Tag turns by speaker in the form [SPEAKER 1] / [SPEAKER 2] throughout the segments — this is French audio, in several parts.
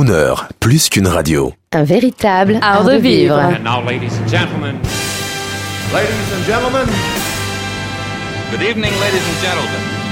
[SPEAKER 1] Crooner, plus qu'une radio.
[SPEAKER 2] Un véritable art de vivre.
[SPEAKER 3] And now, ladies and gentlemen,
[SPEAKER 4] Ladies and gentlemen,
[SPEAKER 3] good evening, ladies and gentlemen.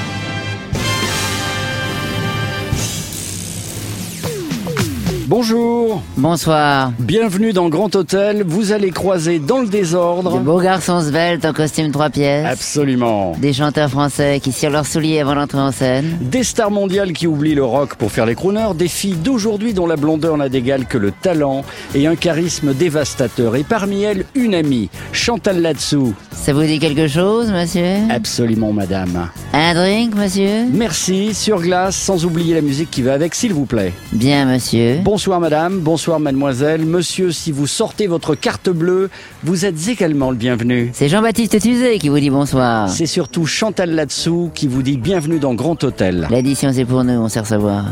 [SPEAKER 5] Bonjour,
[SPEAKER 6] Bonsoir.
[SPEAKER 5] bienvenue dans Grand Hôtel. Vous allez croiser dans le désordre.
[SPEAKER 6] beaux garçons sveltes en costume trois pièces.
[SPEAKER 5] Absolument.
[SPEAKER 6] Des chanteurs français qui cirent leurs souliers avant d'entrer en scène.
[SPEAKER 5] Des stars mondiales qui oublient le rock pour faire les crooners, des filles d'aujourd'hui dont la blondeur n'a d'égal que le talent et un charisme dévastateur. Et parmi elles, une amie, Chantal Latsou.
[SPEAKER 6] Ça vous dit quelque chose, monsieur?
[SPEAKER 5] Absolument, madame.
[SPEAKER 6] Un drink, monsieur?
[SPEAKER 5] Merci, sur glace, sans oublier la musique qui va avec, s'il vous plaît.
[SPEAKER 6] Bien, monsieur.
[SPEAKER 5] Bonsoir, madame. Bonsoir, mademoiselle. Monsieur, si vous sortez votre carte bleue, vous êtes également le bienvenu.
[SPEAKER 6] C'est Jean-Baptiste Tuzet qui vous dit bonsoir.
[SPEAKER 5] C'est surtout Chantal Latsou qui vous dit bienvenue dans Grand Hôtel.
[SPEAKER 6] L'addition, c'est pour nous, on sait recevoir.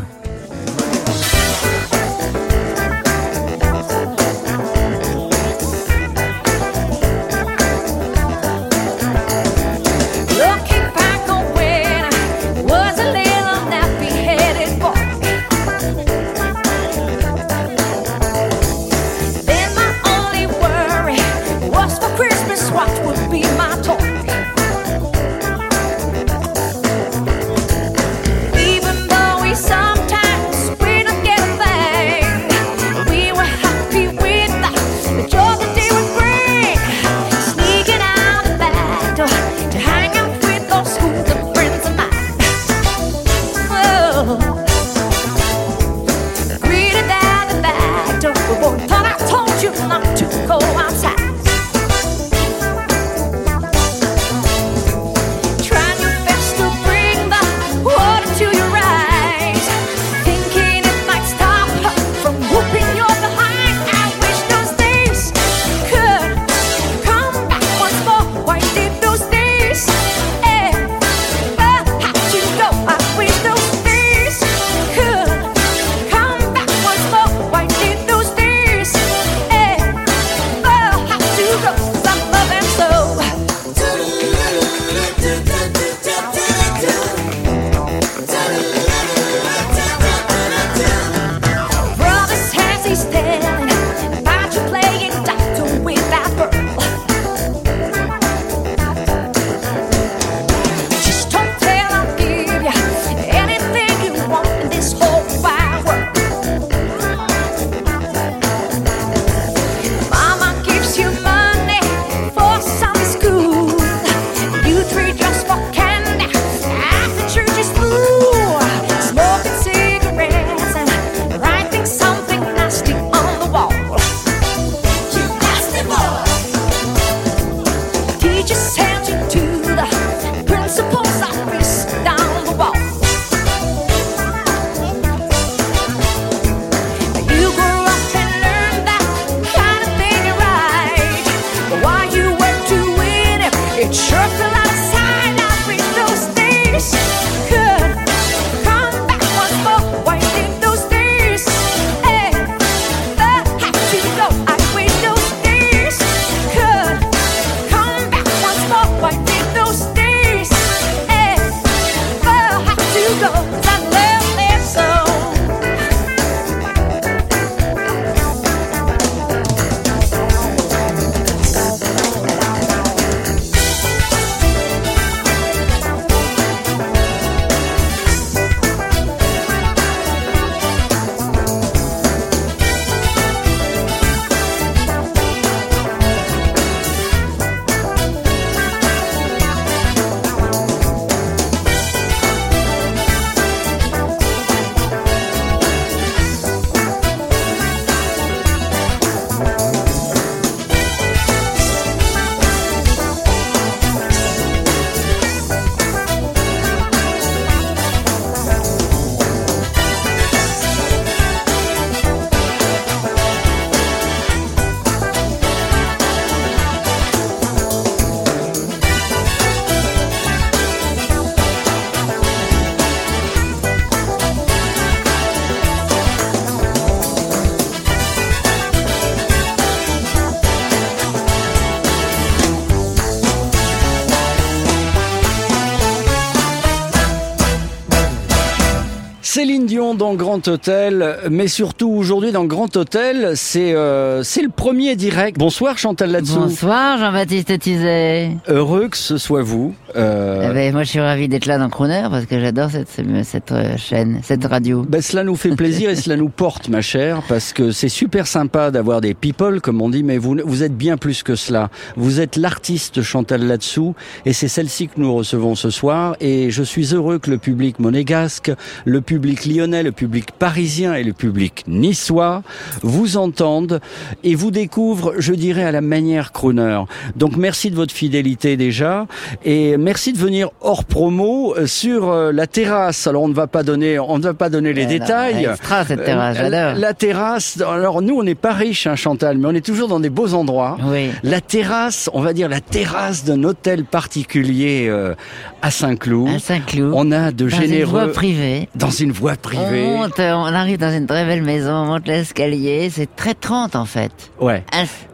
[SPEAKER 5] Dans Grand Grand Hôtel, mais surtout aujourd'hui dans Grand Hôtel, c'est euh, c'est le premier direct. Bonsoir Chantal Latsou.
[SPEAKER 7] Bonsoir Jean-Baptiste Tizet.
[SPEAKER 5] Heureux que ce soit vous. Euh,
[SPEAKER 7] Eh ben, moi je suis ravi d'être là dans Crooner parce que j'adore cette, cette euh, chaîne, cette radio.
[SPEAKER 5] Ben, cela nous fait plaisir et cela nous porte, ma chère, parce que c'est super sympa d'avoir des people, comme on dit, mais vous, vous êtes bien plus que cela. Vous êtes l'artiste Chantal Latsou, et c'est celle-ci que nous recevons ce soir, et je suis heureux que le public monégasque, le public lyonnais, le public parisien et le public niçois vous entendent et vous découvrent, je dirais, à la manière crooner. Donc merci de votre fidélité déjà, et merci de venir hors promo euh, sur euh, la terrasse. Alors on ne va pas donner, on ne va pas donner les
[SPEAKER 7] Eh non,
[SPEAKER 5] détails.
[SPEAKER 7] extra, cette
[SPEAKER 5] Euh,
[SPEAKER 7] terrasse,
[SPEAKER 5] la, terrasse, alors nous on n'est pas riches, hein, Chantal, mais on est toujours dans des beaux endroits.
[SPEAKER 7] Oui.
[SPEAKER 5] La terrasse, on va dire la terrasse d'un hôtel particulier euh, à Saint-Cloud.
[SPEAKER 7] À Saint-Cloud.
[SPEAKER 5] On a de
[SPEAKER 7] dans une
[SPEAKER 5] généreux
[SPEAKER 7] voie privée.
[SPEAKER 5] dans une voie
[SPEAKER 7] On
[SPEAKER 5] privée.
[SPEAKER 7] monte, on arrive dans une très belle maison, on monte l'escalier, c'est très 30 en fait.
[SPEAKER 5] Ouais.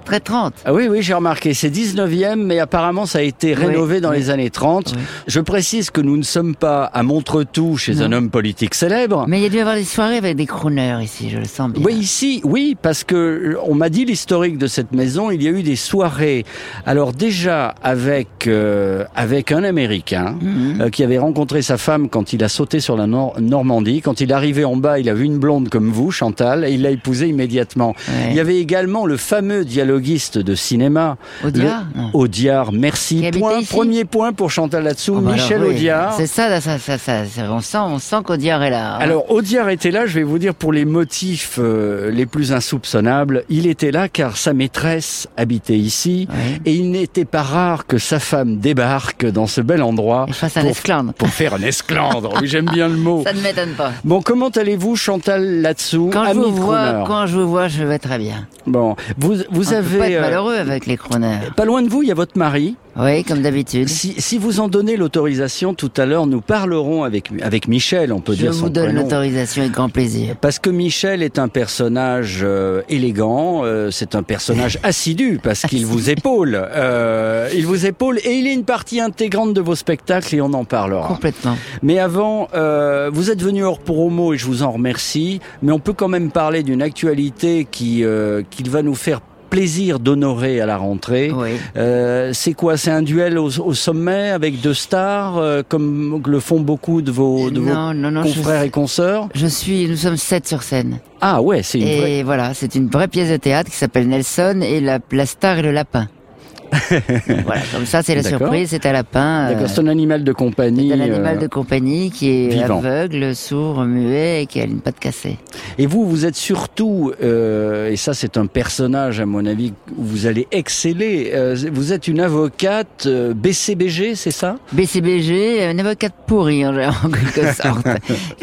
[SPEAKER 7] Très 30.
[SPEAKER 5] Ah oui, oui, j'ai remarqué. C'est 19e, mais apparemment ça a été
[SPEAKER 7] Oui,
[SPEAKER 5] rénové dans
[SPEAKER 7] oui.
[SPEAKER 5] les années 30.
[SPEAKER 7] Oui.
[SPEAKER 5] Je précise que nous ne sommes pas à Montretout chez un homme politique célèbre.
[SPEAKER 7] Mais il y a dû y avoir des soirées avec des crooners ici, je le sens bien.
[SPEAKER 5] Oui, ici, oui, parce que euh, on m'a dit l'historique de cette maison. Il y a eu des soirées. Alors déjà avec euh, avec un Américain
[SPEAKER 7] Mhm.
[SPEAKER 5] euh, qui avait rencontré sa femme quand il a sauté sur la Nor- Normandie. Quand il est arrivé en bas, il a vu une blonde comme vous, Chantal, et il l'a épousée immédiatement. Il y avait également le fameux dialoguiste de cinéma.
[SPEAKER 7] Audiard
[SPEAKER 5] le-. Audiard, merci. Point, premier point pour Chantal là-dessous.
[SPEAKER 7] Oh, bah
[SPEAKER 5] Michel
[SPEAKER 7] alors, oui.
[SPEAKER 5] Audiard.
[SPEAKER 7] C'est ça, ça, ça, ça, on sent, on sent qu'Audiard est là. hein.
[SPEAKER 5] Alors, Audiard était là, je vais vous dire, pour les motifs euh, les plus insoupçonnables. Il était là car sa maîtresse habitait ici
[SPEAKER 7] Oui.
[SPEAKER 5] et il n'était pas rare que sa femme débarque dans ce bel endroit
[SPEAKER 7] Et fasse un
[SPEAKER 5] pour,
[SPEAKER 7] esclandre.
[SPEAKER 5] pour faire un esclandre. Oui, j'aime bien le mot.
[SPEAKER 7] Ça ne m'étonne pas.
[SPEAKER 5] Bon, comment allez-vous, Chantal, là-dessous
[SPEAKER 7] Quand je, vous vois, quand je vous vois, je vais très bien.
[SPEAKER 5] Bon, vous, vous
[SPEAKER 7] peut
[SPEAKER 5] avez...
[SPEAKER 7] pas être
[SPEAKER 5] euh,
[SPEAKER 7] malheureux avec les crooners.
[SPEAKER 5] pas loin de vous, il y a votre mari.
[SPEAKER 7] Oui, comme d'habitude.
[SPEAKER 5] Si, si vous en donnez l'autorisation, tout à l'heure, nous parlerons avec, avec Michel, on peut
[SPEAKER 7] Je
[SPEAKER 5] dire son
[SPEAKER 7] vous donne l'autorisation avec grand plaisir.
[SPEAKER 5] Parce que Michel est un personnage euh, élégant, euh, c'est un personnage assidu parce qu'il vous épaule, euh, il vous épaule et il est une partie intégrante de vos spectacles et on en parlera.
[SPEAKER 7] Complètement.
[SPEAKER 5] Mais avant, euh, vous êtes venu hors promo et je vous en remercie, mais on peut quand même parler d'une actualité qui euh, qu'il va nous faire plaisir d'honorer à la rentrée.
[SPEAKER 7] Oui.
[SPEAKER 5] Euh, c'est quoi? C'est un duel au, au sommet avec deux stars, euh, comme le font beaucoup de vos, de vos
[SPEAKER 7] Non, non, non, je-
[SPEAKER 5] confrères et consoeurs?
[SPEAKER 7] Je suis, nous sommes sept sur scène.
[SPEAKER 5] Ah ouais, c'est une
[SPEAKER 7] Et
[SPEAKER 5] vraie...
[SPEAKER 7] voilà, c'est une vraie pièce de théâtre qui s'appelle Nelson et la, la star et le lapin. voilà, comme ça, c'est la surprise, c'est un lapin. euh,
[SPEAKER 5] D'accord, c'est un animal de compagnie.
[SPEAKER 7] c'est un animal
[SPEAKER 5] euh,
[SPEAKER 7] de compagnie qui est
[SPEAKER 5] vivant.
[SPEAKER 7] aveugle, sourd, muet et qui a une patte cassée.
[SPEAKER 5] Et vous, vous êtes surtout, euh, et ça c'est un personnage à mon avis où vous allez exceller. euh, vous êtes une avocate euh, BCBG, c'est ça?
[SPEAKER 7] BCBG, une avocate pourrie en, en quelque sorte,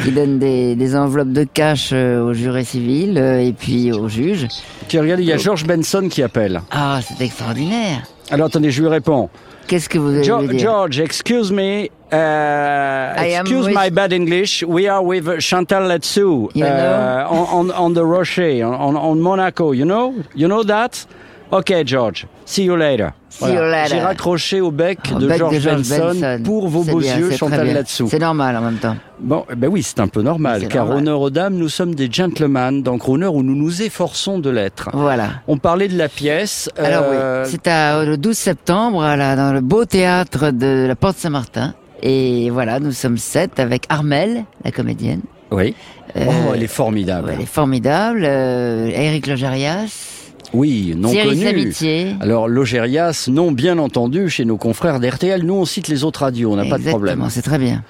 [SPEAKER 7] qui donne des, des enveloppes de cash aux jurés civils et puis aux juges.
[SPEAKER 5] Tiens, regardez, il y a George Benson qui appelle.
[SPEAKER 7] Ah, c'est extraordinaire.
[SPEAKER 5] Alors attendez, je lui réponds.
[SPEAKER 7] Qu'est-ce que vous allez
[SPEAKER 5] Jo-
[SPEAKER 7] dire
[SPEAKER 5] George, excuse me. Uh, excuse
[SPEAKER 7] with-
[SPEAKER 5] my bad English. We are with Chantal Latsou uh, on, on, on the Rocher, on, on Monaco. You know? You know that? Okay, George. See you later.
[SPEAKER 7] See you later.
[SPEAKER 5] J'ai raccroché au bec,
[SPEAKER 7] Au
[SPEAKER 5] de,
[SPEAKER 7] bec
[SPEAKER 5] George
[SPEAKER 7] de George
[SPEAKER 5] Benson,
[SPEAKER 7] Benson.
[SPEAKER 5] pour vos beaux
[SPEAKER 7] bien,
[SPEAKER 5] yeux, Chantal. Latsou.
[SPEAKER 7] C'est normal en même temps.
[SPEAKER 5] Bon, ben oui, c'est un peu normal, car
[SPEAKER 7] normal.
[SPEAKER 5] honneur aux dames, nous sommes des gentlemen dans Crooner où nous nous efforçons de l'être.
[SPEAKER 7] Voilà.
[SPEAKER 5] On parlait de la pièce.
[SPEAKER 7] Alors
[SPEAKER 5] euh,
[SPEAKER 7] oui, c'est à- le 12 septembre à la- dans le beau théâtre de la Porte Saint-Martin. Et voilà, nous sommes sept avec Armel, la comédienne.
[SPEAKER 5] Oui.
[SPEAKER 7] Euh,
[SPEAKER 5] oh, elle est formidable.
[SPEAKER 7] Ouais, elle est formidable. Euh, Eric Logérias.
[SPEAKER 5] Oui, non connu. Alors, Logérias, non bien entendu chez nos confrères d'RTL. Nous, on cite les autres radios, on n'a pas de problème.
[SPEAKER 7] Exactement, c'est très bien.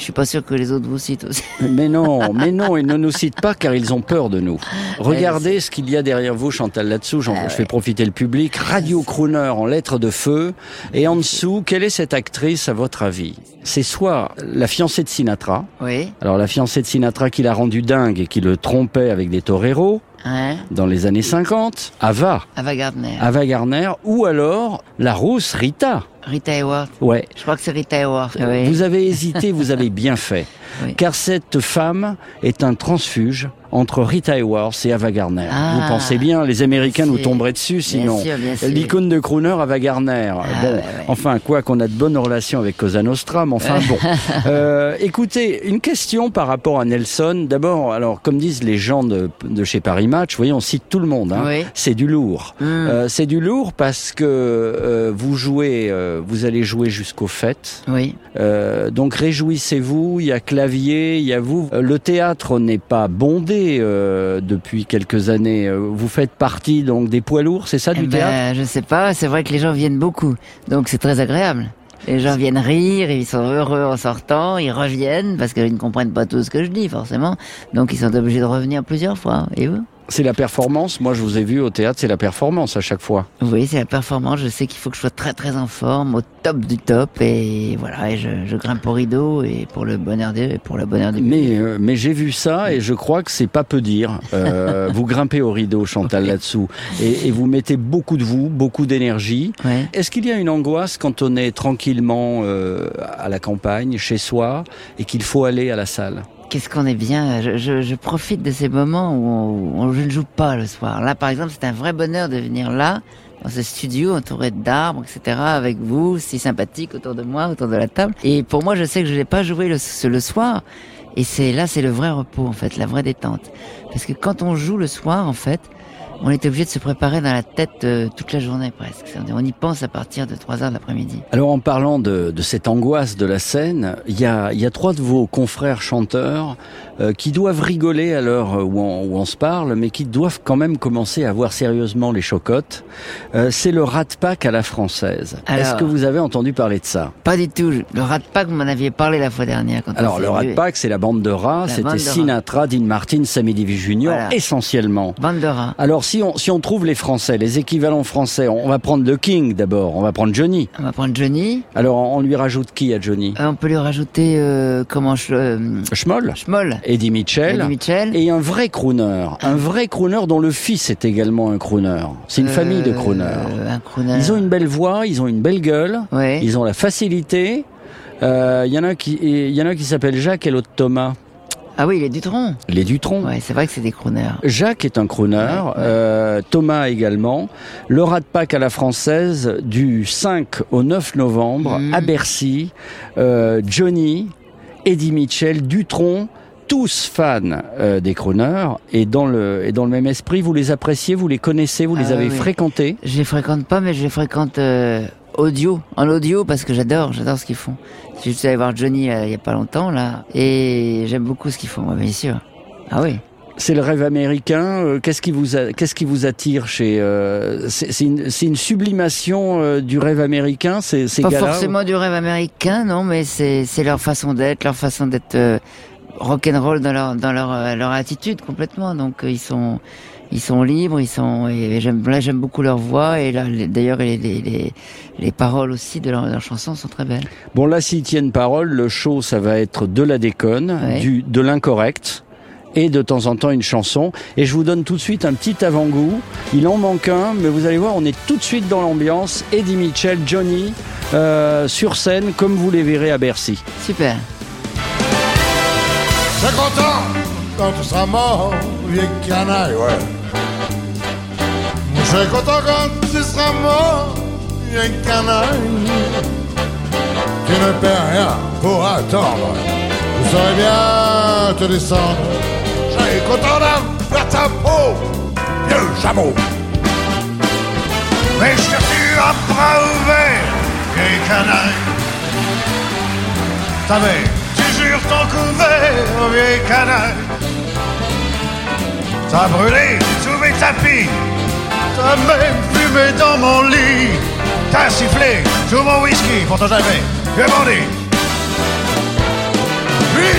[SPEAKER 7] Je suis pas sûr que les autres vous citent aussi.
[SPEAKER 5] Mais non, mais non, ils ne nous citent pas car ils ont peur de nous. Regardez ce qu'il y a derrière vous, Chantal, là-dessous.
[SPEAKER 7] Ah
[SPEAKER 5] je fais profiter le public. Radio Crooner en lettres de feu. Et en dessous, quelle est cette actrice, à votre avis? C'est soit la fiancée de Sinatra.
[SPEAKER 7] Oui.
[SPEAKER 5] Alors, la fiancée de Sinatra qui l'a rendu dingue et qui le trompait avec des toreros Dans les années 50. Ava.
[SPEAKER 7] Ava Gardner.
[SPEAKER 5] Ava Garner. Ou alors, la rousse Rita.
[SPEAKER 7] Rita Hayworth.
[SPEAKER 5] Ouais.
[SPEAKER 7] Je crois que c'est Rita Hayworth. oui.
[SPEAKER 5] Vous avez hésité, vous avez bien fait.
[SPEAKER 7] Oui.
[SPEAKER 5] Car cette femme est un transfuge entre Rita Hayworth et Ava Gardner.
[SPEAKER 7] Ah.
[SPEAKER 5] Vous pensez bien, les Américains nous tomberaient dessus sinon.
[SPEAKER 7] sûr, bien sûr.
[SPEAKER 5] L'icône de crooner Ava Gardner. bon,
[SPEAKER 7] ouais, ouais.
[SPEAKER 5] enfin quoi qu'on a de bonnes relations avec Cosa Nostra, mais enfin bon. Euh, écoutez, une question par rapport à Nelson. D'abord, alors comme disent les gens de, de chez Paris Match, vous voyez, on cite tout le monde. hein.
[SPEAKER 7] Oui.
[SPEAKER 5] C'est du lourd.
[SPEAKER 7] Mm.
[SPEAKER 5] Euh, c'est du lourd parce que euh, vous jouez, euh, vous allez jouer jusqu'aux fêtes.
[SPEAKER 7] Oui.
[SPEAKER 5] Euh, donc réjouissez-vous, il y a clavier, il y a vous. Euh, le théâtre n'est pas bondé euh, depuis quelques années. Euh, Vous faites partie donc des poids lourds, c'est ça
[SPEAKER 7] Eh
[SPEAKER 5] du
[SPEAKER 7] ben,
[SPEAKER 5] théâtre?
[SPEAKER 7] je sais pas, c'est vrai que les gens viennent beaucoup, donc c'est très agréable. Les gens viennent rire, ils sont heureux en sortant, ils reviennent parce qu'ils ne comprennent pas tout ce que je dis forcément, donc ils sont obligés de revenir plusieurs fois. Et vous?
[SPEAKER 5] C'est la performance. Moi, je vous ai vu au théâtre, c'est la performance à chaque fois.
[SPEAKER 7] Oui, c'est la performance. Je sais qu'il faut que je sois très très en forme, au top du top, et voilà, et je, je grimpe au rideau et pour le bonheur des, pour le bonheur du
[SPEAKER 5] Mais, euh, mais j'ai vu ça et je crois que c'est pas peu dire. Euh, vous grimpez au rideau, Chantal, là-dessous, et, et vous mettez beaucoup de vous, beaucoup d'énergie.
[SPEAKER 7] Ouais.
[SPEAKER 5] Est-ce qu'il y a une angoisse quand on est tranquillement euh, à la campagne, chez soi, et qu'il faut aller à la salle?
[SPEAKER 7] Qu'est-ce qu'on est bien. Je, je, je profite de ces moments où, on, où je ne joue pas le soir. Là, par exemple, c'est un vrai bonheur de venir là, dans ce studio, entouré d'arbres, etc., avec vous, si sympathique autour de moi, autour de la table. Et pour moi, je sais que je n'ai pas joué le, le soir. Et c'est là, c'est le vrai repos, en fait, la vraie détente. Parce que quand on joue le soir, en fait, on est obligé de se préparer dans la tête euh, toute la journée presque. On y pense à partir de 3 heures de l'après-midi.
[SPEAKER 5] Alors en parlant de, de cette angoisse de la scène, il y a, il y a trois de vos confrères chanteurs euh, qui doivent rigoler à l'heure où on, où on se parle, mais qui doivent quand même commencer à voir sérieusement les chocottes. Euh, c'est le Rat Pack à la française. Est-ce que vous avez entendu parler de ça?
[SPEAKER 7] Pas du tout. Le Rat Pack, vous m'en aviez parlé la fois dernière. Quand
[SPEAKER 5] Alors le Rat. Pack, c'est la bande de rats. C'était. Sinatra, Dean Martin, Sammy Davis Jr.
[SPEAKER 7] Voilà.
[SPEAKER 5] essentiellement.
[SPEAKER 7] Bande de rats.
[SPEAKER 5] Alors si on, si on trouve les Français, les équivalents français, on va prendre le King d'abord, on va prendre Johnny.
[SPEAKER 7] On va prendre Johnny.
[SPEAKER 5] Alors on lui rajoute qui à Johnny?
[SPEAKER 7] Euh, on peut lui rajouter euh, comment euh,
[SPEAKER 5] Schmoll,
[SPEAKER 7] Schmoll,
[SPEAKER 5] Eddie Mitchell.
[SPEAKER 7] Eddie Mitchell.
[SPEAKER 5] Et un vrai crooner, un vrai crooner dont le fils est également un crooner. C'est une famille de crooners.
[SPEAKER 7] Euh, un crooner.
[SPEAKER 5] Ils ont une belle voix, ils ont une belle gueule,
[SPEAKER 7] Ouais.
[SPEAKER 5] ils ont la facilité. Il y en a qui, il y en a un qui s'appelle Jacques et l'autre Thomas.
[SPEAKER 7] Ah oui, il est du tronc.
[SPEAKER 5] Les Dutronc.
[SPEAKER 7] Ouais, c'est vrai que c'est des crooners.
[SPEAKER 5] Jacques est un crooner,
[SPEAKER 7] Ouais, ouais.
[SPEAKER 5] euh, Thomas également. Le Rat Pack à la française du 5 au 9 novembre
[SPEAKER 7] Mhm.
[SPEAKER 5] à Bercy. Euh, Johnny, Eddie Mitchell, Dutronc, tous fans euh, des crooners et dans le et dans le même esprit, vous les appréciez, vous les connaissez, vous les
[SPEAKER 7] Ah
[SPEAKER 5] avez
[SPEAKER 7] oui.
[SPEAKER 5] fréquentés?
[SPEAKER 7] Je les fréquente pas, mais je les fréquente euh, audio, en audio, parce que j'adore, j'adore ce qu'ils font. J'ai juste allé voir Johnny euh, il y a pas longtemps là, et j'aime beaucoup ce qu'ils font, bien sûr. Ah oui.
[SPEAKER 5] C'est le rêve américain. euh, Qu'est-ce qui vous a- qu'est-ce qui vous attire chez euh, C'est une, sublimation euh, du rêve américain. C'est ces
[SPEAKER 7] Pas forcément du rêve américain, non, mais c'est leur façon d'être, leur façon d'être euh, rock'n'roll dans leur dans leur leur attitude complètement. Donc ils sont ils sont libres, ils sont et j'aime là j'aime beaucoup leur voix et là les- d'ailleurs les, les les les paroles aussi de leurs leurs chansons sont très belles.
[SPEAKER 5] Bon là, s'ils tiennent parole, le show, ça va être de la déconne,
[SPEAKER 7] Ouais.
[SPEAKER 5] du, de l'incorrect et de temps en temps une chanson. Et je vous donne tout de suite un petit avant-goût. Il en manque un, mais vous allez voir, on est tout de suite dans l'ambiance. Eddie Mitchell, Johnny, euh, sur scène, comme vous les verrez à Bercy.
[SPEAKER 7] Super.
[SPEAKER 8] Sois content quand tu seras mort, vieille canaille, ouais. Serai content quand tu seras mort, vieille canaille. Tu ne perds rien pour attendre. Je saurais bien te descendre. Je serai content d'avoir ta peau, vieux chameau. Mais je suis à bras ouverts, vieille canaille. T'avais toujours ton couvert, vieille canaille. T'as brûlé sous mes tapis, t'as même fumé dans mon lit. T'as sifflé sous mon whisky, pourtant j'avais vieux bandit. Puis,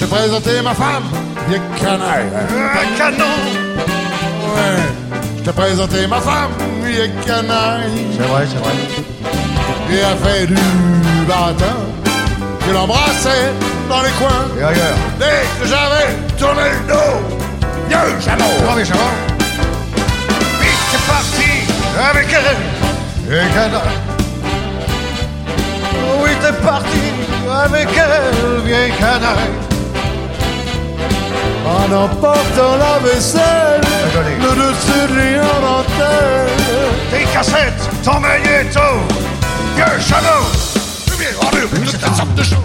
[SPEAKER 8] j'ai présenté ma femme, vieille canaille. Un canon. Ouais, je t'ai présenté ma femme, vieille canaille. C'est vrai, c'est vrai. Et a fait du baratin. Je l'embrassais dans les coins. Et ailleurs. Dès que j'avais tourné le dos. Vieux chameau. Vieux chameau. Avec elle. Et canaille. Oui, t'es parti avec elle, vieille canaille. en emportant la vaisselle, le dessus de lien dentelle.
[SPEAKER 9] Tes cassettes, ton magnéto, vieux shadow.
[SPEAKER 8] C'est une sorte de show.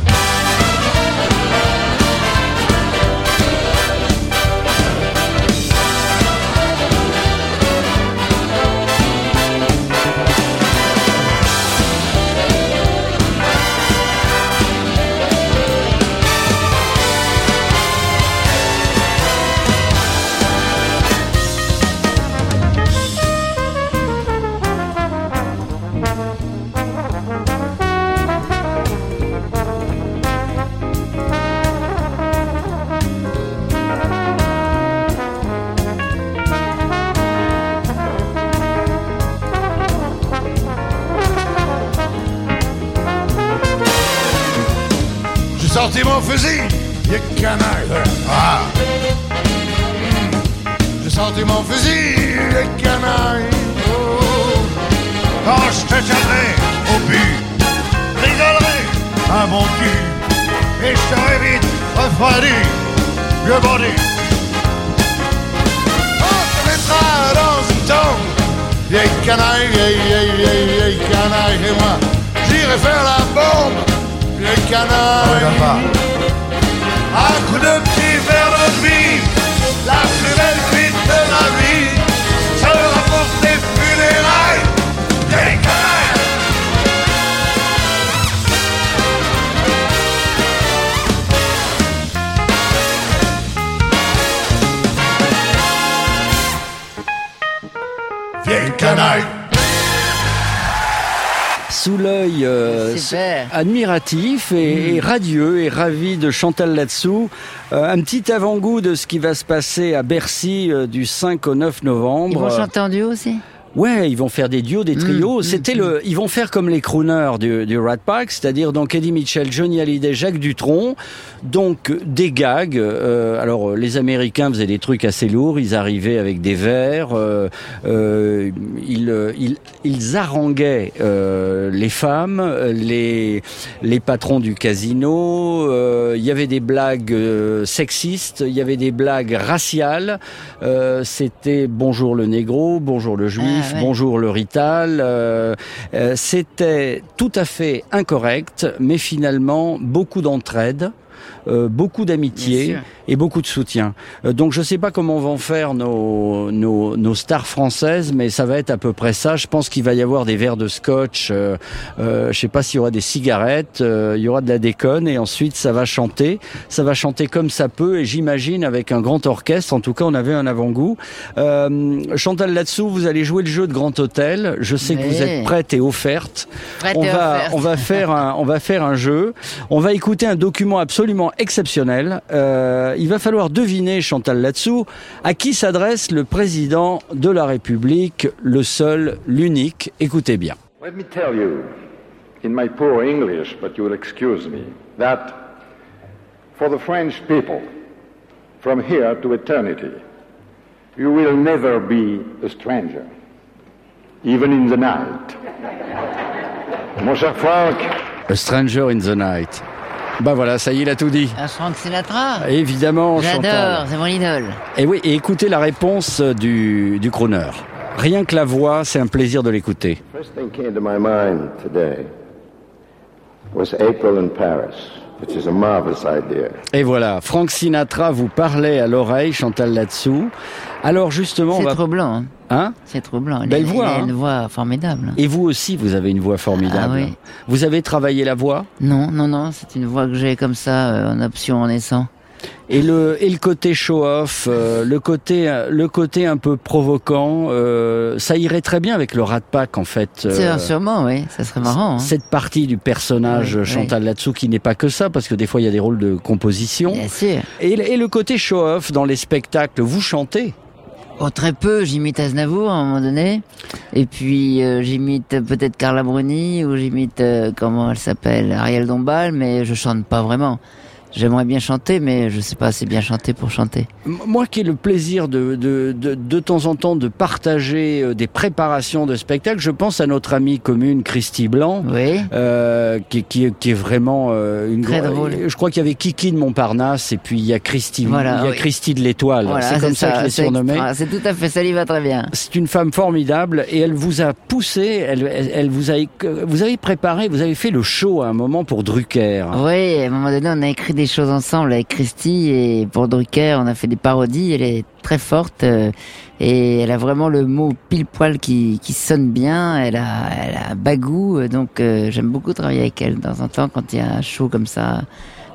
[SPEAKER 8] Fusil, y'a canaille. Ah. J'ai sorti mon fusil, y'a canaille. Oh.
[SPEAKER 9] Quand je te tiendrai au but, rigolerai un bon cul. Et je t'aurai vite refroidi, vieux body.
[SPEAKER 8] On te mettra dans une tombe. Vieille canaille, vieille, vieille, vieille, vieille canaille. Et moi, j'irai faire la bombe. Vieille canaille.
[SPEAKER 9] Un coup de petit verre de vie, la plus belle cuite de ma vie, sera pour tes funérailles, des canailles.
[SPEAKER 8] Vieille canaille.
[SPEAKER 5] Sous l'œil euh, admiratif et, et radieux et ravi de Chantal là-dessous, euh, un petit avant-goût de ce qui va se passer à Bercy euh, du 5 au 9 novembre.
[SPEAKER 7] Ils vont chanter en duo aussi?
[SPEAKER 5] Ouais, ils vont faire des duos, des trios.
[SPEAKER 7] mm,
[SPEAKER 5] C'était le, ils vont faire comme les crooners du, du Rat Pack, c'est-à-dire donc Eddie Mitchell, Johnny Hallyday, Jacques Dutronc. Donc des gags. euh, alors les Américains faisaient des trucs assez lourds. Ils arrivaient avec des verres. euh, euh, ils, euh, ils, ils haranguaient euh, les femmes, les les patrons du casino. euh, Il y avait des blagues euh, sexistes. Il y avait des blagues raciales. Euh, C'était bonjour le négro, bonjour le juif,
[SPEAKER 7] Ah, ouais.
[SPEAKER 5] bonjour le rital. euh, euh, C'était tout à fait incorrect, mais finalement beaucoup d'entraide. Euh, beaucoup d'amitié et beaucoup de soutien. Euh, donc je sais pas comment vont faire nos, nos, nos stars françaises, mais ça va être à peu près ça. Je pense qu'il va y avoir des verres de scotch. Euh, euh, je sais pas s'il y aura des cigarettes. euh, il y aura de la déconne et ensuite ça va chanter. Ça va chanter comme ça peut et j'imagine avec un grand orchestre. En tout cas, on avait un avant-goût. Euh, Chantal là-dessous, vous allez jouer le jeu de Grand Hôtel. Je sais que vous êtes prête et offerte
[SPEAKER 7] Prête
[SPEAKER 5] on
[SPEAKER 7] et
[SPEAKER 5] va,
[SPEAKER 7] offerte.
[SPEAKER 5] on va faire un, on va faire un jeu. On va écouter un document absolument exceptionnel. Euh, il va falloir deviner, Chantal là-dessous, à qui s'adresse le président de la République, le seul, l'unique. Écoutez bien.
[SPEAKER 10] Let me tell you, in my poor English, but you will excuse me, that for the French people, from here to eternity, you will never be a stranger, even in the night. Mon cher Franck,
[SPEAKER 5] A Stranger in the Night. Bah voilà, ça y est, il a tout dit.
[SPEAKER 7] Un Frank Sinatra
[SPEAKER 5] Évidemment,
[SPEAKER 7] J'adore,
[SPEAKER 5] Chantal.
[SPEAKER 7] c'est mon idole.
[SPEAKER 5] Et oui, et écoutez la réponse du, du crooner. Rien que la voix, c'est un plaisir de l'écouter.
[SPEAKER 10] first thing came to my mind today was April in Paris, which is a marvelous idea.
[SPEAKER 5] Et voilà, Frank Sinatra vous parlait à l'oreille, Chantal là-dessous. Alors justement,
[SPEAKER 7] C'est
[SPEAKER 5] va...
[SPEAKER 7] trop blanc, hein.
[SPEAKER 5] Hein
[SPEAKER 7] c'est trop blanc. Il
[SPEAKER 5] Belle
[SPEAKER 7] a-
[SPEAKER 5] voix,
[SPEAKER 7] Il a
[SPEAKER 5] hein.
[SPEAKER 7] une voix formidable.
[SPEAKER 5] Et vous aussi, vous avez une voix formidable.
[SPEAKER 7] Ah oui.
[SPEAKER 5] Vous avez travaillé la voix?
[SPEAKER 7] Non, non, non, c'est une voix que j'ai comme ça, euh, en option en naissant.
[SPEAKER 5] et le et le côté show-off, euh, le côté le côté un peu provoquant, euh, ça irait très bien avec le Rat Pack en fait.
[SPEAKER 7] C'est
[SPEAKER 5] euh,
[SPEAKER 7] sûrement, oui, ça serait marrant. hein.
[SPEAKER 5] Cette partie du personnage
[SPEAKER 7] Oui,
[SPEAKER 5] Chantal là-dessous qui n'est pas que ça, parce que des fois il y a des rôles de composition.
[SPEAKER 7] Bien sûr.
[SPEAKER 5] Et, et le côté show-off dans les spectacles, vous chantez?
[SPEAKER 7] Oh, très peu, j'imite Aznavour à un moment donné. Et puis euh, j'imite peut-être Carla Bruni ou j'imite, euh, comment elle s'appelle, Ariel Dombal, mais je chante pas vraiment. J'aimerais bien chanter, mais je sais pas assez bien chanter pour chanter.
[SPEAKER 5] Moi qui ai le plaisir de, de, de, de temps en temps de partager euh, des préparations de spectacles, je pense à notre amie commune Christy Blanc,
[SPEAKER 7] Oui.
[SPEAKER 5] euh, qui, qui, est- qui est vraiment euh, une
[SPEAKER 7] Très drôle.
[SPEAKER 5] Je crois qu'il y avait Kiki de Montparnasse et puis il y a Christy,
[SPEAKER 7] Voilà,
[SPEAKER 5] il y a
[SPEAKER 7] oui.
[SPEAKER 5] Christy de l'Étoile.
[SPEAKER 7] Voilà,
[SPEAKER 5] c'est comme ça, que je l'ai surnommée.
[SPEAKER 7] C'est tout à fait, ça lui va très bien.
[SPEAKER 5] C'est une femme formidable et elle vous a poussé, elle, elle, elle vous a, vous avez préparé, vous avez fait le show à un moment pour Drucker.
[SPEAKER 7] Oui, à un moment donné, on a écrit des choses ensemble avec Christy et pour Drucker, on a fait des parodies. Elle est très forte euh, et elle a vraiment le mot pile poil qui, sonne bien. Elle a, elle a un bagou, euh, donc euh, j'aime beaucoup travailler avec elle temps en temps quand il y a un show comme ça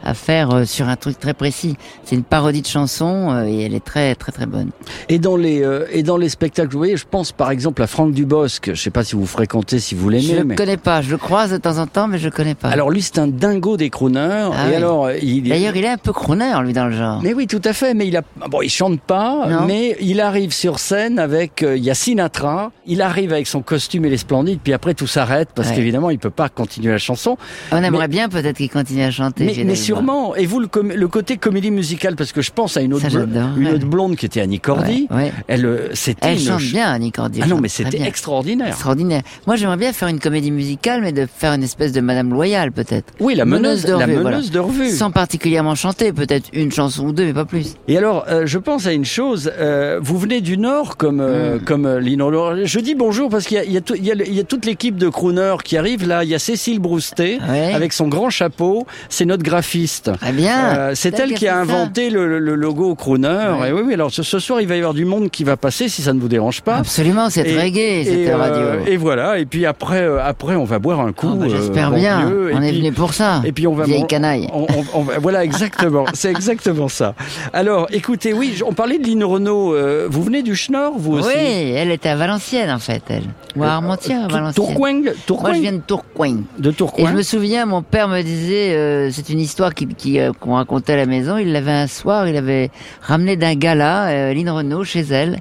[SPEAKER 7] à faire euh, sur un truc très précis. C'est une parodie de chanson euh, et elle est très très très bonne.
[SPEAKER 5] Et dans les euh, et dans les spectacles, vous voyez, je pense par exemple à Franck Dubosc. Je sais pas si vous fréquentez, si vous
[SPEAKER 7] Je
[SPEAKER 5] l'aimez,
[SPEAKER 7] le
[SPEAKER 5] mais
[SPEAKER 7] connais pas, je le croise de temps en temps, mais je le connais pas.
[SPEAKER 5] alors lui c'est un dingo des crooners.
[SPEAKER 7] Ah
[SPEAKER 5] et
[SPEAKER 7] oui.
[SPEAKER 5] alors il
[SPEAKER 7] D'ailleurs, il est un peu crooner, lui, dans le genre.
[SPEAKER 5] mais oui, tout à fait. Mais il a bon, il chante pas,
[SPEAKER 7] Non.
[SPEAKER 5] mais il arrive sur scène avec euh, il y a Sinatra. Il arrive avec son costume et les splendides, puis après tout s'arrête parce
[SPEAKER 7] Ouais.
[SPEAKER 5] qu'évidemment il peut pas continuer la chanson.
[SPEAKER 7] On aimerait bien peut-être qu'il continue à chanter.
[SPEAKER 5] Mais. Sûrement. Et vous le, com- le côté comédie musicale, parce que je pense à une autre, une
[SPEAKER 7] ouais.
[SPEAKER 5] blonde qui était Annie Cordy.
[SPEAKER 7] Ouais, ouais.
[SPEAKER 5] Elle, euh, c'était
[SPEAKER 7] Elle
[SPEAKER 5] une
[SPEAKER 7] chante
[SPEAKER 5] ch-
[SPEAKER 7] bien, Annie Cordy.
[SPEAKER 5] Ah non, mais c'était extraordinaire.
[SPEAKER 7] Extraordinaire. Moi, j'aimerais bien faire une comédie musicale, mais de faire une espèce de Madame Loyale, peut-être.
[SPEAKER 5] Oui, la meneuse,
[SPEAKER 7] de
[SPEAKER 5] la
[SPEAKER 7] revue,
[SPEAKER 5] meneuse
[SPEAKER 7] voilà.
[SPEAKER 5] de revue.
[SPEAKER 7] Sans particulièrement chanter, peut-être une chanson ou deux, mais pas plus.
[SPEAKER 5] Et alors, euh, je pense à une chose. euh, vous venez du Nord, comme euh,
[SPEAKER 7] Hmm.
[SPEAKER 5] comme Lino. Je dis bonjour parce qu'il y y, a y, y toute l'équipe de crooners qui arrive là. Il y a Cécile Broustet avec son grand chapeau. C'est notre graphiste.
[SPEAKER 7] Très bien.
[SPEAKER 5] Euh, c'est elle qui a inventé le, le logo crooner.
[SPEAKER 7] Ouais.
[SPEAKER 5] Et oui, oui. Alors ce, ce soir, il va y avoir du monde qui va passer, si ça ne vous dérange pas.
[SPEAKER 7] Absolument, c'est
[SPEAKER 5] Et-
[SPEAKER 7] très gai, cette
[SPEAKER 5] et, euh,
[SPEAKER 7] radio.
[SPEAKER 5] et voilà. Et puis après, euh, après, on va boire un coup.
[SPEAKER 7] Oh, bah,
[SPEAKER 5] euh,
[SPEAKER 7] J'espère bien.
[SPEAKER 5] Et
[SPEAKER 7] On est venu pour ça.
[SPEAKER 5] Et puis on va
[SPEAKER 7] Vieille canaille.
[SPEAKER 5] on- on- on va- voilà exactement, c'est exactement ça. Alors, écoutez, oui, on parlait de Lynn Renault. vous venez du Schnorr, vous aussi
[SPEAKER 7] Oui, elle était à Valenciennes, en fait, elle. Ou à Armentières, à Valenciennes.
[SPEAKER 5] Tourcoing,
[SPEAKER 7] Moi, je viens de Tourcoing.
[SPEAKER 5] de
[SPEAKER 7] Et
[SPEAKER 5] Tourcoing.
[SPEAKER 7] je me souviens, mon père me disait, c'est une histoire euh, qu'on racontait à la maison. Il l'avait un soir, il avait ramené d'un gala euh, Lynn Renault chez elle.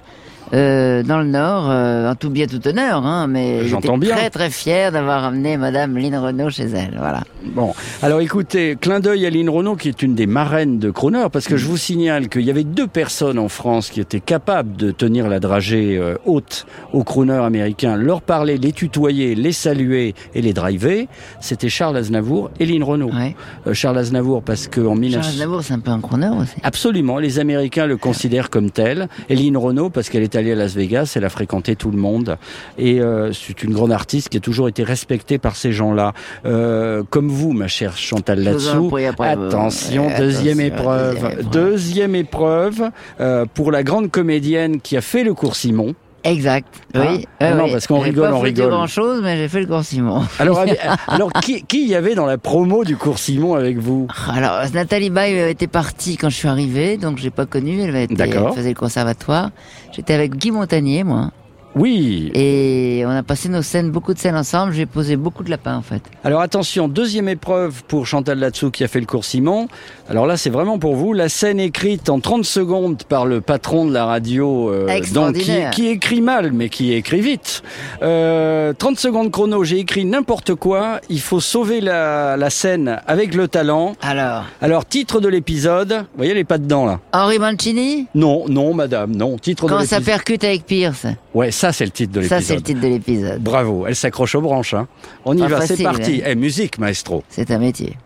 [SPEAKER 7] Euh, dans le Nord, euh, en tout bien tout honneur, hein, mais était
[SPEAKER 5] bien.
[SPEAKER 7] très très fier d'avoir ramené Madame Lynn Renault chez elle. Voilà.
[SPEAKER 5] Bon, alors écoutez, clin d'œil à Lynn Renault, qui est une des marraines de Croner, parce que je vous signale qu'il y avait deux personnes en France qui étaient capables de tenir la dragée euh, haute aux crooners américains, leur parler, les tutoyer, les saluer et les driver. C'était Charles Aznavour et Lynn Renault.
[SPEAKER 7] Ouais.
[SPEAKER 5] Euh, Charles Aznavour, parce qu'en 19...
[SPEAKER 7] Charles Aznavour, c'est un peu un crooner aussi.
[SPEAKER 5] Absolument, les Américains le considèrent comme tel. Et Lynn Renault, parce qu'elle est allée à Las Vegas, elle a fréquenté tout le monde. Et euh, c'est une grande artiste qui a toujours été respectée par ces gens-là. Euh, comme vous, ma chère Chantal Latsou. Attention,
[SPEAKER 7] Ouais,
[SPEAKER 5] deuxième
[SPEAKER 7] attention,
[SPEAKER 5] épreuve.
[SPEAKER 7] deuxième épreuve.
[SPEAKER 5] Deuxième épreuve euh, pour la grande comédienne qui a fait le cours Simon.
[SPEAKER 7] Exact.
[SPEAKER 5] Ah.
[SPEAKER 7] Oui.
[SPEAKER 5] Ah
[SPEAKER 7] oui,
[SPEAKER 5] non,
[SPEAKER 7] oui.
[SPEAKER 5] parce qu'on
[SPEAKER 7] J'ai
[SPEAKER 5] rigole,
[SPEAKER 7] pas
[SPEAKER 5] on rigole.
[SPEAKER 7] grand chose, mais j'ai fait le cours Simon.
[SPEAKER 5] Alors, alors qui, qui y avait dans la promo du cours Simon avec vous?
[SPEAKER 7] Alors, Nathalie Baye était partie quand je suis arrivé, donc je l'ai pas connue. Elle,
[SPEAKER 5] D'accord.
[SPEAKER 7] elle faisait le conservatoire. J'étais avec Guy Montagnier, moi.
[SPEAKER 5] Oui.
[SPEAKER 7] Et on a passé nos scènes, beaucoup de scènes ensemble. J'ai posé beaucoup de lapins, en fait.
[SPEAKER 5] Alors attention, deuxième épreuve pour Chantal Latsou qui a fait le cours Simon. Alors là, c'est vraiment pour vous. La scène écrite en 30 secondes par le patron de la radio, euh, donc qui, écrit mal, mais qui écrit vite. Euh, 30 secondes chrono, j'ai écrit n'importe quoi. Il faut sauver la, la scène avec le talent.
[SPEAKER 7] Alors,
[SPEAKER 5] Alors, titre de l'épisode. Vous voyez, elle est pas dedans là.
[SPEAKER 7] Henri Mancini?
[SPEAKER 5] Non, non, madame, non. Titre de
[SPEAKER 7] Quand ça
[SPEAKER 5] l'épisode.
[SPEAKER 7] percute avec Pierce?
[SPEAKER 5] Ouais, ça c'est le titre de l'épisode.
[SPEAKER 7] Ça, c'est le titre de l'épisode.
[SPEAKER 5] Bravo, elle s'accroche aux branches. Hein. On y
[SPEAKER 7] Pas
[SPEAKER 5] va, c'est parti. Eh, musique, maestro.
[SPEAKER 7] C'est un métier.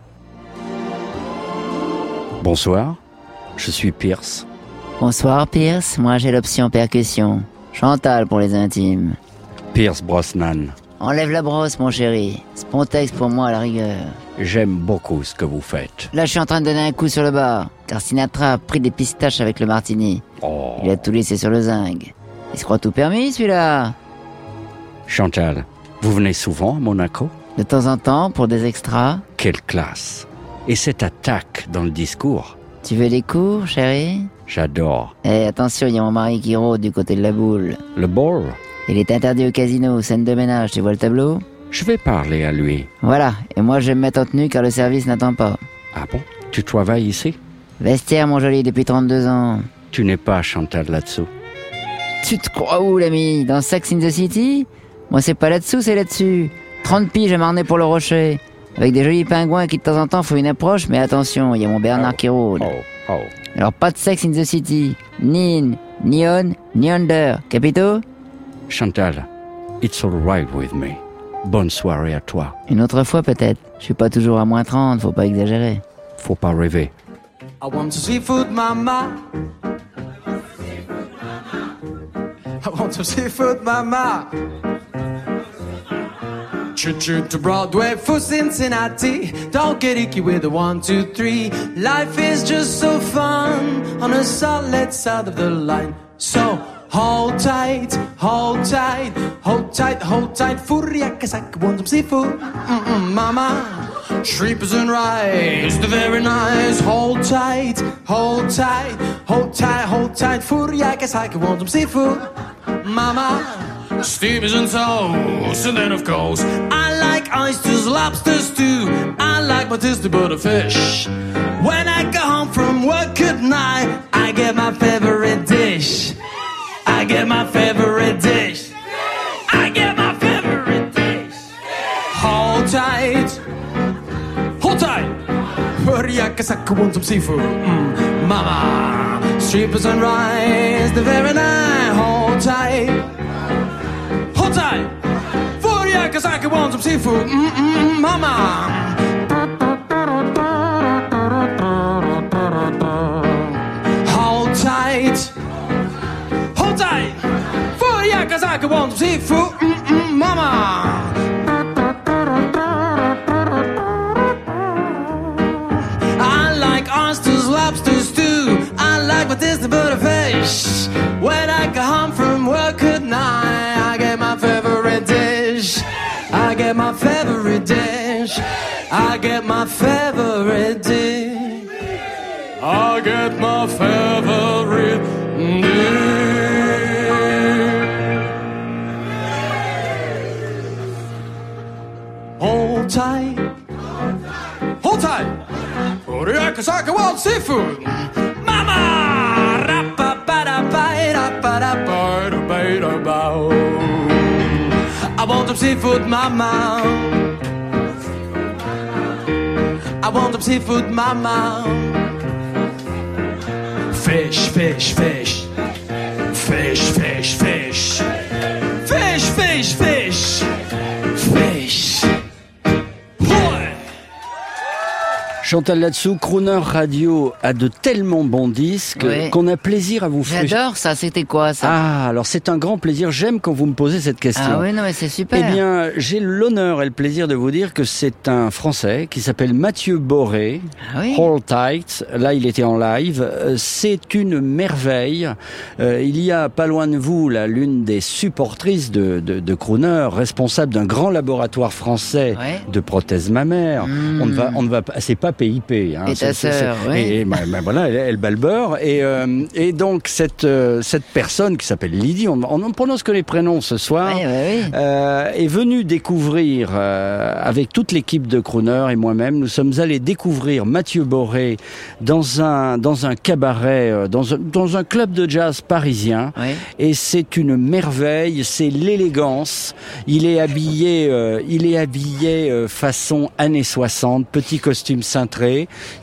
[SPEAKER 5] Bonsoir, je suis Pierce.
[SPEAKER 7] Bonsoir, Pierce. Moi, j'ai l'option percussion. Chantal pour les intimes.
[SPEAKER 5] Pierce Brosnan.
[SPEAKER 7] Enlève la brosse, mon chéri. Spontex pour moi, à la rigueur.
[SPEAKER 5] J'aime beaucoup ce que vous faites.
[SPEAKER 7] Là, je suis en train de donner un coup sur le bar, car Sinatra a pris des pistaches avec le martini.
[SPEAKER 5] Oh,
[SPEAKER 7] Il a tout laissé sur le zinc. Il se croit tout permis, celui-là.
[SPEAKER 5] Chantal, vous venez souvent à Monaco?
[SPEAKER 7] De temps en temps, pour des extras.
[SPEAKER 5] Quelle classe Et cette attaque dans le discours?
[SPEAKER 7] Tu veux des cours, chéri
[SPEAKER 5] J'adore.
[SPEAKER 7] Eh, attention, il y a mon mari qui rôde du côté de la boule.
[SPEAKER 5] Le ball?
[SPEAKER 7] Il est interdit au casino, scène de ménage, tu vois le tableau?
[SPEAKER 5] Je vais parler à lui.
[SPEAKER 7] Voilà, et moi je vais me mettre en tenue car le service n'attend pas.
[SPEAKER 5] Ah bon? Tu travailles ici?
[SPEAKER 7] Vestiaire, mon joli, depuis 32 ans.
[SPEAKER 5] Tu n'es pas Chantal là-dessous.
[SPEAKER 7] Tu te crois où, l'ami Dans Sex in the City Moi, c'est pas là-dessous, c'est là-dessus. 30 piges à marner pour le rocher. Avec des jolis pingouins qui de temps en temps font une approche, mais attention, il y a mon Bernard qui rôde.
[SPEAKER 5] Oh, oh.
[SPEAKER 7] Alors pas de sexe in the city, ni in, ni on, ni under. Capito
[SPEAKER 5] Chantal, it's all right with me. Bonne soirée à toi.
[SPEAKER 7] Une autre fois peut-être. Je suis pas toujours à moins 30, faut pas exagérer.
[SPEAKER 5] Faut pas rêver.
[SPEAKER 11] I want some seafood, mama. Want some seafood, mama. Choo choo to Broadway for Cincinnati. Don't get icky with the one, two, three. Life is just so fun on a solid side of the line. So hold tight, hold tight, hold tight, hold tight. Furia, cause I want some seafood. Mm-mm, mama. Shrimpers and rice, the very nice. Hold tight, hold tight, hold tight, hold tight. Furia, cause I want some seafood. Mama. Steamers and toast, and then of course I like oysters, lobsters too. I like my tasty butterfish. When I go home from work at night, I get my favorite dish. I get my favorite dish. I get my favorite dish. Hold tight, hold tight. Hurry, I I could want some seafood. Mm, mama, strippers and rice, the very night. Hold tight. Hold tight. For ya, cause I could want some seafood. Mm-mm, mama. Hold tight. Hold tight. For ya, cause I could want some seafood. Mm-mm, mama. I like oysters, lobsters too. I like my Disney butterfish. When I go home from work at night, I get my favorite dish. I get my favorite dish. I get my favorite dish. I get my favorite dish. Hold tight. Hold tight. Cause I can want seafood. Mama! Seafood, mama. I want some seafood, mama. Fish, fish, fish. Fish, fish, fish.
[SPEAKER 5] Chantal Latsou, Crooner Radio a de tellement bons disques qu'on a plaisir à vous faire.
[SPEAKER 7] J'adore ça, c'était quoi ça?
[SPEAKER 5] Ah, alors c'est un grand plaisir. J'aime quand vous me posez cette question.
[SPEAKER 7] Ah oui, non mais c'est super.
[SPEAKER 5] Eh bien, j'ai l'honneur et le plaisir de vous dire que c'est un Français qui s'appelle Mathieu Boré.
[SPEAKER 7] Ah oui
[SPEAKER 5] Tight. Là, il était en live. Euh, C'est une merveille. Euh, il y a pas loin de vous, là, l'une des supportrices de, de, de Crooner, responsable d'un grand laboratoire français de prothèses mammaires.
[SPEAKER 7] Mm.
[SPEAKER 5] On ne va, on ne va pas, c'est pas PIP. Hein.
[SPEAKER 7] Et ta sœur, ouais.
[SPEAKER 5] Et, et, bah, bah, voilà, elle, elle bat le beurre. Et, euh, et donc, cette, euh, cette personne qui s'appelle Lydie, on, on ne prononce que les prénoms ce soir.
[SPEAKER 7] Ouais, oui.
[SPEAKER 5] Euh, est venu découvrir euh, avec toute l'équipe de Crooner et moi-même, nous sommes allés découvrir Mathieu Boré dans un dans un cabaret, euh, dans un, dans un club de jazz parisien. Et c'est une merveille, c'est l'élégance. Il est habillé, euh, il est habillé euh, façon années 60, petit costume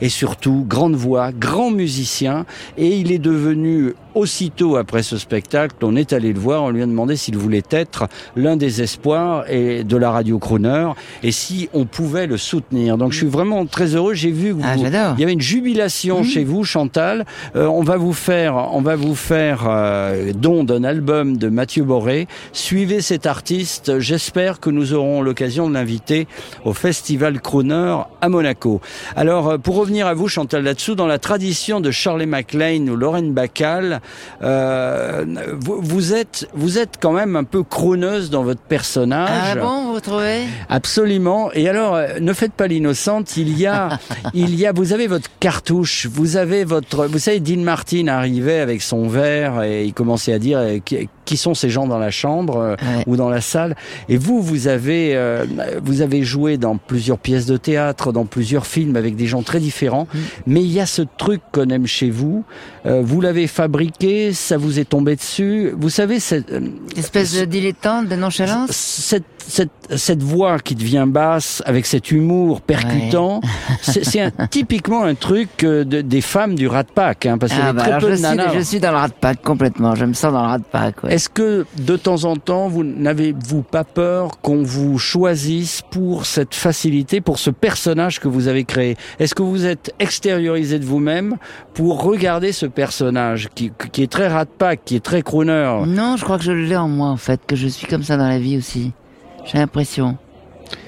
[SPEAKER 5] et surtout grande voix, grand musicien. Et il est devenu aussitôt après ce spectacle, on est allé le voir, on lui a demandé s'il voulait être l'un des espoirs et de la radio Crooner et si on pouvait le soutenir. Donc je suis vraiment très heureux. J'ai vu que
[SPEAKER 7] Ah,
[SPEAKER 5] vous- il y avait une jubilation chez vous, Chantal. Euh, on va vous faire, on va vous faire euh, don d'un album de Mathieu Boré. Suivez cet artiste. J'espère que nous aurons l'occasion de l'inviter au Festival Crooner à Monaco. Alors, euh, pour revenir à vous, Chantal, là-dessous, dans la tradition de Shirley MacLaine ou Lorraine Bacall, vous, vous êtes, vous êtes quand même un peu crooneuse dans votre personnage.
[SPEAKER 7] Ah bon, vous trouvez?
[SPEAKER 5] Absolument. Et alors, euh, ne faites pas l'innocente. Il y a, il y a, vous avez votre cartouche, vous avez votre, vous savez, Dean Martin arrivait avec son verre et il commençait à dire euh, qui, sont ces gens dans la chambre euh,
[SPEAKER 7] Ouais.
[SPEAKER 5] ou dans la salle. Et vous, vous avez, euh, vous avez joué dans plusieurs pièces de théâtre, dans plusieurs films avec des gens très différents.
[SPEAKER 7] Mm.
[SPEAKER 5] Mais il y a ce truc qu'on aime chez vous. Euh, vous l'avez fabriqué, ça vous est tombé dessus. Vous savez, cette, euh,
[SPEAKER 7] Espèce de dilettante, de nonchalance?
[SPEAKER 5] cette cette, cette voix qui devient basse avec cet humour percutant, c'est c'est un- typiquement un truc euh, de- des femmes du Rat Pack, hein, parce
[SPEAKER 7] Ah,
[SPEAKER 5] a
[SPEAKER 7] bah,
[SPEAKER 5] très peu
[SPEAKER 7] je,
[SPEAKER 5] de
[SPEAKER 7] suis,
[SPEAKER 5] nanas.
[SPEAKER 7] je suis dans le rat pack complètement. Je me sens dans le rat pack. Ouais.
[SPEAKER 5] Est-ce que de temps en temps, vous n'avez-vous pas peur qu'on vous choisisse pour cette facilité, pour ce personnage que vous avez créé? Est-ce que vous êtes extériorisé de vous-même pour regarder ce personnage qui, qui est très rat pack, qui est très crooner?
[SPEAKER 7] Non, je crois que je l'ai en moi en fait, que je suis comme ça dans la vie aussi. J'ai l'impression.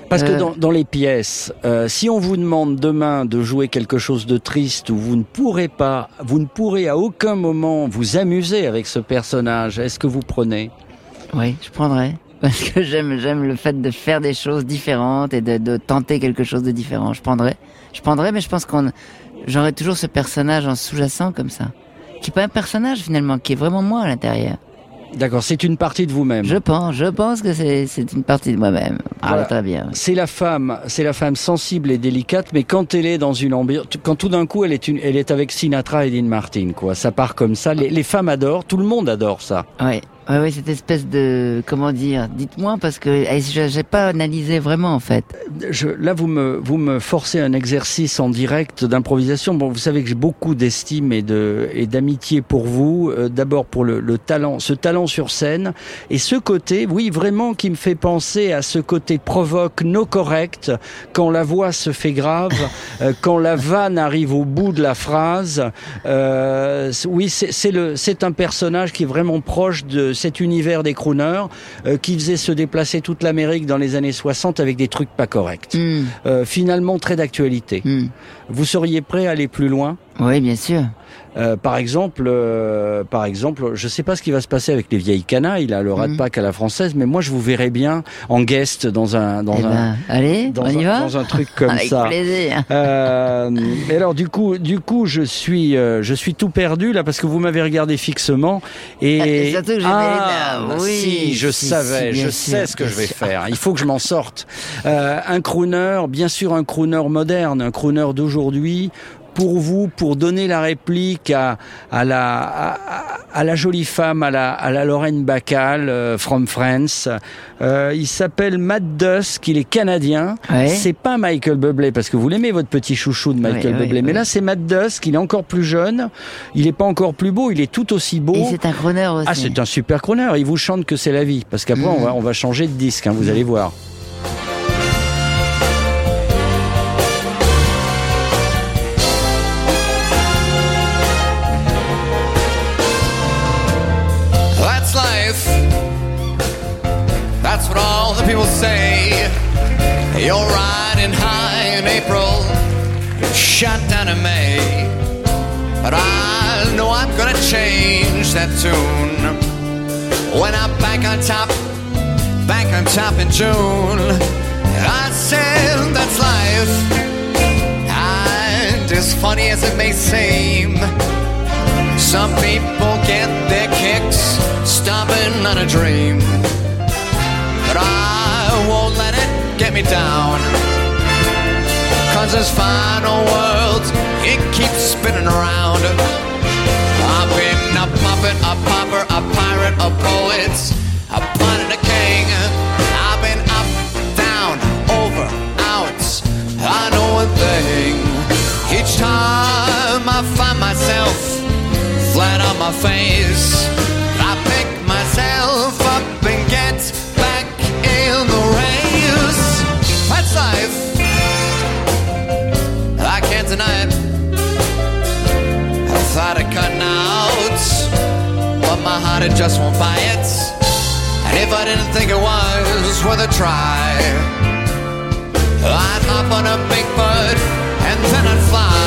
[SPEAKER 5] Parce que
[SPEAKER 7] Euh.
[SPEAKER 5] dans, dans les pièces, euh, si on vous demande demain de jouer quelque chose de triste où vous ne pourrez pas, vous ne pourrez à aucun moment vous amuser avec ce personnage, est-ce que vous prenez?
[SPEAKER 7] Oui, je prendrais. Parce que j'aime, j'aime le fait de faire des choses différentes et de, de tenter quelque chose de différent. Je prendrais. Je prendrais, mais je pense qu'on, j'aurais toujours ce personnage en sous-jacent comme ça. Qui est pas un personnage finalement, qui est vraiment moi à l'intérieur.
[SPEAKER 5] D'accord, c'est une partie de vous-même.
[SPEAKER 7] Je pense, je pense que c'est, une partie de moi-même. Ah, très bien.
[SPEAKER 5] C'est la femme, c'est la femme sensible et délicate, mais quand elle est dans une ambiance, quand tout d'un coup elle est une, elle est avec Sinatra et Dean Martin, quoi. Ça part comme ça. Les, les femmes adorent, tout le monde adore ça.
[SPEAKER 7] Ouais. Ouais, ouais, cette espèce de, comment dire, dites-moi parce que eh, je- j'ai pas analysé vraiment en fait.
[SPEAKER 5] Je, là, vous me, vous me forcez un exercice en direct d'improvisation. Bon, vous savez que j'ai beaucoup d'estime et de, et d'amitié pour vous. Euh, D'abord pour le, le talent, ce talent sur scène et ce côté, oui, vraiment qui me fait penser à ce côté provoque, no correct, quand la voix se fait grave, euh, quand la vanne arrive au bout de la phrase. Euh, oui, c'est c'est le, c'est un personnage qui est vraiment proche de cet univers des crooners, euh, qui faisait se déplacer toute l'Amérique dans les années 60 avec des trucs pas corrects.
[SPEAKER 7] Hmm,
[SPEAKER 5] Euh, finalement très d'actualité.
[SPEAKER 7] hmm.
[SPEAKER 5] Vous seriez prêt à aller plus loin?
[SPEAKER 7] Oui, bien sûr.
[SPEAKER 5] Euh, par exemple, euh, par exemple, je sais pas ce qui va se passer avec les vieilles canailles, là, le rat
[SPEAKER 7] Mhm.
[SPEAKER 5] pack à la française, mais moi je vous verrais bien en guest dans un dans
[SPEAKER 7] Eh
[SPEAKER 5] un
[SPEAKER 7] ben, allez,
[SPEAKER 5] dans
[SPEAKER 7] on y va
[SPEAKER 5] dans un truc comme
[SPEAKER 7] Avec
[SPEAKER 5] ça.
[SPEAKER 7] plaisir.
[SPEAKER 5] Euh, et alors du coup, du coup, je suis, euh, je suis tout perdu là parce que vous m'avez regardé fixement et
[SPEAKER 7] Ah, que
[SPEAKER 5] ah,
[SPEAKER 7] oui,
[SPEAKER 5] si, je
[SPEAKER 7] si,
[SPEAKER 5] savais,
[SPEAKER 7] si,
[SPEAKER 5] je
[SPEAKER 7] sûr,
[SPEAKER 5] sais ce que je vais
[SPEAKER 7] sûr.
[SPEAKER 5] faire. Il faut que je m'en sorte. Euh, un crooner, bien sûr, un crooner moderne, un crooner d'aujourd'hui. Pour vous, pour donner la réplique à, à la à, à la jolie femme, à la à la Lorraine Bacall euh, from France, euh, il s'appelle Matt Dusk, il est canadien.
[SPEAKER 7] Ouais.
[SPEAKER 5] C'est pas Michael Bublé parce que vous l'aimez votre petit chouchou de Michael
[SPEAKER 7] oui,
[SPEAKER 5] Bublé, mais là c'est Matt Dusk, il est encore plus jeune, il est pas encore plus beau, il est tout aussi beau.
[SPEAKER 7] Et c'est un crooner aussi.
[SPEAKER 5] Ah, c'est un super crooner. Il vous chante que c'est la vie. Parce qu'après, on, va, on va changer de disque, hein, vous allez voir.
[SPEAKER 12] You're riding high in April, shut down in May. But I know I'm gonna change that tune when I'm back on top, back on top in June. I said that's life, and as funny as it may seem. Some people get their kicks stomping on a dream. But I won't let get me down. Cause this final world, it keeps spinning around. I've been a puppet, a pauper, a pirate, a poet, a and a king. I've been up, down, over, out. I know one thing. Each time I find myself flat on my face. But it just won't buy it. And if I didn't think it was worth a try, I'd hop on a big bird and then I'd fly.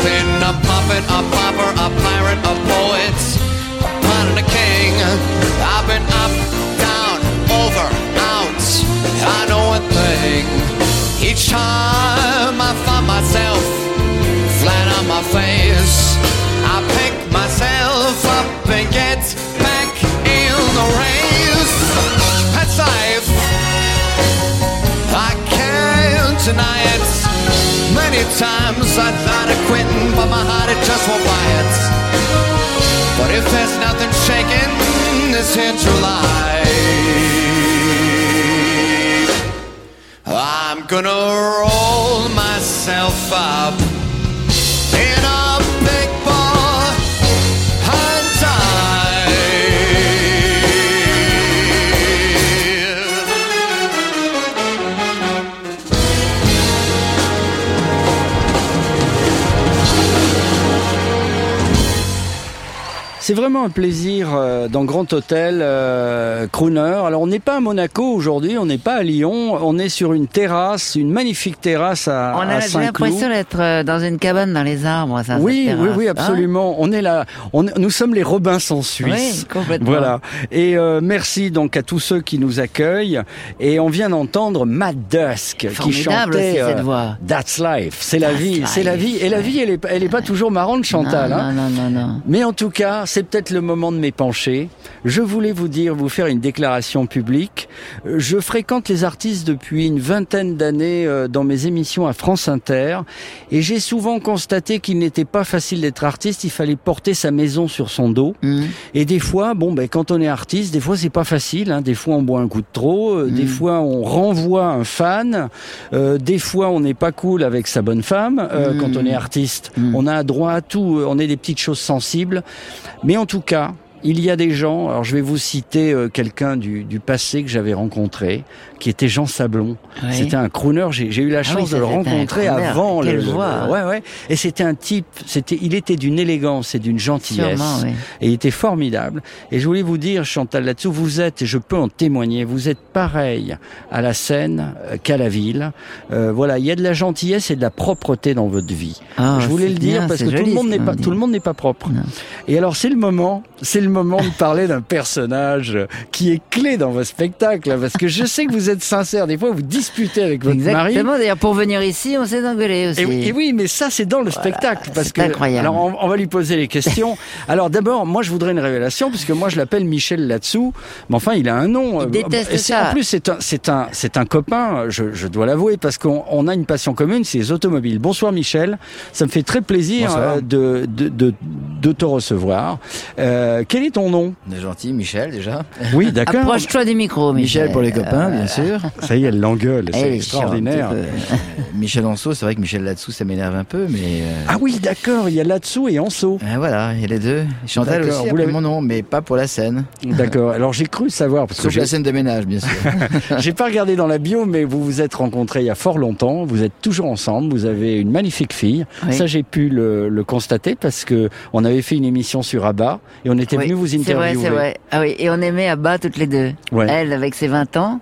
[SPEAKER 12] Been a puppet, a pauper, a pirate, a poet, a pawn and a king. I've been up, down, over, out. I know one thing. Each time I find myself flat on my face, I pick myself up and get back in the race. That's life. I can't deny it. Many times I thought of quitting, but my heart it just won't buy it. But if there's nothing shaking, this here July, I'm
[SPEAKER 11] gonna roll myself up.
[SPEAKER 5] Vraiment un plaisir euh, dans Grand Hôtel euh, Crooner. Alors on n'est pas à Monaco aujourd'hui, on n'est pas à Lyon, on est sur une terrasse, une magnifique terrasse à,
[SPEAKER 7] On a l'impression d'être euh, dans une cabane dans les arbres. Ça,
[SPEAKER 5] Oui, oui, oui,
[SPEAKER 7] Ah,
[SPEAKER 5] absolument. On est là, on, nous sommes les Robinson suisses.
[SPEAKER 7] Oui, complètement.
[SPEAKER 5] Voilà. Et euh, merci donc à tous ceux qui nous accueillent. Et on vient d'entendre Matt Dusk qui chantait
[SPEAKER 7] aussi, cette voix.
[SPEAKER 5] That's life. C'est la vie, c'est la vie. Et la vie, elle est, elle est pas toujours marrante, Chantal.
[SPEAKER 7] non,
[SPEAKER 5] hein.
[SPEAKER 7] non, non, non, non.
[SPEAKER 5] Mais en tout cas, c'est peut-être le moment de m'épancher. Je voulais vous dire, vous faire une déclaration publique. Euh, Je fréquente les artistes depuis une vingtaine d'années euh, dans mes émissions à France Inter et j'ai souvent constaté qu'il n'était pas facile d'être artiste, il fallait porter sa maison sur son dos.
[SPEAKER 7] Hum.
[SPEAKER 5] Et des fois, bon, ben, quand on est artiste, des fois c'est pas facile. Hein. Des fois on boit un coup de trop, euh, des fois on renvoie un fan, euh, des fois on n'est pas cool avec sa bonne femme. euh,
[SPEAKER 7] Mm.
[SPEAKER 5] Quand on est artiste, on a droit à tout. On est des petites choses sensibles. Mais en tout cas, il y a des gens. Alors je vais vous citer euh, quelqu'un du, du passé que j'avais rencontré, qui était Jean Sablon.
[SPEAKER 7] Oui.
[SPEAKER 5] C'était un crooner. J'ai eu la
[SPEAKER 7] Ah oui,
[SPEAKER 5] chance de le rencontrer avant.
[SPEAKER 7] Quelle
[SPEAKER 5] le, le-
[SPEAKER 7] voix.
[SPEAKER 5] ouais, ouais. Et c'était un type. C'était, il était d'une élégance et d'une gentillesse.
[SPEAKER 7] Sûrement, oui.
[SPEAKER 5] Et il était formidable. Et je voulais vous dire, Chantal là-dessous, vous êtes, et je peux en témoigner, vous êtes pareil à la scène euh, qu'à la ville. Euh, voilà, il y a de la gentillesse et de la propreté dans votre vie.
[SPEAKER 7] Ah,
[SPEAKER 5] je voulais le dire parce que tout le monde n'est pas,
[SPEAKER 7] dit.
[SPEAKER 5] tout le monde n'est pas propre.
[SPEAKER 7] Non.
[SPEAKER 5] Et alors c'est le moment, c'est le moment de parler d'un personnage qui est clé dans vos spectacles, hein, parce que je sais que vous êtes sincère. Des fois, vous disputez avec votre mari.
[SPEAKER 7] Exactement. D'ailleurs, pour venir ici, on s'est engueulé aussi.
[SPEAKER 5] Et, oui- et oui, mais ça, c'est dans le spectacle. Parce que,
[SPEAKER 7] incroyable.
[SPEAKER 5] Alors, on, on va lui poser les questions. alors, d'abord, moi, je voudrais une révélation, puisque moi, je l'appelle Michel là-dessous. Mais enfin, il a un nom.
[SPEAKER 7] Il
[SPEAKER 5] Euh,
[SPEAKER 7] déteste
[SPEAKER 5] et
[SPEAKER 7] ça.
[SPEAKER 5] En plus, c'est un, c'est un, c'est un copain, je, je dois l'avouer, parce qu'on on a une passion commune, c'est les automobiles. Bonsoir, Michel. Ça me fait très plaisir euh, de, de, de, de te recevoir. Euh, quel est ton nom
[SPEAKER 13] On est gentil, Michel déjà.
[SPEAKER 5] Oui, d'accord.
[SPEAKER 7] Approche-toi du micro, Michel.
[SPEAKER 13] Michel pour les copains, bien sûr.
[SPEAKER 5] Ça y est, elle l'engueule. C'est
[SPEAKER 7] est
[SPEAKER 5] extraordinaire.
[SPEAKER 7] peu.
[SPEAKER 13] Michel Anso, c'est vrai que Michel là-dessous, ça m'énerve un peu, mais. euh,
[SPEAKER 5] Ah oui, d'accord. Il y a là-dessous et
[SPEAKER 13] ah, voilà, il y a les deux. Chantal
[SPEAKER 5] D'accord,
[SPEAKER 13] aussi,
[SPEAKER 5] vous
[SPEAKER 13] mon nom, mais pas pour la scène.
[SPEAKER 5] D'accord. Alors, j'ai cru savoir, parce que
[SPEAKER 13] Sauf
[SPEAKER 5] j'ai
[SPEAKER 13] la scène de ménage, bien sûr.
[SPEAKER 5] J'ai pas regardé dans la bio, mais vous vous êtes rencontrés il y a fort longtemps. Vous êtes toujours ensemble. Vous avez une magnifique fille.
[SPEAKER 7] Oui.
[SPEAKER 5] Ça, j'ai pu le, le constater parce que on avait fait une émission sur Abba et on était
[SPEAKER 7] Oui,
[SPEAKER 5] venu vous
[SPEAKER 7] C'est
[SPEAKER 5] interviewer.
[SPEAKER 7] vrai, c'est vrai. Ah oui, et on aimait à bas toutes les deux.
[SPEAKER 5] Ouais.
[SPEAKER 7] Elle avec ses 20 ans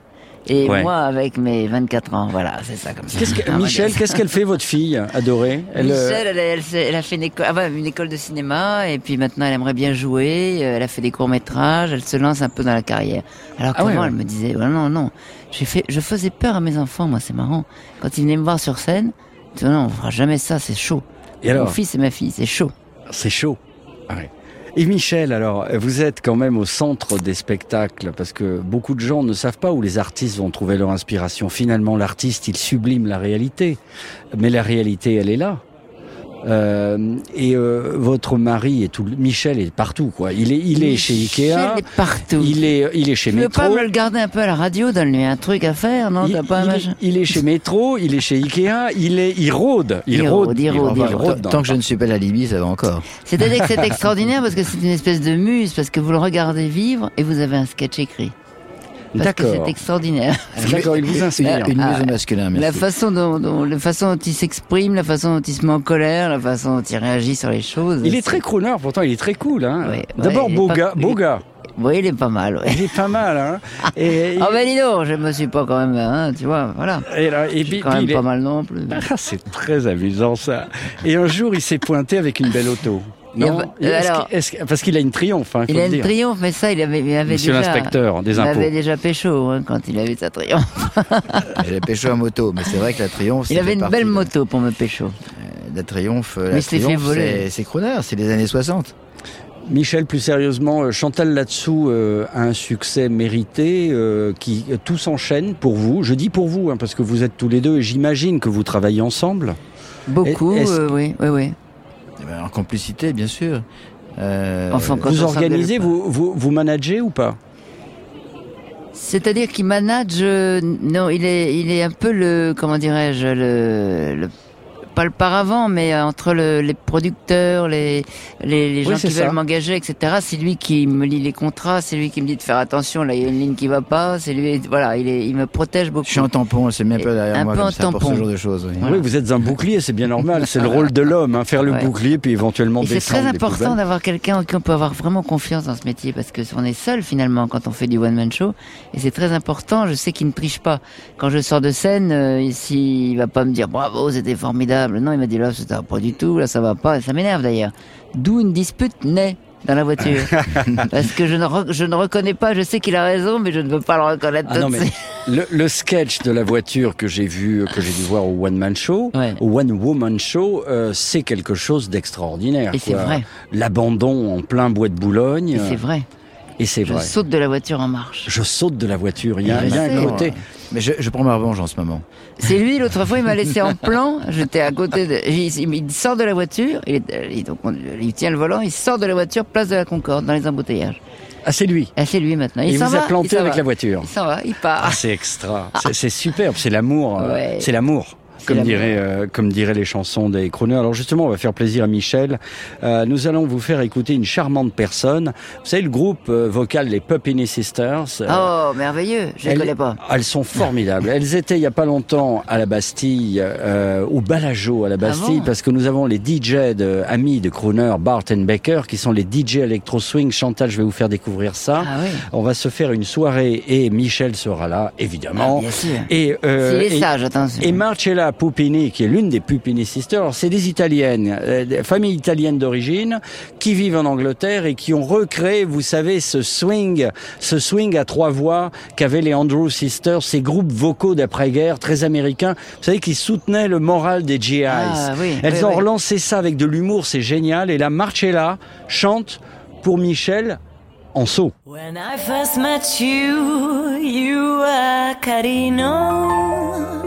[SPEAKER 7] et
[SPEAKER 5] Ouais.
[SPEAKER 7] moi avec mes 24 ans. Voilà, c'est ça comme ça.
[SPEAKER 5] Que-
[SPEAKER 7] Ah,
[SPEAKER 5] Michel, qu'est-ce qu'elle fait, votre fille adorée Elle, euh,
[SPEAKER 7] Michel, elle, elle, s'est- elle a fait une école, ah ouais, une école de cinéma et puis maintenant elle aimerait bien jouer. euh, Elle a fait des courts métrages. Elle se lance un peu dans la carrière. Alors
[SPEAKER 5] Ah ouais,
[SPEAKER 7] qu'avant
[SPEAKER 5] ouais.
[SPEAKER 7] elle me disait ouais, non non, j'ai fait, je faisais peur à mes enfants. Moi c'est marrant. Quand ils venaient me voir sur scène, ils disaient, non on fera jamais ça, c'est chaud.
[SPEAKER 5] Et alors
[SPEAKER 7] Mon fils et ma fille, c'est chaud.
[SPEAKER 5] C'est chaud. Ouais. Et Michel, alors, vous êtes quand même au centre des spectacles parce que beaucoup de gens ne savent pas où les artistes vont trouver leur inspiration. Finalement, l'artiste, il sublime la réalité. Mais la réalité, elle est là. Euh, et euh, votre mari est tout, Michel est partout quoi. Il est, il est chez
[SPEAKER 7] Michel
[SPEAKER 5] Ikea.
[SPEAKER 7] est partout.
[SPEAKER 5] Il est, il est chez
[SPEAKER 7] Tu veux
[SPEAKER 5] Métro.
[SPEAKER 7] pas me le garder un peu à la radio, donne-lui un truc à faire, non
[SPEAKER 5] il,
[SPEAKER 7] T'as pas un
[SPEAKER 5] il est,
[SPEAKER 7] machin
[SPEAKER 5] il est chez Métro, il est chez Ikea, il est, il rôde, il,
[SPEAKER 7] Il
[SPEAKER 5] rôde,
[SPEAKER 7] rôde, il rôde,
[SPEAKER 13] Tant que je ne suis pas la Libye, ça va encore.
[SPEAKER 7] C'est-à-dire que c'est extraordinaire parce que c'est une espèce de muse, parce que vous le regardez vivre et vous avez un sketch écrit. Parce que
[SPEAKER 5] D'accord.
[SPEAKER 7] c'est extraordinaire.
[SPEAKER 5] D'accord, il vous inspire.
[SPEAKER 13] Une, une
[SPEAKER 7] Ah,
[SPEAKER 13] muse au masculin,
[SPEAKER 7] La façon dont, dont- la façon dont il s'exprime, la façon dont il se met en colère, la façon dont il réagit sur les choses.
[SPEAKER 5] Il est très crooner, pourtant il est très cool. Hein.
[SPEAKER 7] Ouais, ouais,
[SPEAKER 5] D'abord
[SPEAKER 7] il est
[SPEAKER 5] beau
[SPEAKER 7] pas-
[SPEAKER 5] gars,
[SPEAKER 7] il
[SPEAKER 5] beau gars.
[SPEAKER 7] Oui, il est pas mal. Ouais.
[SPEAKER 5] Il est pas mal. Hein. Et,
[SPEAKER 7] Ah ben dis donc, je me suis pas quand même, hein, tu vois, voilà.
[SPEAKER 5] et, là, et
[SPEAKER 7] Je
[SPEAKER 5] puis,
[SPEAKER 7] suis quand même
[SPEAKER 5] il
[SPEAKER 7] pas
[SPEAKER 5] est-
[SPEAKER 7] mal non plus.
[SPEAKER 5] Ah, c'est très amusant ça. Et un jour, il s'est pointé avec une belle auto. Non Est-ce
[SPEAKER 7] alors-
[SPEAKER 5] que- Parce qu'il a une triomphe, hein, il
[SPEAKER 7] Il a une
[SPEAKER 5] dire.
[SPEAKER 7] triomphe, mais ça, il avait, il avait
[SPEAKER 5] Monsieur
[SPEAKER 7] déjà.
[SPEAKER 5] l'inspecteur des
[SPEAKER 7] il
[SPEAKER 5] impôts.
[SPEAKER 7] avait déjà pécho hein, quand il avait sa triomphe.
[SPEAKER 13] Elle a pécho à moto, mais c'est vrai que la Triomphe.
[SPEAKER 7] Il avait une belle
[SPEAKER 13] de-
[SPEAKER 7] moto pour me pécho.
[SPEAKER 13] euh, La Triomphe, euh,
[SPEAKER 7] Mais
[SPEAKER 13] la
[SPEAKER 7] il
[SPEAKER 13] Triomphe, c'est- crooner, c'est les années 60.
[SPEAKER 5] Michel, plus sérieusement, euh, Chantal là-dessous euh, a un succès mérité euh, qui euh, tout s'enchaîne pour vous. Je dis pour vous, hein, parce que vous êtes tous les deux et j'imagine que vous travaillez ensemble.
[SPEAKER 7] Beaucoup, euh, oui, oui, oui.
[SPEAKER 13] Ben, en complicité, bien sûr. Euh,
[SPEAKER 7] Enfin, Quand
[SPEAKER 5] vous organisez, vous, vous, vous managez ou pas?
[SPEAKER 7] C'est-à-dire qu'il manage, euh, non, il est, il est un peu le, comment dirais-je, le, le- pas le paravent, mais euh, entre le- les producteurs, les, les, les gens qui
[SPEAKER 5] ça.
[SPEAKER 7] veulent m'engager, etc. C'est lui qui me lit les contrats, c'est lui qui me dit de faire attention, là il y a une ligne qui va pas, c'est lui, voilà, il est, il me protège beaucoup.
[SPEAKER 13] Je suis en tampon, c'est bien un peu derrière
[SPEAKER 7] Un
[SPEAKER 13] moi
[SPEAKER 7] peu
[SPEAKER 13] comme
[SPEAKER 7] en
[SPEAKER 13] ça pour ce
[SPEAKER 7] tampon.
[SPEAKER 13] genre de choses. oui.
[SPEAKER 5] Oui, vous êtes un bouclier, c'est bien normal. C'est le rôle de l'homme, hein, faire le
[SPEAKER 7] Ouais.
[SPEAKER 5] bouclier puis éventuellement
[SPEAKER 7] Et c'est très important d'avoir quelqu'un en qui on peut avoir vraiment confiance dans ce métier parce que on est seul finalement quand on fait du one man show et c'est très important. Je sais qu'il ne triche pas. Quand je sors de scène, euh, ici, il va pas me dire bravo, c'était formidable. Non, il m'a dit là, c'était pas du tout, là, ça va pas. Et ça m'énerve d'ailleurs. D'où une dispute naît dans la voiture parce que je ne, je ne reconnais pas. Je sais qu'il a raison, mais je ne veux pas le reconnaître.
[SPEAKER 5] Ah non, mais le, le sketch de la voiture que j'ai vu, que j'ai dû voir au One Man Show, au One Woman Show, euh, c'est quelque chose d'extraordinaire.
[SPEAKER 7] Et c'est vrai.
[SPEAKER 5] L'abandon en plein bois de Boulogne.
[SPEAKER 7] Et c'est vrai.
[SPEAKER 5] Et c'est
[SPEAKER 7] Je
[SPEAKER 5] vrai.
[SPEAKER 7] saute de la voiture en marche.
[SPEAKER 5] Je saute de la voiture. Il y a,
[SPEAKER 7] Je
[SPEAKER 5] il y a un côté.
[SPEAKER 13] Mais je, je prends ma revanche en ce moment.
[SPEAKER 7] C'est lui, l'autre fois, il m'a laissé en plan. J'étais à côté de. Il, il sort de la voiture, il, est- il- donc on- il tient le volant, il sort de la voiture, place de la Concorde, dans les embouteillages.
[SPEAKER 5] Ah, c'est lui.
[SPEAKER 7] Ah, c'est lui maintenant. Il
[SPEAKER 5] Il
[SPEAKER 7] s'en
[SPEAKER 5] vous a planté avec
[SPEAKER 7] va.
[SPEAKER 5] la voiture.
[SPEAKER 7] Il s'en va, il part.
[SPEAKER 5] Ah, c'est extra. C'est- C'est superbe. C'est l'amour. euh,
[SPEAKER 7] Ouais.
[SPEAKER 5] C'est l'amour. Comme dirait, euh, comme diraient les chansons des crooners. Alors justement, on va faire plaisir à Michel. Euh, nous allons vous faire écouter une charmante personne. Vous savez, le groupe euh, vocal les Puppini Sisters. euh,
[SPEAKER 7] Oh, merveilleux. Je ne connais pas.
[SPEAKER 5] Elles sont formidables. Elles étaient il y a pas longtemps à la Bastille, euh, au Balageau à la Bastille,
[SPEAKER 7] bon
[SPEAKER 5] parce que nous avons les DJ de, amis de crooner Bart and Baker, qui sont les DJ Electro Swing. Chantal, je vais vous faire découvrir ça.
[SPEAKER 7] Ah oui.
[SPEAKER 5] On va se faire une soirée et Michel sera là, évidemment.
[SPEAKER 7] Ah, bien sûr.
[SPEAKER 5] Et, euh,
[SPEAKER 7] S'il est sage, attention.
[SPEAKER 5] Et Marcella Pupini, qui est l'une des Pupini Sisters, alors, c'est des Italiennes, euh, des familles italiennes d'origine, qui vivent en Angleterre et qui ont recréé, vous savez, ce swing, ce swing à trois voix qu'avaient les Andrew Sisters, ces groupes vocaux d'après-guerre très américains, vous savez, qui soutenaient le moral des GIs.
[SPEAKER 7] Ah, oui,
[SPEAKER 5] Elles
[SPEAKER 7] oui,
[SPEAKER 5] ont
[SPEAKER 7] oui.
[SPEAKER 5] relancé ça avec de l'humour, c'est génial. Et là, Marcella chante pour Michel en saut.
[SPEAKER 14] When I first met you, you were Carino,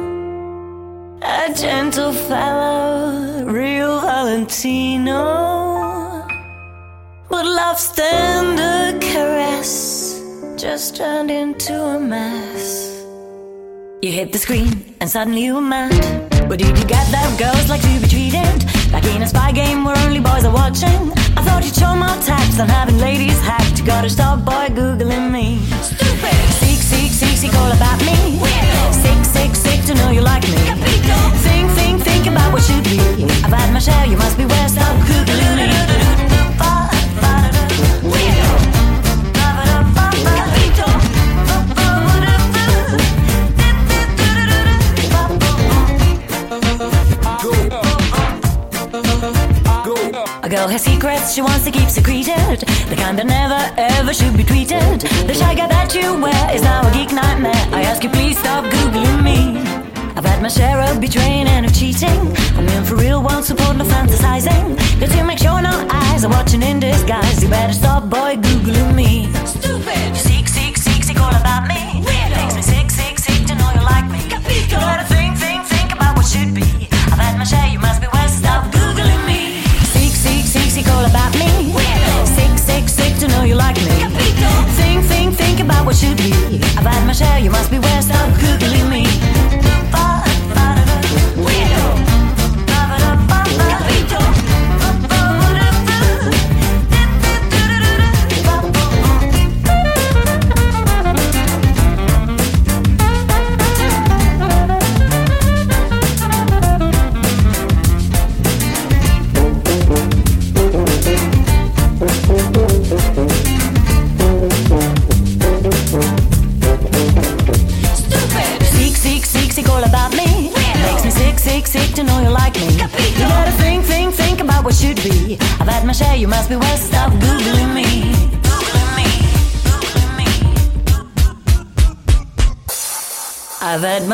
[SPEAKER 14] a gentle fellow, real Valentino. But love's tender caress just turned into a mess. You hit the screen and suddenly you were mad. But did you get that girls like to be treated? Like in a spy game where only boys are watching? I thought you'd show more tact than having ladies hacked. You gotta stop boy googling me. Stupid! Seek, seek, seek, seek all about me. Sick, sick, sick to know you like me. Think, think, think about what should be. I've had my share, you must be where stop googling me. Girl has secrets she wants to keep secreted. The kind that never ever should be tweeted. The shy guy that you wear is now a geek nightmare. I ask you please stop googling me. I've had my share of betraying and of cheating. I'm in for real, won't support no fantasizing. Got to make sure no eyes are watching in disguise. You better stop, boy, googling me. Stupid. Seek, seek, seek, seek all about me. Makes me sick, sick, sick to know you like me. You gotta what should be. I've had my share, you must be west.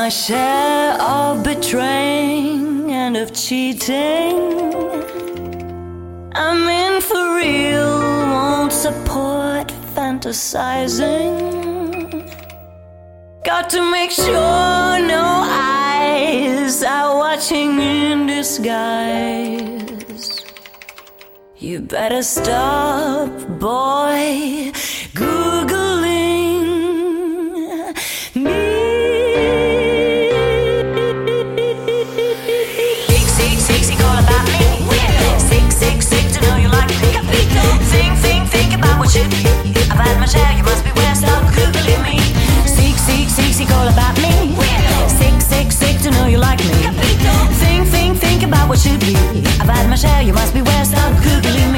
[SPEAKER 14] My share of betraying and of cheating. I'm in for real, won't support fantasizing. Got to make sure no eyes are watching in disguise. You better stop, boy, I've my share, you must beware, stop googling me. All about me. Sick, sick, sick to know you like me. Think, think, think about what should be. I've had my share, you must be beware, stop googling me.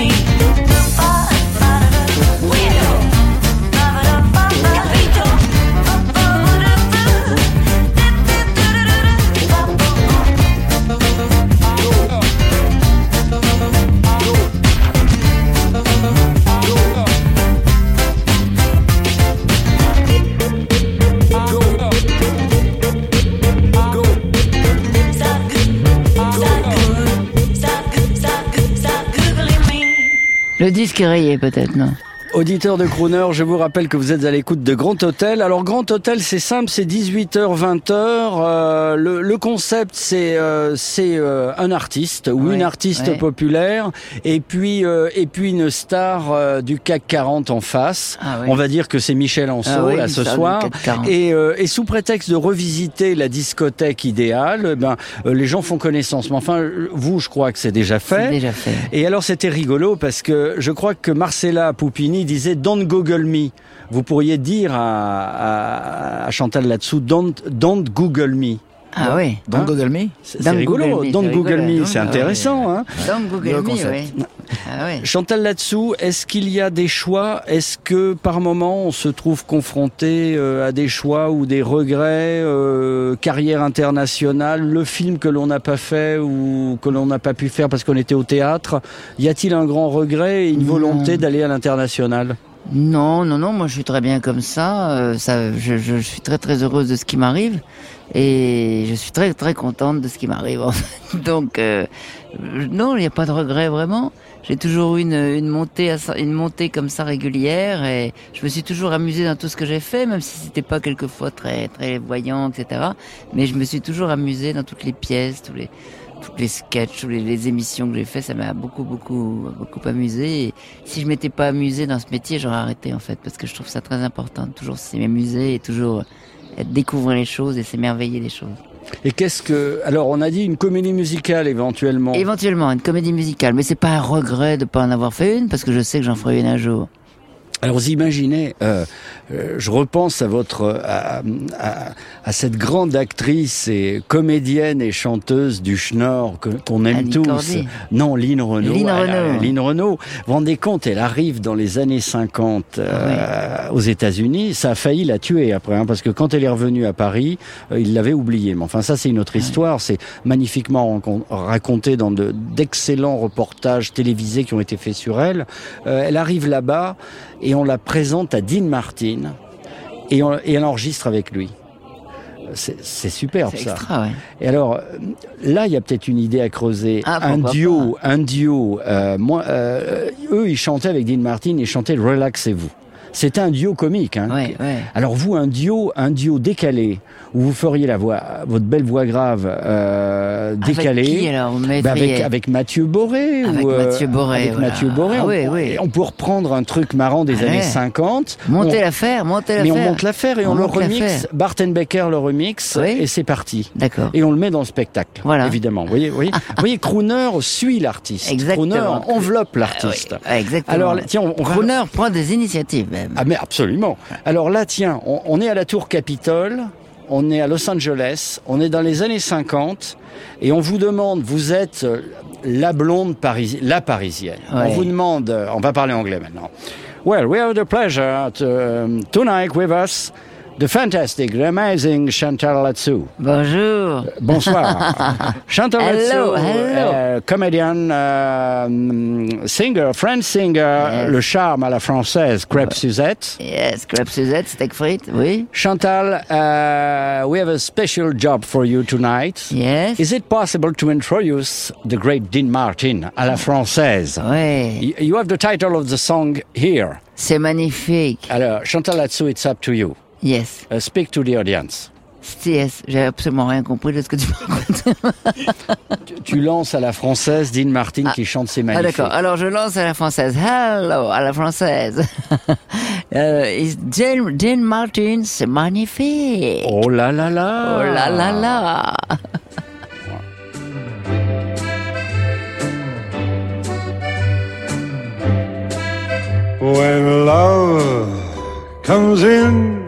[SPEAKER 7] Le disque est rayé peut-être, non?
[SPEAKER 5] Auditeurs de Crooner, je vous rappelle que vous êtes à l'écoute de Grand Hôtel. Alors Grand Hôtel, c'est simple, c'est 18h, 20h. Euh, le, le concept, c'est euh, c'est euh, un artiste ou une artiste populaire, et puis euh, et puis une star euh, du CAC 40 en face.
[SPEAKER 7] Ah ouais.
[SPEAKER 5] On va dire que c'est Michel Anceau
[SPEAKER 7] Ah oui,
[SPEAKER 5] là ce soir.
[SPEAKER 7] CAC 40.
[SPEAKER 5] Et, euh, et sous prétexte de revisiter la discothèque idéale, eh ben euh, les gens font connaissance. Mais enfin, vous, je crois que c'est déjà fait.
[SPEAKER 7] C'est déjà fait.
[SPEAKER 5] Et alors c'était rigolo parce que je crois que Marcella Poupini disait Don't Google me. Vous pourriez dire à, à, Chantal là-dessous Don't, don't Google me.
[SPEAKER 7] Ah oui.
[SPEAKER 13] Don't
[SPEAKER 5] Hein
[SPEAKER 13] Google me
[SPEAKER 5] C'est rigolo.
[SPEAKER 7] Google me,
[SPEAKER 5] Don't
[SPEAKER 7] c'est
[SPEAKER 5] Google
[SPEAKER 7] rigolo.
[SPEAKER 5] me, c'est
[SPEAKER 7] ouais.
[SPEAKER 5] intéressant. Hein
[SPEAKER 7] Don't Google
[SPEAKER 13] Le
[SPEAKER 7] me, oui. Ah ouais.
[SPEAKER 5] Chantal là-dessous, est-ce qu'il y a des choix? Est-ce que par moment on se trouve confronté euh, à des choix ou des regrets euh, Carrière internationale, le film que l'on n'a pas fait ou que l'on n'a pas pu faire parce qu'on était au théâtre? Y a-t-il un grand regret et une volonté d'aller à l'international?
[SPEAKER 7] Non, non, non, moi je suis très bien comme ça. euh, ça je, je, je suis très très heureuse de ce qui m'arrive et je suis très très contente de ce qui m'arrive. en fait. Donc euh, non, il n'y a pas de regret vraiment. J'ai toujours eu une, une montée une montée comme ça régulière et je me suis toujours amusée dans tout ce que j'ai fait, même si c'était pas quelquefois très très voyant, etc. Mais je me suis toujours amusée dans toutes les pièces, tous les toutes les sketchs, toutes les, les émissions que j'ai fait, ça m'a beaucoup, beaucoup, beaucoup amusé. Et si je m'étais pas amusé dans ce métier, j'aurais arrêté en fait, parce que je trouve ça très important de toujours s'amuser et toujours découvrir les choses et s'émerveiller des choses.
[SPEAKER 5] Et qu'est-ce que alors on a dit une comédie musicale éventuellement.
[SPEAKER 7] Éventuellement, une comédie musicale, mais c'est pas un regret de pas en avoir fait une, parce que je sais que j'en ferai une un jour.
[SPEAKER 5] Alors vous imaginez, euh, euh, je repense à votre à, à- à cette grande actrice et comédienne et chanteuse du Schnorr qu'on aime
[SPEAKER 7] Annie
[SPEAKER 5] tous.
[SPEAKER 7] Cordy.
[SPEAKER 5] Non, Lynn Renault.
[SPEAKER 7] Lynn Renault.
[SPEAKER 5] Lynn Renault. Vous vous rendez compte, elle arrive dans les années 50 euh, aux États-Unis. Ça a failli la tuer après, hein, parce que quand elle est revenue à Paris, euh, il l'avait oubliée. Mais enfin, ça c'est une autre histoire. C'est magnifiquement raconté dans de- d'excellents reportages télévisés qui ont été faits sur elle. Euh, elle arrive là-bas et on la présente à Dean Martin et, on- et elle enregistre avec lui. C'est superbe ça.
[SPEAKER 7] extra, ouais.
[SPEAKER 5] Et alors là, il y a peut-être une idée à creuser.
[SPEAKER 7] Ah,
[SPEAKER 5] un duo, un duo. euh, moi, euh, eux, ils chantaient avec Dean Martin, ils chantaient Relaxez-vous. C'était un duo comique. Hein.
[SPEAKER 7] Ouais, ouais.
[SPEAKER 5] Alors vous, un duo, un duo décalé, où vous feriez la voix, votre belle voix grave euh, décalée.
[SPEAKER 7] Avec qui alors
[SPEAKER 5] Bah, avec, Mathieu Boré.
[SPEAKER 7] Avec
[SPEAKER 5] ou, euh,
[SPEAKER 7] Mathieu Boré,
[SPEAKER 5] Avec
[SPEAKER 7] voilà.
[SPEAKER 5] Mathieu Boré.
[SPEAKER 7] Ah
[SPEAKER 5] on,
[SPEAKER 7] oui, oui.
[SPEAKER 5] on peut reprendre un truc marrant des
[SPEAKER 7] Allez.
[SPEAKER 5] années 50.
[SPEAKER 7] Montez
[SPEAKER 5] On-
[SPEAKER 7] l'affaire, montez
[SPEAKER 5] mais on
[SPEAKER 7] l'affaire.
[SPEAKER 5] monte l'affaire et on,
[SPEAKER 7] On
[SPEAKER 5] le
[SPEAKER 7] monte
[SPEAKER 5] remix.
[SPEAKER 7] l'affaire.
[SPEAKER 5] Bartenbecker le remix
[SPEAKER 7] Oui.
[SPEAKER 5] et c'est parti.
[SPEAKER 7] D'accord.
[SPEAKER 5] Et on le met dans le spectacle.
[SPEAKER 7] Voilà.
[SPEAKER 5] Évidemment. Vous voyez, vous voyez, vous voyez, Crooner suit l'artiste.
[SPEAKER 7] Exactement.
[SPEAKER 5] Crooner enveloppe l'artiste.
[SPEAKER 7] Ah oui, ouais, exactement.
[SPEAKER 5] Alors, tiens, on,
[SPEAKER 7] Crooner prend des initiatives même.
[SPEAKER 5] Ah mais absolument. Alors là, tiens, on, on est à la Tour Capitole, on est à Los Angeles, on est dans les années 50, et on vous demande, vous êtes euh, la blonde parisienne, la parisienne. On vous demande, on va parler anglais maintenant. Well, we have the pleasure to, um, tonight with us, the fantastic, the amazing Chantal Latsou.
[SPEAKER 7] Bonjour.
[SPEAKER 5] Bonsoir. Chantal
[SPEAKER 7] Hello,
[SPEAKER 5] Latsou,
[SPEAKER 7] hello.
[SPEAKER 5] euh, comédienne, euh, singer, French singer,
[SPEAKER 7] Yes.
[SPEAKER 5] le charme à la française, Crêpe Suzette.
[SPEAKER 7] Yes, crêpes Suzette, steak frites, oui.
[SPEAKER 5] Chantal, uh, we have a special job for you tonight.
[SPEAKER 7] Yes.
[SPEAKER 5] Is it possible to introduce the great Dean Martin à la française?
[SPEAKER 7] Ouais,
[SPEAKER 5] Y- You have the title of the song here.
[SPEAKER 7] c'est magnifique.
[SPEAKER 5] Alors, Chantal Latsou, it's up to you.
[SPEAKER 7] Yes.
[SPEAKER 5] Uh, speak to the audience.
[SPEAKER 7] Yes, j'ai absolument rien compris de ce que tu me racontes.
[SPEAKER 5] Tu- Tu lances à la française Dean Martin qui chante ses
[SPEAKER 7] Ah
[SPEAKER 5] magnifiques.
[SPEAKER 7] d'accord, alors je lance à la française. Hello, à la française. euh, Jane, Jane Martin, c'est magnifique.
[SPEAKER 5] Oh là là là
[SPEAKER 7] Oh là là là.
[SPEAKER 9] When love comes in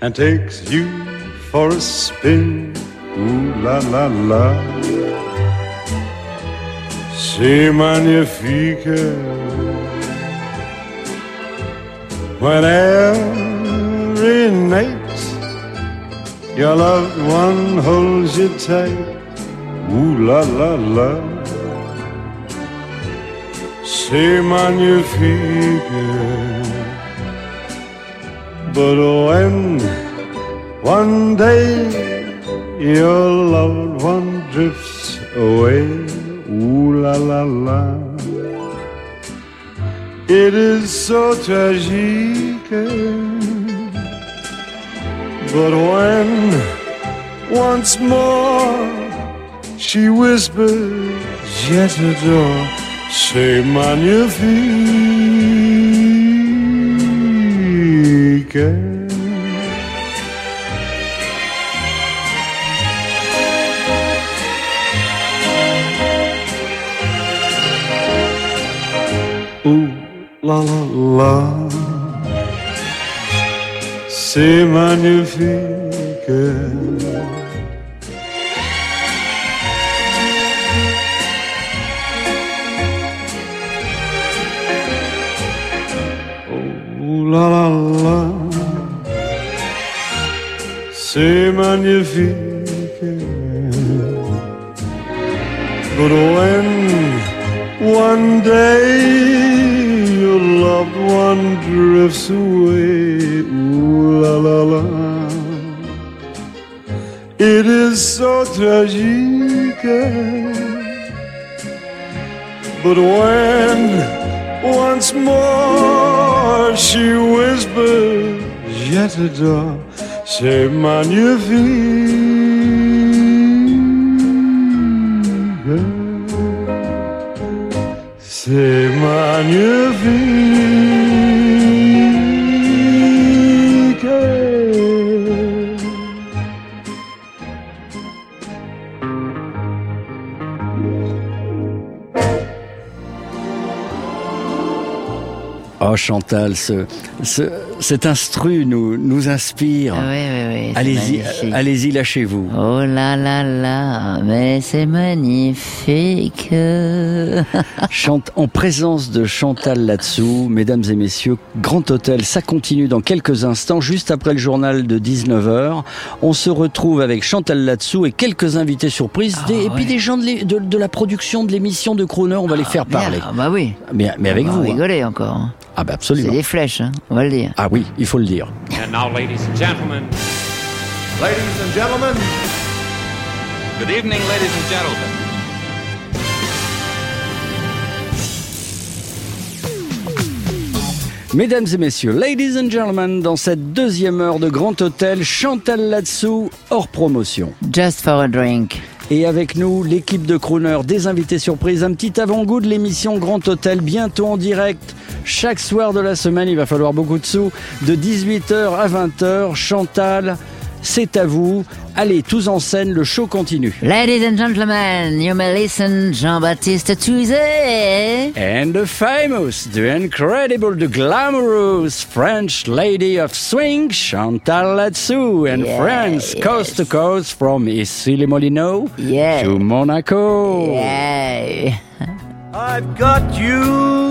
[SPEAKER 9] and takes you for a spin. Ooh la la la. C'est magnifique. When every night your loved one holds you tight. Ooh la la la. C'est magnifique. But oh, when one day your loved one drifts away, ooh la la la, it is so tragique. But when once more she whispers, Je t'adore, c'est magnifique. Ooh la la la, c'est magnifique. La la la, c'est magnifique. But when one day your loved one drifts away, ooh la la la, it is so tragique. But when once more she whispers, Je t'adore, c'est magnifique. C'est magnifique.
[SPEAKER 5] Oh Chantal, ce, ce, cet instru nous, nous inspire.
[SPEAKER 7] Ah oui, oui, oui. c'est
[SPEAKER 5] Allez-y, allez-y, lâchez-vous.
[SPEAKER 7] Oh là là là, mais c'est magnifique.
[SPEAKER 5] Chante en présence de Chantal là-dessous, mesdames et messieurs, Grand Hôtel, ça continue dans quelques instants, juste après le journal de 19h. On se retrouve avec Chantal là-dessous et quelques invités surprises,
[SPEAKER 7] Ah,
[SPEAKER 5] des- et puis des gens de, l'é- de- de la production de l'émission de Croner, on va les faire
[SPEAKER 7] Bien,
[SPEAKER 5] parler.
[SPEAKER 7] ah bah oui.
[SPEAKER 5] Mais, mais avec
[SPEAKER 7] On va
[SPEAKER 5] vous. hein.
[SPEAKER 7] rigoler encore.
[SPEAKER 5] Ah bah
[SPEAKER 7] C'est
[SPEAKER 5] absolument.
[SPEAKER 7] des flèches, hein, on va le dire.
[SPEAKER 5] Ah oui, il faut le dire.
[SPEAKER 3] And now, ladies and gentlemen,
[SPEAKER 8] Ladies and gentlemen,
[SPEAKER 3] good evening, ladies and gentlemen.
[SPEAKER 5] Mesdames et messieurs, ladies and gentlemen, dans cette deuxième heure de Grand Hôtel, Chantal là-dessous, hors promotion.
[SPEAKER 7] Just for a drink.
[SPEAKER 5] Et avec nous, l'équipe de Crooner, des invités surprises, un petit avant-goût de l'émission Grand Hôtel, bientôt en direct, chaque soir de la semaine, il va falloir beaucoup de sous, de 18h à 20h, Chantal, c'est à vous. Allez, tous en scène, le show continue.
[SPEAKER 7] Ladies and gentlemen, you may listen Jean-Baptiste Tuizé.
[SPEAKER 5] And the famous, the incredible, the glamorous French lady of swing, Chantal Latsou, and
[SPEAKER 7] Yeah,
[SPEAKER 5] France, coast to coast, from Issy-les-Moulineaux
[SPEAKER 7] Yeah.
[SPEAKER 5] to Monaco.
[SPEAKER 7] Yeah.
[SPEAKER 11] I've got you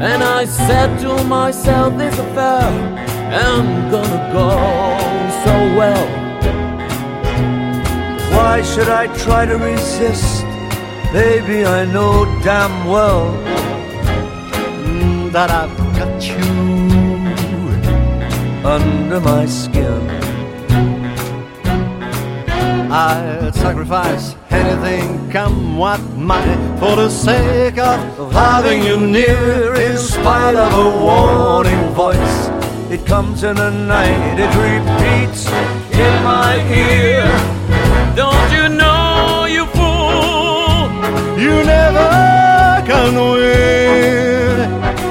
[SPEAKER 11] And I said to myself, this affair ain't gonna go so well. Why should I try to resist? Baby, I know damn well that I've got you under my skin. I'd sacrifice anything come what might, for the sake of having you near, in spite of a warning voice. It comes in the night, it repeats in my ear. Don't you know, you fool, you never can win.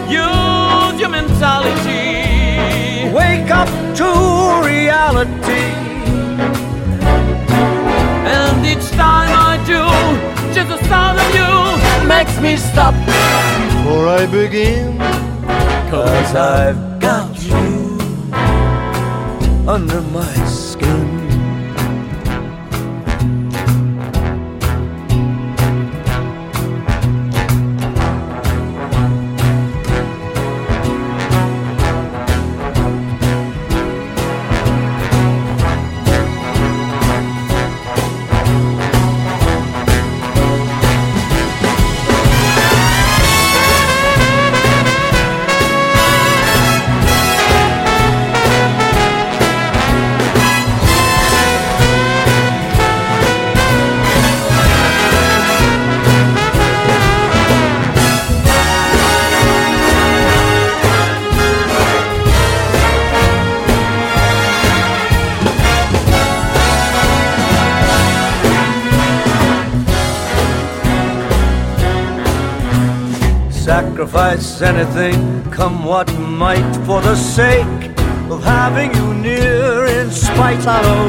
[SPEAKER 11] Use your mentality, wake up to reality. And each time just the sound of you makes me stop before I begin. Cause I've got you under my skin. Sacrifice anything, come what might, for the sake of having you near, in spite of a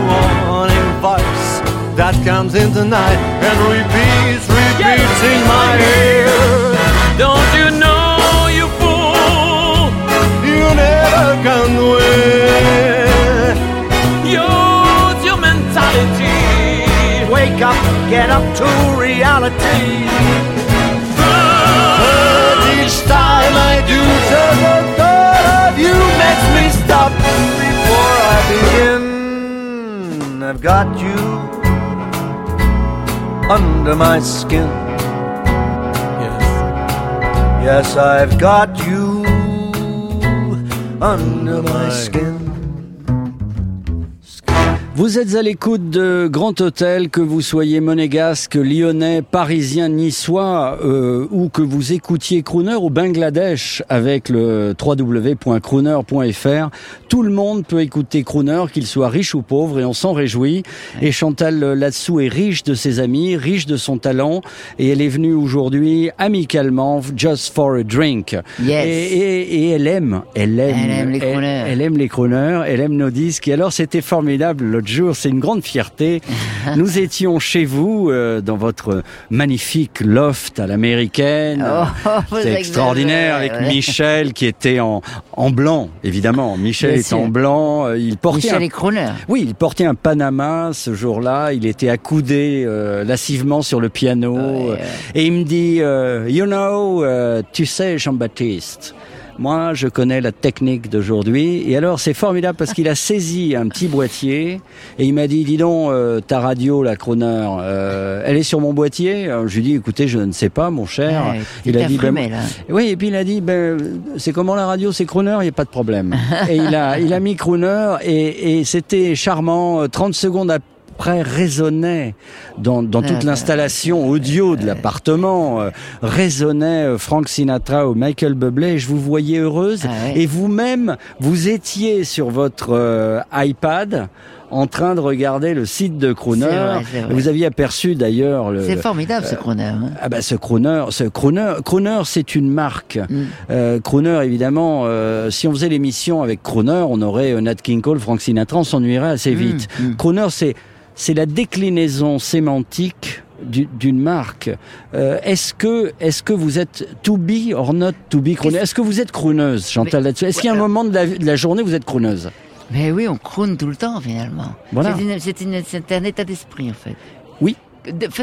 [SPEAKER 11] warning voice that comes in the night and repeats, repeats in my ear. Don't you know, you fool, you never can win. Use your mentality, wake up, get up to reality. Begin. I've got you under my skin. Yes. Yes, I've got you under my skin.
[SPEAKER 5] Vous êtes à l'écoute de Grand Hôtel, que vous soyez monégasque, lyonnais, parisien, niçois, euh, ou que vous écoutiez Crooner au Bangladesh avec le www.crooner.fr. Tout le monde peut écouter Crooner, qu'il soit riche ou pauvre, et on s'en réjouit. Et Chantal Latsou est riche de ses amis, riche de son talent, et elle est venue aujourd'hui amicalement, just for a drink.
[SPEAKER 7] Yes.
[SPEAKER 5] Et, et- et elle aime, elle aime,
[SPEAKER 7] Elle aime les crooners.
[SPEAKER 5] elle aime les crooners, elle aime nos disques. Et alors, c'était formidable l'autre jour, c'est une grande fierté. Nous étions chez vous, euh, dans votre magnifique loft à l'américaine.
[SPEAKER 7] Oh, vous
[SPEAKER 5] c'est extraordinaire avec
[SPEAKER 7] ouais.
[SPEAKER 5] Michel qui était en, en blanc, évidemment. Michel est en blanc. euh, Il portait
[SPEAKER 7] Michel
[SPEAKER 5] un-
[SPEAKER 7] et Croner.
[SPEAKER 5] oui, il portait un Panama ce jour-là. Il était accoudé euh, lascivement sur le piano. euh, Et il me dit, euh, you know, euh, tu sais, Jean-Baptiste, moi, je connais la technique d'aujourd'hui. Et alors, c'est formidable parce qu'il a saisi un petit boîtier et il m'a dit, dis donc, euh, ta radio, la Croner, euh, elle est sur mon boîtier Alors, Je lui ai dit, écoutez, je ne sais pas, mon cher.
[SPEAKER 7] Ouais, il t'a frumé, là.
[SPEAKER 5] oui, et puis il a dit, ben, c'est comment la radio, c'est Crooner, il n'y a pas de problème. et il a, il a mis Crooner et, et c'était charmant. Euh, 30 secondes après résonnait dans, dans
[SPEAKER 7] Ah,
[SPEAKER 5] toute
[SPEAKER 7] bah,
[SPEAKER 5] l'installation audio de l'appartement, euh, résonnait euh, Frank Sinatra ou Michael Bublé. Je vous voyais heureuse
[SPEAKER 7] Ah
[SPEAKER 5] et vous-même, vous étiez sur votre euh, iPad en train de regarder le site de Crooner.
[SPEAKER 7] Vrai, vrai.
[SPEAKER 5] Vous aviez aperçu d'ailleurs le,
[SPEAKER 7] C'est formidable ce Croner. hein.
[SPEAKER 5] ah bah ce Crooner, ce Crooner, Crooner c'est une marque.
[SPEAKER 7] Mm.
[SPEAKER 5] Euh, Crooner évidemment, euh, si on faisait l'émission avec Crooner, on aurait euh, Nat King Cole, Frank Sinatra, on s'ennuierait assez
[SPEAKER 7] Mm,
[SPEAKER 5] vite.
[SPEAKER 7] mm.
[SPEAKER 5] Crooner c'est c'est la déclinaison sémantique du- d'une marque. Euh, est-ce que est-ce que vous êtes to be or not to be crooner Est-ce que vous êtes crooneuse, Chantal là-dessus? Est-ce qu'il y a un moment de la, de la journée où vous êtes crooneuse
[SPEAKER 7] Mais oui, on croune tout le temps finalement.
[SPEAKER 5] Voilà.
[SPEAKER 7] C'est un état d'esprit en fait.
[SPEAKER 5] Oui.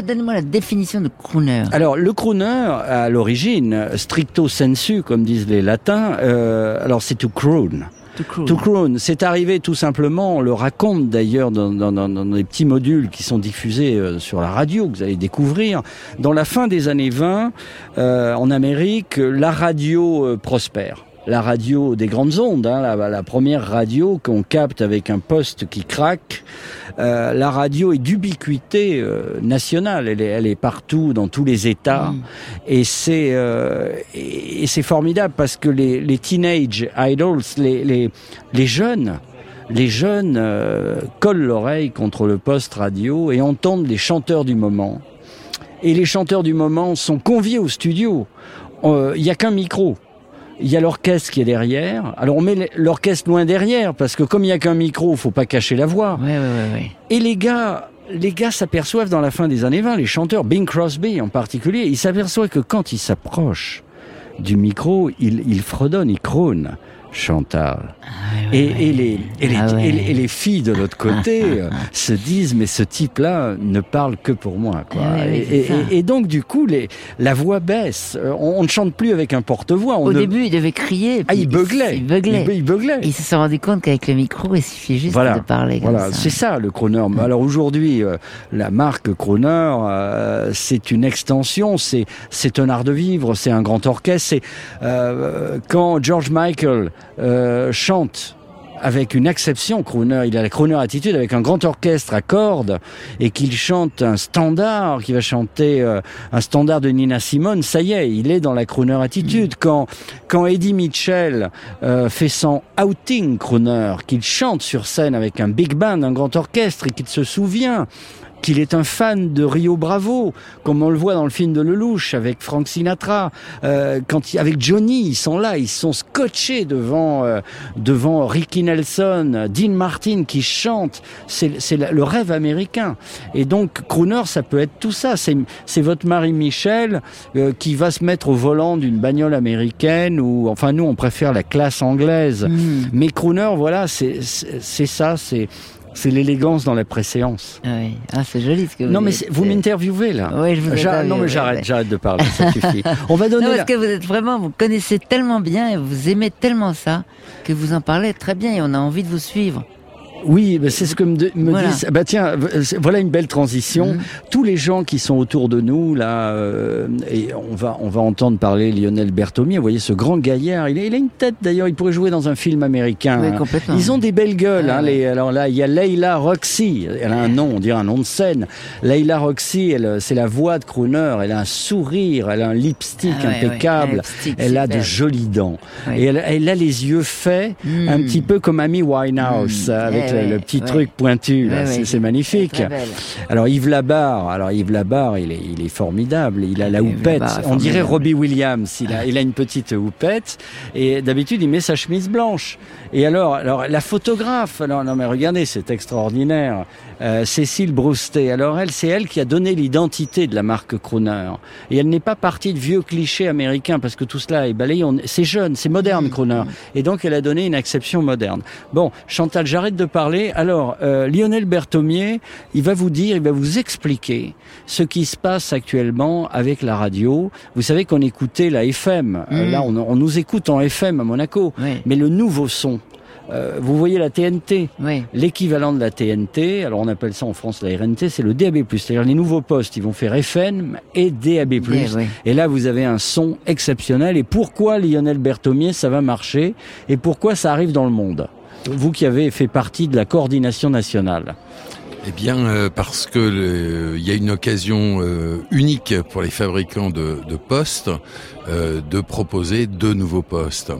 [SPEAKER 7] Donnez-moi la définition de crooner.
[SPEAKER 5] Alors, le crooner, à l'origine, stricto sensu, comme disent les latins, euh, alors c'est to croon.
[SPEAKER 7] To croon.
[SPEAKER 5] C'est arrivé tout simplement, on le raconte d'ailleurs dans, dans, des petits modules qui sont diffusés euh, sur la radio, que vous allez découvrir. Dans la fin des années 20, euh, en Amérique, la radio euh, prospère. La radio des grandes ondes, hein, la, la première radio qu'on capte avec un poste qui craque. Euh, la radio est d'ubiquité euh, nationale, elle est, elle est partout, dans tous les États,
[SPEAKER 7] Mm.
[SPEAKER 5] et c'est euh, et, et c'est formidable parce que les, les teenage idols, les, les, les jeunes, les jeunes euh, collent l'oreille contre le poste radio et entendent les chanteurs du moment. Et les chanteurs du moment sont conviés au studio. Euh, Il y a qu'un micro. Il y a l'orchestre qui est derrière. Alors on met l'orchestre loin derrière parce que comme il y a qu'un micro, faut pas cacher la voix.
[SPEAKER 7] Ouais, ouais, ouais, ouais.
[SPEAKER 5] Et les gars, les gars s'aperçoivent dans la fin des années 20, les chanteurs, Bing Crosby en particulier, ils s'aperçoivent que quand ils s'approchent du micro, ils, ils fredonnent, ils crônent. Chantal. et, et les, et, les,
[SPEAKER 7] Ah ouais.
[SPEAKER 5] et les- et les filles de l'autre côté euh, se disent mais ce type-là ne parle que pour moi. Quoi.
[SPEAKER 7] Ah
[SPEAKER 5] et, donc du coup les, la voix baisse. Euh, On, on ne chante plus avec un porte-voix.
[SPEAKER 7] Au
[SPEAKER 5] ne-
[SPEAKER 7] début, il devait crier.
[SPEAKER 5] Ah, il beuglait.
[SPEAKER 7] Il beuglait.
[SPEAKER 5] Il, beuglait.
[SPEAKER 7] Se sont rendu compte qu'avec le micro, il suffit juste
[SPEAKER 5] Voilà,
[SPEAKER 7] de parler comme
[SPEAKER 5] voilà, c'est ça le Croner. Alors aujourd'hui, euh, la marque Croner, euh, c'est une extension, c'est c'est un art de vivre, c'est un grand orchestre. C'est euh, quand George Michael euh, chante avec une exception crooner, il a la crooner attitude avec un grand orchestre à cordes et qu'il chante un standard, qui va chanter euh, un standard de Nina Simone, ça y est, il est dans la crooner attitude. Quand quand Eddie Mitchell euh, fait son outing crooner, qu'il chante sur scène avec un big band, un grand orchestre et qu'il se souvient qu'il est un fan de Rio Bravo, comme on le voit dans le film de Lelouch avec Frank Sinatra, euh, quand il- avec Johnny, ils sont là, ils sont scotchés devant euh, devant Ricky Nelson, Dean Martin qui chante, c'est le rêve américain. Et donc crooner, ça peut être tout ça. C'est votre Marie Michel euh, qui va se mettre au volant d'une bagnole américaine ou enfin nous on préfère la classe anglaise.
[SPEAKER 7] Mm.
[SPEAKER 5] Mais crooner, voilà, c'est ça, c'est c'est l'élégance dans la préséance.
[SPEAKER 7] Oui. Ah, c'est joli ce que vous
[SPEAKER 5] Non mais
[SPEAKER 7] dites.
[SPEAKER 5] vous m'interviewez là.
[SPEAKER 7] Oui, je vous
[SPEAKER 5] Non mais j'arrête,
[SPEAKER 7] ouais.
[SPEAKER 5] j'arrête de parler, ça suffit. On va donner
[SPEAKER 7] Non,
[SPEAKER 5] la-
[SPEAKER 7] parce que vous êtes vraiment, vous connaissez tellement bien et vous aimez tellement ça que vous en parlez très bien et on a envie de vous suivre.
[SPEAKER 5] Oui, ben, c'est ce que me, de- me
[SPEAKER 7] Voilà.
[SPEAKER 5] disent. Bah tiens, c'est- voilà une belle transition.
[SPEAKER 7] Mhm.
[SPEAKER 5] Tous les gens qui sont autour de nous là, euh, et on va on va entendre parler Lionel Berthomier. Vous voyez ce grand gaillard. Il a, il a une tête d'ailleurs. Il pourrait jouer dans un film américain.
[SPEAKER 7] Oui,
[SPEAKER 5] hein.
[SPEAKER 7] complètement.
[SPEAKER 5] Ils ont des belles gueules.
[SPEAKER 7] Ah,
[SPEAKER 5] hein, les- alors là, il y a Leila Roxy. Elle a un nom, on dirait un nom de scène. Leila Roxy, elle, c'est la voix de crooner. Elle a un sourire. Elle a un lipstick
[SPEAKER 7] Ah, ouais,
[SPEAKER 5] impeccable.
[SPEAKER 7] Lipstick
[SPEAKER 5] Elle a de jolies dents. Et elle, elle a les yeux faits, un petit peu comme Amy Winehouse,
[SPEAKER 7] Mm.
[SPEAKER 5] avec
[SPEAKER 7] Eh
[SPEAKER 5] le,
[SPEAKER 7] ouais,
[SPEAKER 5] le petit
[SPEAKER 7] ouais.
[SPEAKER 5] truc pointu.
[SPEAKER 7] Ouais,
[SPEAKER 5] c'est magnifique. Alors Yves Labarre, alors Yves Labarre, il est, il est formidable. Il a la houppette. On dirait. Robbie Williams. Il a, il a une petite houppette et d'habitude il met sa chemise blanche. Et alors, alors la photographe, alors non mais regardez, c'est extraordinaire. Euh, Cécile Broustet. Alors elle, c'est elle qui a donné l'identité de la marque Croner. Et elle n'est pas partie de vieux clichés américains parce que tout cela est balayé. On- C'est jeune, c'est moderne Croner. Et donc elle a donné une acception moderne. Bon, Chantal, j'arrête de parler. Alors euh, Lionel Berthomier, il va vous dire, il va vous expliquer ce qui se passe actuellement avec la radio. Vous savez qu'on écoutait la FM. Euh,
[SPEAKER 7] Mm.
[SPEAKER 5] là, on, on nous écoute en FM à Monaco.
[SPEAKER 7] Oui.
[SPEAKER 5] Mais le nouveau son. Euh, vous voyez la TNT,
[SPEAKER 7] Oui.
[SPEAKER 5] l'équivalent de la TNT, alors on appelle ça en France la RNT, c'est le DAB+. C'est-à-dire les nouveaux postes, ils vont faire FM et DAB+.
[SPEAKER 7] oui.
[SPEAKER 5] Et là, vous avez un son exceptionnel. Et pourquoi Lionel Berthomier, ça va marcher Et pourquoi ça arrive dans le monde? Vous qui avez fait partie de la coordination nationale.
[SPEAKER 15] Eh bien, euh, parce que il y a une occasion euh, unique pour les fabricants de, de postes euh, de proposer deux nouveaux postes.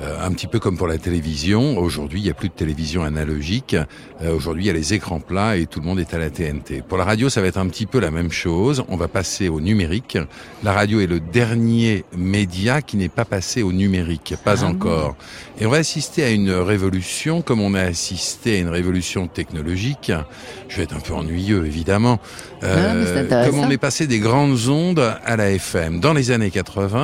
[SPEAKER 15] Euh, un petit peu comme pour la télévision. Aujourd'hui, il n'y a plus de télévision analogique. Euh, Aujourd'hui, il y a les écrans plats et tout le monde est à la TNT. Pour la radio, ça va être un petit peu la même chose. On va passer au numérique. La radio est le dernier média qui n'est pas passé au numérique, pas
[SPEAKER 7] Ah
[SPEAKER 15] encore. Et on va assister à une révolution comme on a assisté à une révolution technologique. Je vais être un peu ennuyeux, évidemment.
[SPEAKER 7] Ah, mais c'est intéressant.
[SPEAKER 15] comme on est passé des grandes ondes à la FM. Dans les années 80,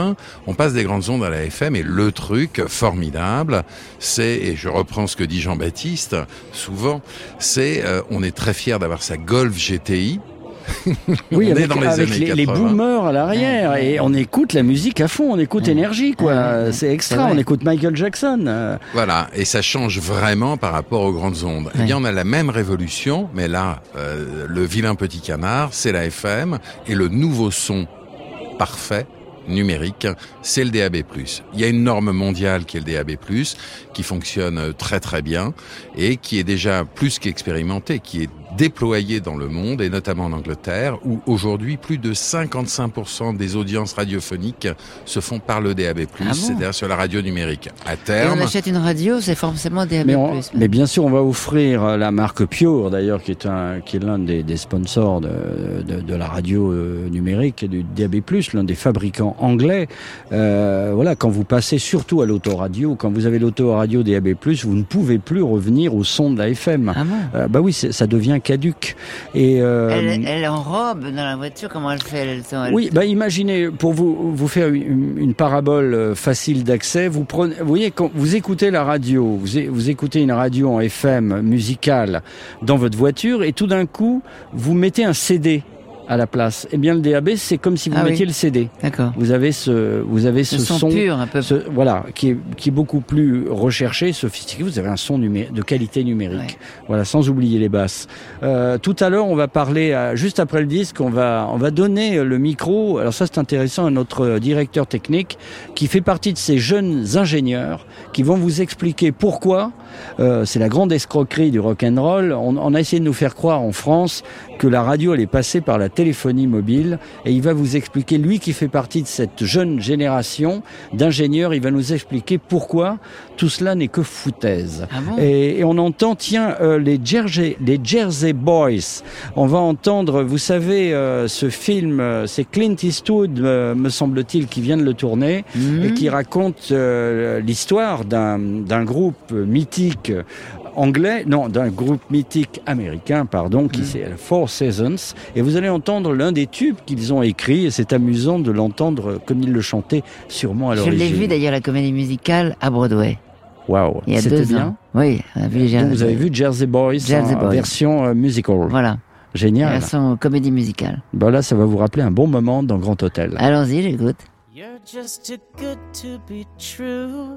[SPEAKER 15] on passe des grandes ondes à la FM et le truc formidable, c'est, et je reprends ce que dit Jean-Baptiste souvent, c'est euh, on est très fier d'avoir sa Golf GTI.
[SPEAKER 5] Oui,
[SPEAKER 15] on
[SPEAKER 5] avec,
[SPEAKER 15] est dans les
[SPEAKER 5] avec
[SPEAKER 15] années
[SPEAKER 5] les, les
[SPEAKER 15] 80.
[SPEAKER 5] boomers à l'arrière. Et on écoute la musique à fond, on écoute énergie, quoi.
[SPEAKER 7] Ouais, ouais,
[SPEAKER 5] C'est extra, on écoute Michael Jackson.
[SPEAKER 15] Voilà, et ça change vraiment par rapport aux grandes ondes.
[SPEAKER 7] Ouais.
[SPEAKER 15] bien, on a la même révolution, mais là, euh, le vilain petit canard, c'est la FM, et le nouveau son parfait, numérique, c'est le DAB+. Il y a une norme mondiale qui est le DAB+, qui fonctionne euh, très très bien et qui est déjà plus qu'expérimentée, qui est déployée dans le monde et notamment en Angleterre où aujourd'hui plus de 55% des audiences radiophoniques se font par le DAB+,
[SPEAKER 7] Ah bon
[SPEAKER 15] c'est-à-dire sur la radio numérique. À
[SPEAKER 7] Et
[SPEAKER 15] terme,
[SPEAKER 7] on achète une radio, c'est forcément des
[SPEAKER 5] Mais, on- mais bien sûr, on va offrir euh, la marque Pure, d'ailleurs, qui est un, qui est l'un des, des sponsors de, de, de la radio euh, numérique et du DAB+, l'un des fabricants anglais. Euh, voilà, quand vous passez surtout à l'autoradio, quand vous avez l'autoradio DAB+, vous ne pouvez plus revenir au son de la FM.
[SPEAKER 7] Ah bon
[SPEAKER 5] Euh, bah oui, ça devient caduque. Et euh,
[SPEAKER 7] Elle, elle enrobe dans la voiture, comment elle fait elle, elle-
[SPEAKER 5] oui, bah imaginez, pour vous, vous faire une, une parabole euh, facile d'accès, vous prenez, vous voyez, quand vous écoutez la radio, vous, vous écoutez une radio en FM musicale dans votre voiture, et tout d'un coup, vous mettez un CD à la place. Eh bien, le DAB, c'est comme si vous
[SPEAKER 7] Ah oui.
[SPEAKER 5] mettiez le CD.
[SPEAKER 7] D'accord.
[SPEAKER 5] Vous avez ce, vous avez ce,
[SPEAKER 7] Le son pur, un peu.
[SPEAKER 5] ce- voilà, qui est, qui est beaucoup plus recherché, sophistiqué. Vous avez un son de qualité numérique. Voilà, sans oublier les basses. Euh, tout à l'heure, on va parler, à- juste après le disque, on va, on va donner le micro. Alors ça, c'est intéressant à notre directeur technique qui fait partie de ces jeunes ingénieurs qui vont vous expliquer pourquoi. euh, c'est la grande escroquerie du rock and roll. On, on a essayé de nous faire croire en France que la radio allait passer par la téléphonie mobile et il va vous expliquer, lui qui fait partie de cette jeune génération d'ingénieurs, il va nous expliquer pourquoi tout cela n'est que foutaise.
[SPEAKER 7] Ah bon?
[SPEAKER 5] Et, et on entend, tiens, euh, les, Jersey, les Jersey Boys. On va entendre, vous savez, euh, ce film, euh, c'est Clint Eastwood, euh, me semble-t-il, qui vient de le tourner
[SPEAKER 7] Mhm.
[SPEAKER 5] et qui raconte l'histoire d'un groupe mythique anglais, non, d'un groupe mythique américain, pardon, qui c'est Four Seasons. Et vous allez entendre l'un des tubes qu'ils ont écrit, et c'est amusant de l'entendre comme ils le chantaient sûrement à
[SPEAKER 7] Je
[SPEAKER 5] l'origine.
[SPEAKER 7] l'ai vu d'ailleurs la comédie musicale à Broadway.
[SPEAKER 5] Waouh,
[SPEAKER 7] Il y a
[SPEAKER 5] c'était
[SPEAKER 7] deux
[SPEAKER 5] bien.
[SPEAKER 7] ans. Oui, on a vu les
[SPEAKER 5] Donc
[SPEAKER 7] Jersey
[SPEAKER 5] vous avez vu Jersey Boys,
[SPEAKER 7] Jersey Boys.
[SPEAKER 5] version euh, musical.
[SPEAKER 7] Voilà.
[SPEAKER 5] Génial.
[SPEAKER 7] Version comédie musicale.
[SPEAKER 5] Bah là, ça va vous rappeler un bon moment dans Grand Hôtel.
[SPEAKER 7] Allons-y, j'écoute.
[SPEAKER 16] You're just too good to be true.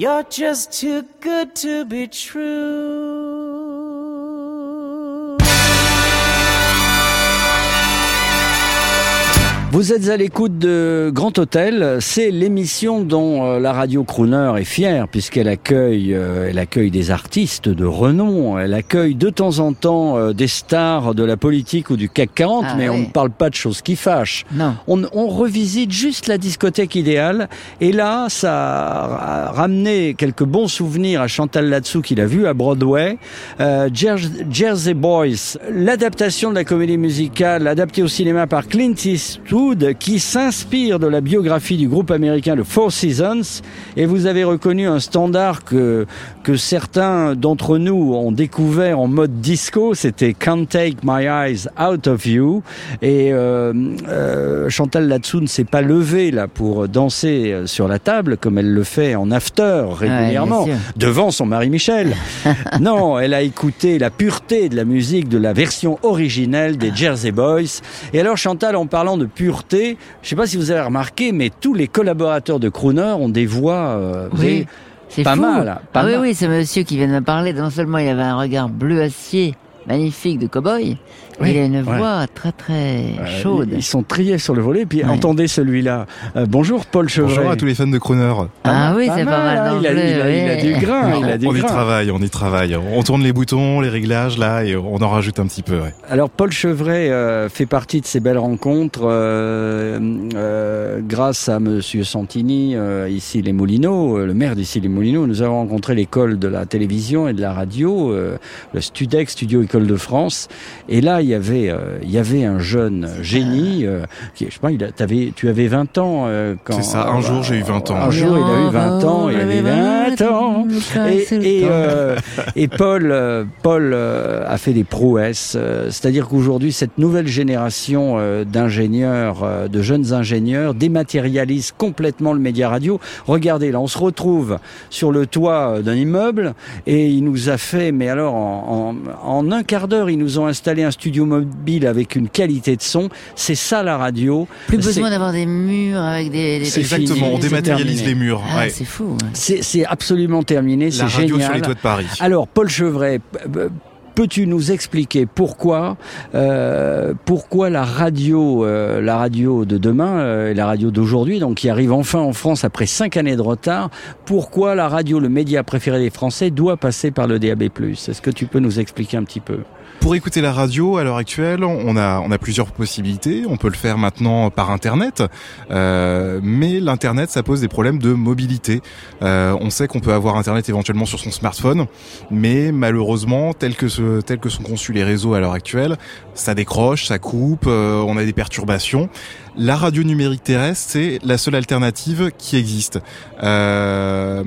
[SPEAKER 16] You're just too good to be true.
[SPEAKER 5] Vous êtes à l'écoute de Grand Hôtel. C'est l'émission dont euh, la radio Crooner est fière puisqu'elle accueille, euh, elle accueille des artistes de renom. Elle accueille de temps en temps euh, des stars de la politique ou du CAC 40,
[SPEAKER 7] Ah
[SPEAKER 5] mais on ne parle pas de choses qui fâchent.
[SPEAKER 7] Non.
[SPEAKER 5] On, on revisite juste la discothèque idéale. Et là, ça a ramené quelques bons souvenirs à Chantal Latsou qu'il a vu à Broadway. Euh, Jer- Jersey Boys, l'adaptation de la comédie musicale adaptée au cinéma par Clint Eastwood qui s'inspire de la biographie du groupe américain The Four Seasons. Et vous avez reconnu un standard que, que certains d'entre nous ont découvert en mode disco. C'était Can't Take My Eyes Out of You. Et euh, euh, Chantal Latsou ne s'est pas levée là pour danser euh, sur la table comme elle le fait en after régulièrement devant son mari Michel. non, elle a écouté la pureté de la musique de la version originelle des Jersey Boys. Et alors Chantal, en parlant de pureté, je sais pas si vous avez remarqué, mais tous les collaborateurs de Crooner ont des voix euh,
[SPEAKER 7] Oui. C'est
[SPEAKER 5] pas
[SPEAKER 7] fou.
[SPEAKER 5] mal. hein, Pas
[SPEAKER 7] ah oui, oui, ce monsieur qui vient de me parler, non seulement il avait un regard bleu acier magnifique de cow-boy,
[SPEAKER 5] Oui,
[SPEAKER 7] il a une
[SPEAKER 5] ouais.
[SPEAKER 7] voix très très
[SPEAKER 5] Euh,
[SPEAKER 7] chaude.
[SPEAKER 5] Ils sont triés sur le volet. Puis
[SPEAKER 7] Ouais.
[SPEAKER 5] entendez celui-là. Euh, bonjour Paul Chevret.
[SPEAKER 17] Bonjour à tous les fans de Crooner.
[SPEAKER 7] Ah oui, c'est pas mal
[SPEAKER 5] hein, il, a,
[SPEAKER 7] d'anglais,
[SPEAKER 5] il a- il a
[SPEAKER 7] ouais.
[SPEAKER 5] du grain. il a du
[SPEAKER 17] on y travaille, on y travaille. On tourne les boutons, les réglages là, et on en rajoute un petit peu. ouais.
[SPEAKER 5] Alors Paul Chevret euh, fait partie de ces belles rencontres euh, euh, grâce à Monsieur Santini euh, ici les Moulineaux, euh, le maire d'ici les Moulineaux. Nous avons rencontré l'école de la télévision et de la radio, euh, le Studex, Studio École de France. Et là il y avait euh, il y avait un jeune génie euh, qui je sais pas il a, t'avais tu avais 20 ans euh, quand
[SPEAKER 17] C'est ça, un jour, j'ai eu 20 ans.
[SPEAKER 5] Un jour il a eu 20 ans, il avait 20 ans. Et, et, euh, et Paul, euh, Paul euh, a fait des prouesses. euh, C'est-à-dire qu'aujourd'hui, cette nouvelle génération euh, d'ingénieurs, euh, de jeunes ingénieurs, dématérialise complètement le média radio. Regardez, là, on se retrouve sur le toit euh, d'un immeuble et il nous a fait, mais alors en, en, en un quart d'heure, ils nous ont installé un studio mobile avec une qualité de son. C'est ça la radio.
[SPEAKER 7] Plus besoin d'avoir des murs avec des. des
[SPEAKER 5] C'est
[SPEAKER 17] Exactement,
[SPEAKER 5] fini,
[SPEAKER 17] on dématérialise les murs.
[SPEAKER 7] Ah,
[SPEAKER 17] ouais.
[SPEAKER 7] c'est fou. ouais.
[SPEAKER 5] C'est absolument terminé, c'est
[SPEAKER 17] La radio
[SPEAKER 5] génial.
[SPEAKER 17] sur les toits de Paris.
[SPEAKER 5] Alors, Paul Chevret, peux-tu nous expliquer pourquoi, euh, pourquoi la radio, euh, la radio de demain, euh, et la radio d'aujourd'hui, donc qui arrive enfin en France après cinq années de retard, pourquoi la radio, le média préféré des Français, doit passer par le DAB+. Est-ce que tu peux nous expliquer un petit peu?
[SPEAKER 17] Pour écouter la radio à l'heure actuelle, on a on a plusieurs possibilités. On peut le faire maintenant par internet, euh, mais l'internet ça pose des problèmes de mobilité. Euh, on sait qu'on peut avoir internet éventuellement sur son smartphone, mais malheureusement tel que ce, tel que sont conçus les réseaux à l'heure actuelle, ça décroche, ça coupe, euh, on a des perturbations. La radio numérique terrestre, c'est la seule alternative qui existe. Euh,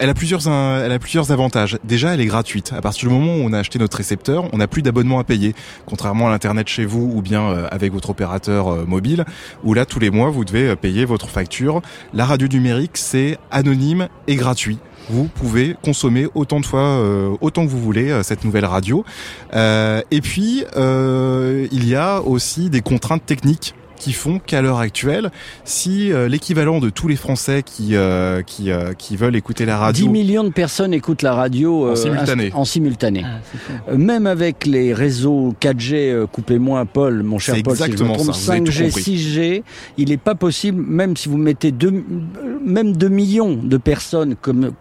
[SPEAKER 17] elle a plusieurs, elle a plusieurs avantages. Déjà, elle est gratuite. À partir du moment où on a acheté notre récepteur, on n'a plus d'abonnement à payer, contrairement à l'internet chez vous ou bien euh, avec votre opérateur euh, mobile, où là tous les mois vous devez payer votre facture. La radio numérique, c'est anonyme et gratuit. Vous pouvez consommer autant de fois, autant que vous voulez cette nouvelle radio. Et puis, il y a aussi des contraintes techniques qui font qu'à l'heure actuelle, si euh, l'équivalent de tous les Français qui euh, qui, euh, qui veulent écouter la
[SPEAKER 5] 10
[SPEAKER 17] radio
[SPEAKER 5] millions de personnes écoutent la radio
[SPEAKER 17] En simultané.
[SPEAKER 5] en simultané.
[SPEAKER 7] Ah,
[SPEAKER 5] Même avec les réseaux 4G, euh, coupez-moi Paul, mon cher Paul, si je me
[SPEAKER 17] exactement
[SPEAKER 5] trompe,
[SPEAKER 17] ça, vous avez tout
[SPEAKER 5] 5G,
[SPEAKER 17] compris.
[SPEAKER 5] 6G, il n'est pas possible, même si vous mettez deux, même 2 millions de personnes comme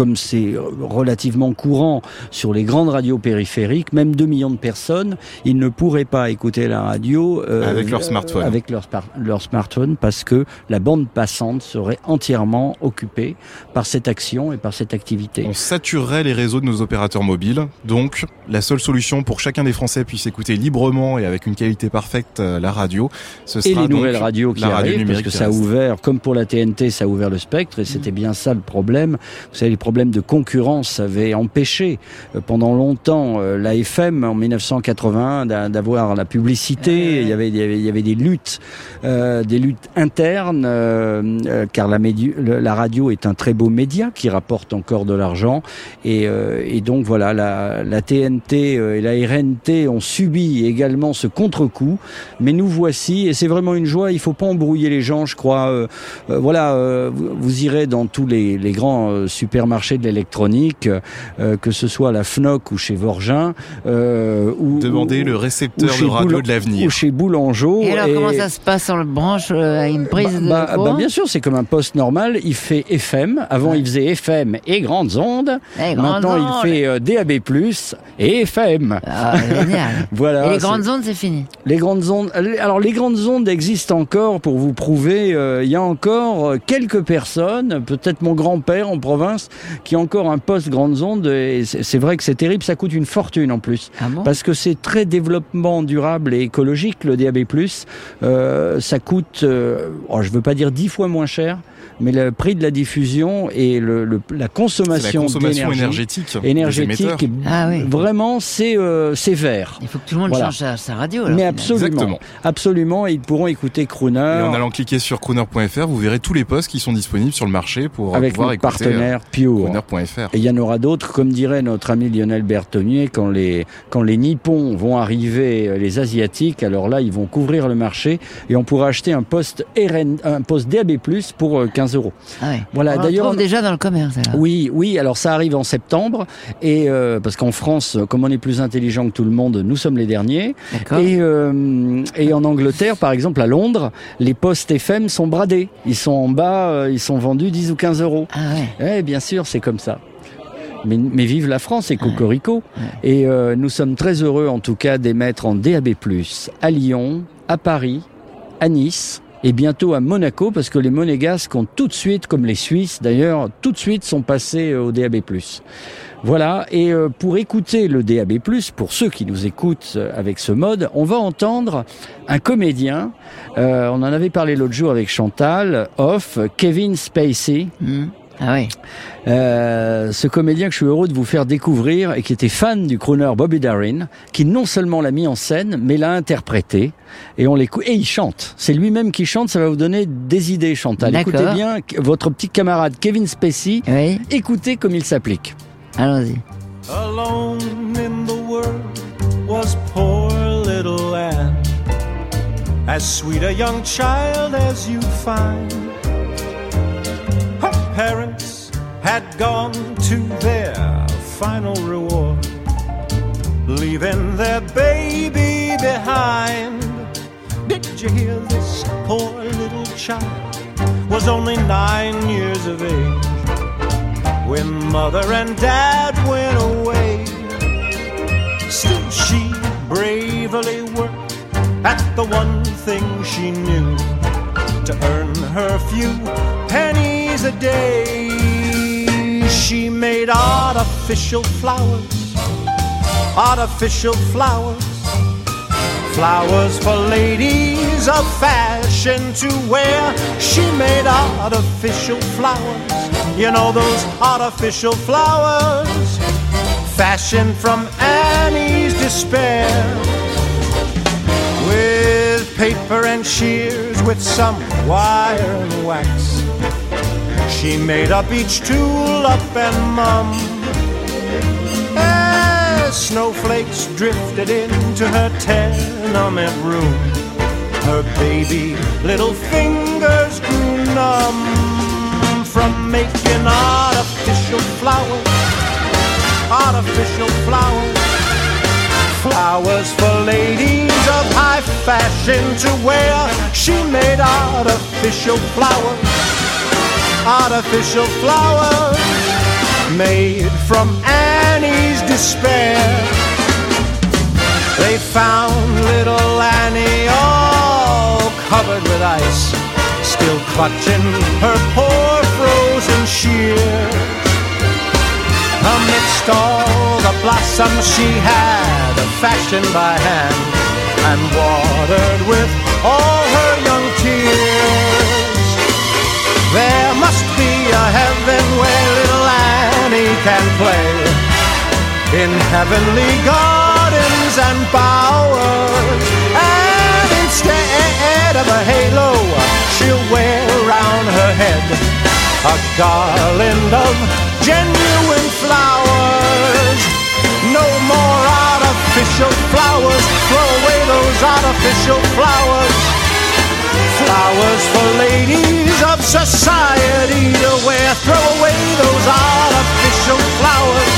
[SPEAKER 5] comme c'est relativement courant sur les grandes radios périphériques, même 2 millions de personnes, ils ne pourraient pas écouter la radio euh,
[SPEAKER 17] Avec leur
[SPEAKER 5] euh,
[SPEAKER 17] smartphone.
[SPEAKER 5] avec leur, leur smartphone parce que la bande passante serait entièrement occupée par cette action et par cette activité.
[SPEAKER 17] on saturerait les réseaux de nos opérateurs mobiles. Donc, la seule solution pour que chacun des Français puisse écouter librement et avec une qualité parfaite euh, la radio, ce sera
[SPEAKER 5] et les
[SPEAKER 17] donc
[SPEAKER 5] nouvelles radios qui
[SPEAKER 17] la radio
[SPEAKER 5] arrivent, parce que ça a ouvert, comme pour la TNT, ça a ouvert le spectre, et c'était bien ça le problème. Vous savez, les problèmes de concurrence avaient empêché euh, pendant longtemps euh, la FM en 1981 d'a- d'avoir la publicité. Il y avait, il y avait, il y avait des luttes, euh, des luttes internes, euh, car la, la radio est un très beau média qui rapporte encore de l'argent. Et, euh, et donc voilà, la, la TNT et la RNT ont subi également ce contre-coup. Mais nous voici, et c'est vraiment une joie. Il faut pas embrouiller les gens, je crois. Voilà, vous, irez dans tous les, les grands euh, supermarchés de l'électronique, euh, que ce soit à la Fnoc ou chez Vorgin, euh, ou
[SPEAKER 17] Demandez
[SPEAKER 5] ou-
[SPEAKER 17] le récepteur de radio
[SPEAKER 5] Boul-
[SPEAKER 17] de l'avenir.
[SPEAKER 5] ou chez Boulangeau.
[SPEAKER 7] Et alors, comment ça se passe On le branche euh, à une prise de
[SPEAKER 5] Bah, bah, bien sûr, c'est comme un poste normal. Il fait FM. Avant, il faisait FM et grandes ondes.
[SPEAKER 7] Grandes
[SPEAKER 5] Maintenant,
[SPEAKER 7] ondes.
[SPEAKER 5] il fait euh, DAB+ et FM.
[SPEAKER 7] Ah, génial.
[SPEAKER 5] voilà.
[SPEAKER 7] Et les grandes ondes, c'est fini.
[SPEAKER 5] les grandes ondes. Alors les grandes ondes existent encore pour vous prouver. euh, Il y a encore euh, quelques personnes, peut-être mon grand-père en province, qui a encore un poste grandes ondes. Et c'est vrai que c'est terrible. Ça coûte une fortune en plus,
[SPEAKER 7] Ah bon?
[SPEAKER 5] Parce que c'est très développement durable et écologique le DAB+. Euh, ça coûte, euh, oh, je veux pas dire dix fois moins cher. Mais le prix de la diffusion et le, le- la consommation,
[SPEAKER 17] énergétique
[SPEAKER 5] énergétique.
[SPEAKER 7] Ah oui.
[SPEAKER 5] vraiment, c'est euh, c'est vert.
[SPEAKER 7] Il faut que tout le monde
[SPEAKER 5] Voilà.
[SPEAKER 7] change sa, sa radio. alors,
[SPEAKER 5] Mais absolument,
[SPEAKER 17] Exactement.
[SPEAKER 5] absolument, et ils pourront écouter Crooner
[SPEAKER 17] Et en allant cliquer sur crooner.fr, vous verrez tous les postes qui sont disponibles sur le marché pour euh,
[SPEAKER 5] avec
[SPEAKER 17] pouvoir écouter euh,
[SPEAKER 5] partenaire Pure.
[SPEAKER 17] crooner.fr.
[SPEAKER 5] Et il y en aura d'autres, comme dirait notre ami Lionel Bertonnier, quand les, quand les Nippons vont arriver, euh, les Asiatiques, alors là, ils vont couvrir le marché et on pourra acheter un poste RN, un poste DAB+, pour euh, 15 euros.
[SPEAKER 7] Ah ouais.
[SPEAKER 5] Voilà, d'ailleurs, on-
[SPEAKER 7] déjà dans le commerce. alors.
[SPEAKER 5] Oui, oui. Alors ça arrive en septembre et euh, parce qu'en France, comme on est plus intelligent que tout le monde, nous sommes les derniers. Et, euh, et en Angleterre, par exemple à Londres, les postes FM sont bradés. Ils sont en bas, euh, ils sont vendus 10 ou 15 euros.
[SPEAKER 7] Ah ouais.
[SPEAKER 5] Eh bien sûr, c'est comme ça. Mais, mais vive la France et Cocorico. Et euh, nous sommes très heureux en tout cas d'émettre en DAB+, à Lyon, à Paris, à Nice et bientôt à Monaco parce que les monégasques ont tout de suite, comme les Suisses d'ailleurs, tout de suite sont passés euh, au DAB+. Voilà, et euh, pour écouter le DAB+, pour ceux qui nous écoutent euh, avec ce mode, on va entendre un comédien, euh, on en avait parlé l'autre jour avec Chantal, off, Kevin Spacey.
[SPEAKER 7] Hmm. Ah oui.
[SPEAKER 5] Euh, ce comédien que je suis heureux de vous faire découvrir et qui était fan du crooner Bobby Darin, qui non seulement l'a mis en scène, mais l'a interprété. Et on l'écoute. Et il chante. C'est lui-même qui chante. Ça va vous donner des idées, Chantal. Écoutez bien votre petit camarade Kevin Spacey.
[SPEAKER 7] Oui.
[SPEAKER 5] Écoutez comme il s'applique.
[SPEAKER 7] Allons-y.
[SPEAKER 11] Alone in the world was poor little Anne, as sweet a young child as you'd find. Parents had gone to their final reward, leaving their baby behind. Did you hear this? Poor little child was only nine years of age when mother and dad went away. Still, she bravely worked at the one thing she knew to earn her few pennies a day. She made artificial flowers, artificial flowers, flowers for ladies of fashion to wear. She made artificial flowers, you know those artificial flowers, fashioned from Annie's despair. With paper and shears, with some wire and wax, she made up each tulip and mum. As snowflakes drifted into her tenement room, her baby little fingers grew numb from making artificial flowers, artificial flowers, flowers for ladies of high fashion to wear. She made artificial flowers, artificial flowers made from Annie's despair. They found little Annie all covered with ice, still clutching her poor frozen shears. Amidst all the blossoms she had fashioned by hand and watered with all her young tears. There a heaven where little Annie can play in heavenly gardens and bowers. And instead of a halo, she'll wear round her head a garland of genuine flowers. No more artificial flowers. Throw away those artificial flowers. Flowers for ladies society to wear. Throw away those artificial flowers.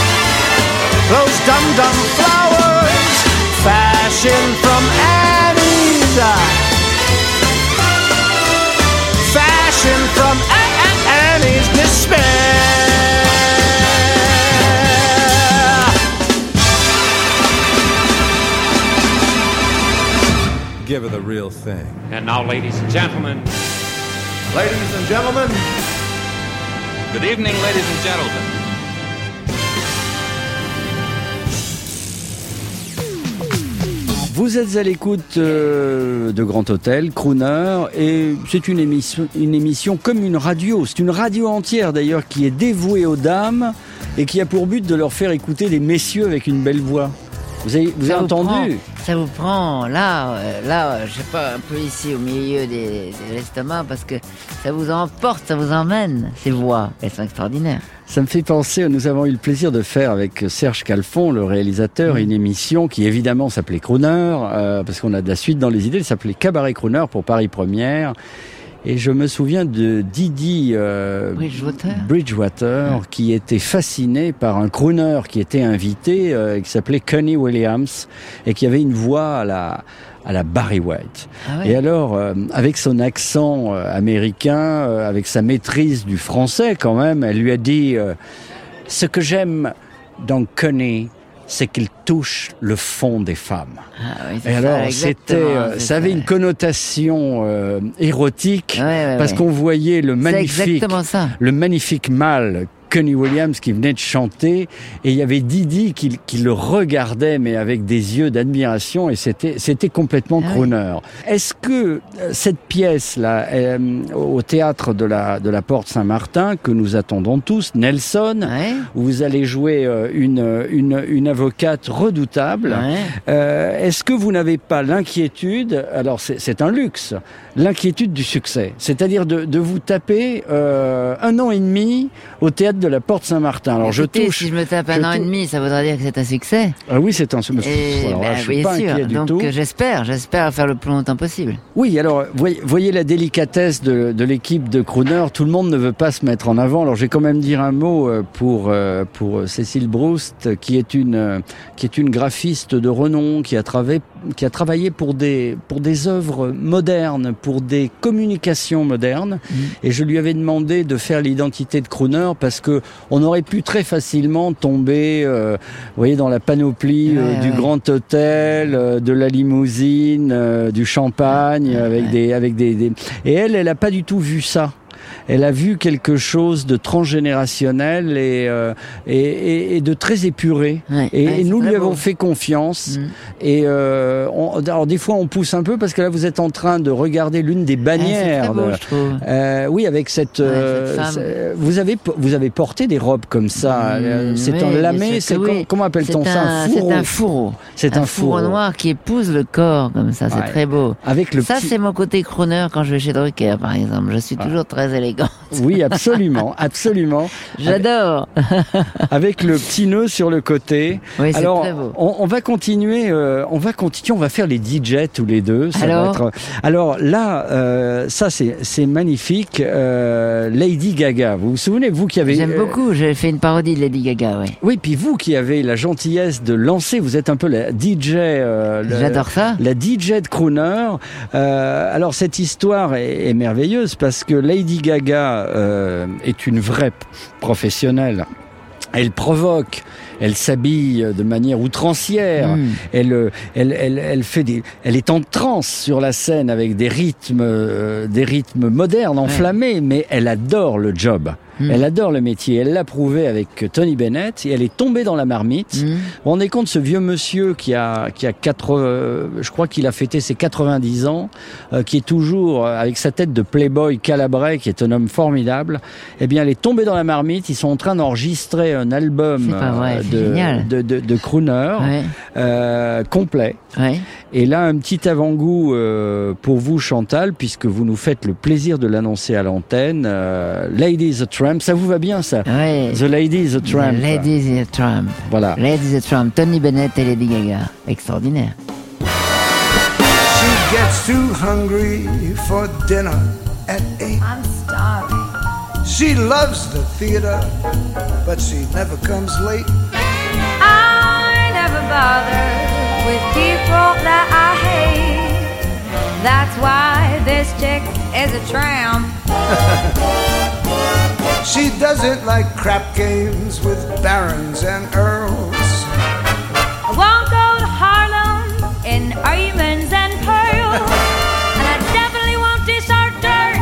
[SPEAKER 11] Those dum dum flowers. Fashion from Annie's. Fashion from Annie's despair.
[SPEAKER 4] Give her the real thing.
[SPEAKER 3] And now, ladies and gentlemen,
[SPEAKER 4] Ladies and gentlemen,
[SPEAKER 3] good evening, ladies and gentlemen.
[SPEAKER 5] Vous êtes à l'écoute euh, de Grand Hôtel, Crooner, et c'est une émission, une émission comme une radio. C'est une radio entière d'ailleurs qui est dévouée aux dames et qui a pour but de leur faire écouter des messieurs avec une belle voix. Vous avez, vous avez entendu
[SPEAKER 7] prend- Ça vous prend là, euh, là, euh, je sais pas, un peu ici au milieu des, de l'estomac parce que ça vous emporte, ça vous emmène. Ces voix, elles sont extraordinaires.
[SPEAKER 5] Ça me fait penser, nous avons eu le plaisir de faire avec Serge Calfon, le réalisateur, une émission qui évidemment s'appelait Crooner, euh, parce qu'on a de la suite dans les idées, elle s'appelait Cabaret Crooner pour Paris Première. Et je me souviens de Didi euh,
[SPEAKER 7] Bridgewater,
[SPEAKER 5] Bridgewater, qui était fasciné par un crooner qui était invité, euh, qui s'appelait Connie Williams, et qui avait une voix à la à la Barry White.
[SPEAKER 7] Ah ouais.
[SPEAKER 5] Et alors, euh, avec son accent euh, américain, avec sa maîtrise du français quand même, elle lui a dit Ce que j'aime dans Connie, c'est qu'il touche le fond des femmes.
[SPEAKER 7] Ah oui,
[SPEAKER 5] Et
[SPEAKER 7] ça,
[SPEAKER 5] alors, c'était, euh, ça avait une connotation euh, érotique
[SPEAKER 7] ouais,
[SPEAKER 5] parce
[SPEAKER 7] ouais.
[SPEAKER 5] qu'on voyait le magnifique, le magnifique mâle Connie Williams qui venait de chanter et il y avait Didi qui, qui le regardait mais avec des yeux d'admiration et c'était c'était complètement
[SPEAKER 7] Ah
[SPEAKER 5] crooner. Est-ce que euh, cette pièce là au théâtre de la de la Porte Saint-Martin que nous attendons tous Nelson où vous allez jouer euh, une une une avocate redoutable euh, est-ce que vous n'avez pas l'inquiétude? Alors c'est un luxe l'inquiétude du succès c'est-à-dire de, de vous taper euh, un an et demi au théâtre de la Porte Saint-Martin alors je touche
[SPEAKER 7] Si je me tape
[SPEAKER 5] je
[SPEAKER 7] un an et demi, ça voudra dire que c'est un succès.
[SPEAKER 5] ah oui c'est un
[SPEAKER 7] Et,
[SPEAKER 5] alors là,
[SPEAKER 7] bah,
[SPEAKER 5] je suis
[SPEAKER 7] bien
[SPEAKER 5] pas
[SPEAKER 7] sûr.
[SPEAKER 5] du
[SPEAKER 7] Donc
[SPEAKER 5] tout
[SPEAKER 7] j'espère, j'espère faire le plus longtemps possible.
[SPEAKER 5] Oui, alors voyez, voyez la délicatesse de, de l'équipe de Crooner. Tout le monde ne veut pas se mettre en avant. Alors, je vais quand même dire un mot euh, pour euh, pour Cécile Broust, qui est une euh, qui est une graphiste de renom, qui a travaillé qui a travaillé pour des pour des œuvres modernes, pour des communications modernes. Et je lui avais demandé de faire l'identité de Crooner parce que on aurait pu très facilement tomber, euh, vous voyez, dans la panoplie euh,
[SPEAKER 7] Ouais,
[SPEAKER 5] du
[SPEAKER 7] ouais.
[SPEAKER 5] grand hôtel, euh, de la limousine, euh, du champagne, avec des, avec des, des- Et elle, elle a pas du tout vu ça. Elle a vu quelque chose de transgénérationnel et, euh, et, et- et de très épuré. et
[SPEAKER 7] ouais,
[SPEAKER 5] et
[SPEAKER 7] c'est
[SPEAKER 5] nous lui avons
[SPEAKER 7] beau.
[SPEAKER 5] fait confiance. Et euh, on- alors des fois on pousse un peu parce que là vous êtes en train de regarder l'une des bannières.
[SPEAKER 7] très beau,
[SPEAKER 5] de-
[SPEAKER 7] je trouve.
[SPEAKER 5] Euh, oui, avec cette. euh, c'est- vous avez vous avez porté des robes comme ça. euh, c'est
[SPEAKER 7] oui,
[SPEAKER 5] un lamé. C'est com- comment appelle-t-on ça
[SPEAKER 7] un-
[SPEAKER 5] fourreau
[SPEAKER 7] C'est un fourreau.
[SPEAKER 5] C'est un fourreau.
[SPEAKER 7] noir qui épouse le corps comme ça. C'est très beau.
[SPEAKER 5] Avec le
[SPEAKER 7] ça,
[SPEAKER 5] petit-
[SPEAKER 7] c'est mon côté crooner quand je vais chez Drucker, par exemple. Je suis
[SPEAKER 5] Ah.
[SPEAKER 7] toujours très élégant.
[SPEAKER 5] Oui, absolument, absolument.
[SPEAKER 7] J'adore.
[SPEAKER 5] Avec le petit nœud sur le côté.
[SPEAKER 7] Oui, c'est
[SPEAKER 5] Alors,
[SPEAKER 7] très beau.
[SPEAKER 5] On, on va continuer. euh, on va continuer. On va faire les DJ tous les deux. Ça va
[SPEAKER 7] Alors
[SPEAKER 5] être- Alors là, euh, ça c'est c'est magnifique. Euh, Lady Gaga. Vous vous souvenez vous qui avez.
[SPEAKER 7] J'aime
[SPEAKER 5] euh,
[SPEAKER 7] beaucoup. J'ai fait une parodie de Lady Gaga, oui.
[SPEAKER 5] Oui, puis vous qui avez la gentillesse de lancer, vous êtes un peu la DJ. euh,
[SPEAKER 7] J'adore ça.
[SPEAKER 5] La DJ de crooner. Euh, alors cette histoire est, est merveilleuse parce que Lady Gaga euh, est une vraie professionnelle. Elle provoque, elle s'habille de manière outrancière,
[SPEAKER 7] Mm.
[SPEAKER 5] elle, elle, elle, elle fait des, elle est en transe sur la scène avec des rythmes, euh, des rythmes modernes, enflammés, mais elle adore le job.
[SPEAKER 7] Mm.
[SPEAKER 5] Elle adore le métier. Elle l'a prouvé avec Tony Bennett et elle est tombée dans la marmite.
[SPEAKER 7] Mm.
[SPEAKER 5] Vous vous rendez compte, ce vieux monsieur qui a, qui a quatre, euh, je crois qu'il a fêté ses 90 ans, euh, qui est toujours euh, avec sa tête de playboy calabrais, qui est un homme formidable. Eh bien, elle est tombée dans la marmite. Ils sont en train d'enregistrer un album
[SPEAKER 7] vrai,
[SPEAKER 5] euh, de, de, de, de crooner
[SPEAKER 7] Ouais.
[SPEAKER 5] euh, complet.
[SPEAKER 7] Ouais.
[SPEAKER 5] Et là, un petit avant-goût euh, pour vous, Chantal, puisque vous nous faites le plaisir de l'annoncer à l'antenne. Euh, is a Tramp, ça vous va bien ça
[SPEAKER 7] Ouais.
[SPEAKER 5] The Lady is a Tramp.
[SPEAKER 7] The Lady is a Trump.
[SPEAKER 5] Voilà.
[SPEAKER 7] Lady is a Trump. Tony Bennett et Lady Gaga. Extraordinaire.
[SPEAKER 16] She gets too hungry for dinner at eight.
[SPEAKER 18] I'm starving.
[SPEAKER 16] She loves the theater, but she never comes late.
[SPEAKER 18] I never bother with people that I hate. That's why this chick is a tramp.
[SPEAKER 16] She doesn't like crap games with barons and earls.
[SPEAKER 18] I won't go to Harlem in diamonds and pearls. and I definitely won't dish our dirt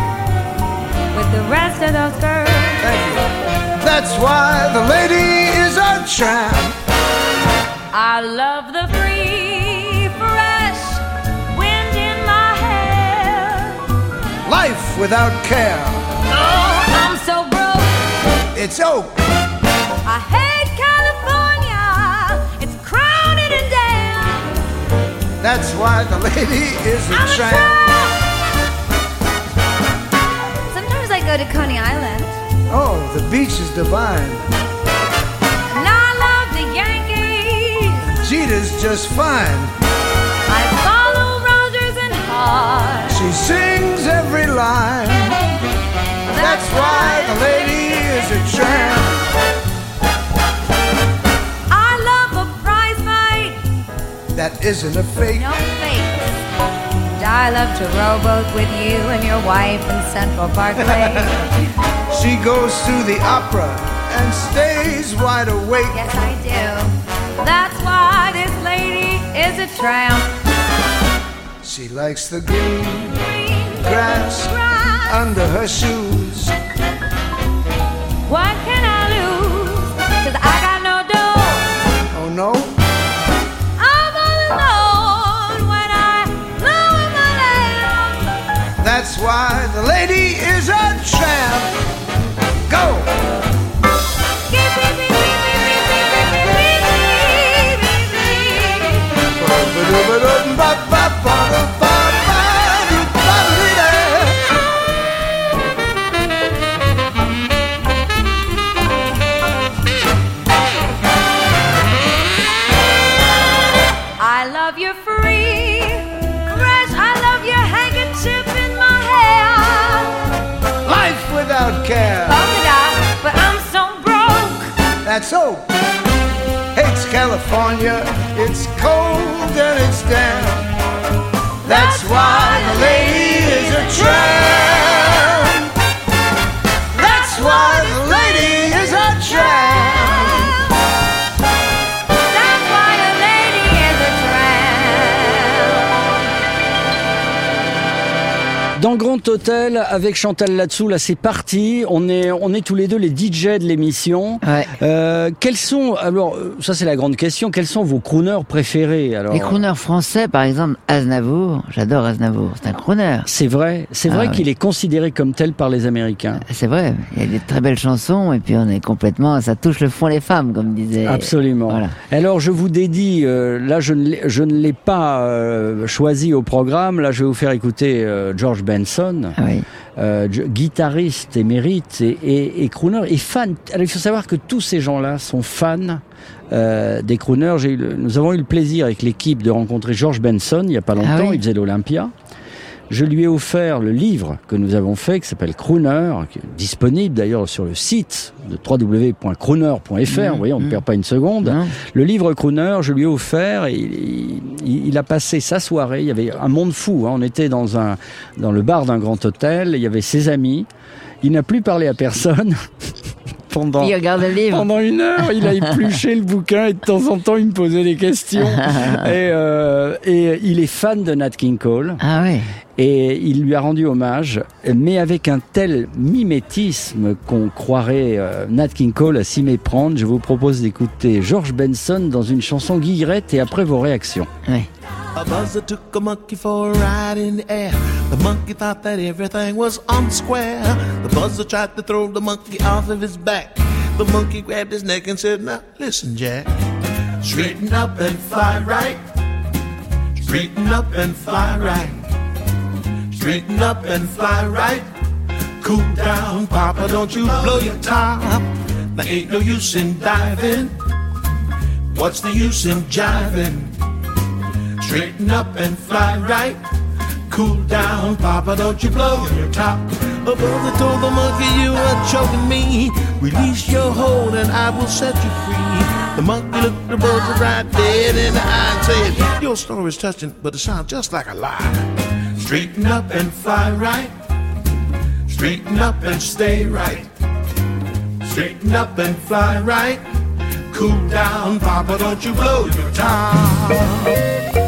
[SPEAKER 18] with the rest of those girls.
[SPEAKER 16] That's why the lady is a tramp.
[SPEAKER 18] I love the free, fresh wind in my hair.
[SPEAKER 16] Life without care.
[SPEAKER 18] Oh, I'm so broke.
[SPEAKER 16] It's oak.
[SPEAKER 18] I hate California. It's crowded and damn.
[SPEAKER 16] That's why the lady is a
[SPEAKER 18] I'm a
[SPEAKER 16] tramp.
[SPEAKER 18] Sometimes I go to Coney Island.
[SPEAKER 16] Oh, the beach is divine.
[SPEAKER 18] And I love the Yankees.
[SPEAKER 16] Jeter's just fine.
[SPEAKER 18] I follow Rogers and Hart.
[SPEAKER 16] She sings every line. That's why the lady is a tramp.
[SPEAKER 18] I love a prize fight.
[SPEAKER 16] That isn't a fake.
[SPEAKER 18] No fakes. And I love to rowboat with you and your wife in Central Parkway.
[SPEAKER 16] She goes to the opera and stays wide awake.
[SPEAKER 18] yes, I do. That's why this lady is a tramp.
[SPEAKER 16] She likes the green grass under her shoes. A
[SPEAKER 5] Grand Hôtel, avec Chantal là-dessous, là c'est parti. On est, on est tous les deux les DJ de l'émission. Euh, quels sont, alors euh, ça c'est la grande question, quels sont vos crooners préférés alors
[SPEAKER 7] Les crooners français, par exemple, Aznavour. J'adore Aznavour. C'est un crooner.
[SPEAKER 5] C'est vrai, c'est
[SPEAKER 7] Ah
[SPEAKER 5] vrai
[SPEAKER 7] oui.
[SPEAKER 5] qu'il est considéré comme tel par les Américains.
[SPEAKER 7] C'est vrai. Il y a des très belles chansons et puis on est complètement, ça touche le fond les femmes, comme disait.
[SPEAKER 5] Absolument.
[SPEAKER 7] Voilà.
[SPEAKER 5] Alors je vous dédie, euh, là je ne l'ai- je ne l'ai pas euh, choisi au programme, là je vais vous faire écouter euh, George Benson,
[SPEAKER 7] Ah oui.
[SPEAKER 5] euh, guitariste émérite et, et, et crooner et fan. Alors il faut savoir que tous ces gens-là sont fans euh, des crooners. J'ai eu le- nous avons eu le plaisir avec l'équipe de rencontrer George Benson il y a pas longtemps,
[SPEAKER 7] Ah oui.
[SPEAKER 5] il faisait l'Olympia. Je lui ai offert le livre que nous avons fait, qui s'appelle Crooner, qui est disponible d'ailleurs sur le site de www.crooner.fr. Vous voyez, on ne perd pas une seconde. Le livre Crooner, je lui ai offert et il, il- il a passé sa soirée. Il y avait un monde fou. hein. On était dans, un, dans le bar d'un grand hôtel. Il y avait ses amis. Il n'a plus parlé à personne. pendant,
[SPEAKER 7] Il regarde le livre.
[SPEAKER 5] pendant une heure. Il a épluché le bouquin et de temps en temps, il me posait des questions. et, euh, et il est fan de Nat King Cole.
[SPEAKER 7] Ah oui.
[SPEAKER 5] Et il lui a rendu hommage, mais avec un tel mimétisme qu'on croirait euh, Nat King Cole à s'y méprendre. Je vous propose d'écouter George Benson dans une chanson guillerette et après vos réactions.
[SPEAKER 19] A buzzer took a monkey for a ride in the air. The monkey thought that everything was on square. The buzzer tried to throw the monkey off of his back. The monkey grabbed his neck and said, Now listen, Jack. Straighten up and fly right. Straighten up and fly right. Straighten up and fly right. Cool down, Papa, don't you blow your top. There ain't no use in diving. What's the use in jiving? Straighten up and fly right. Cool down, Papa, don't you blow your top. A brother told the monkey you are choking me. Release your hold and I will set you free. The monkey looked the brother right dead in the eye and said, Your story's touching, but it sounds just like a lie. Straighten up and fly right. Straighten up and stay right. Straighten up and fly right. Cool down, Papa, don't you blow your top.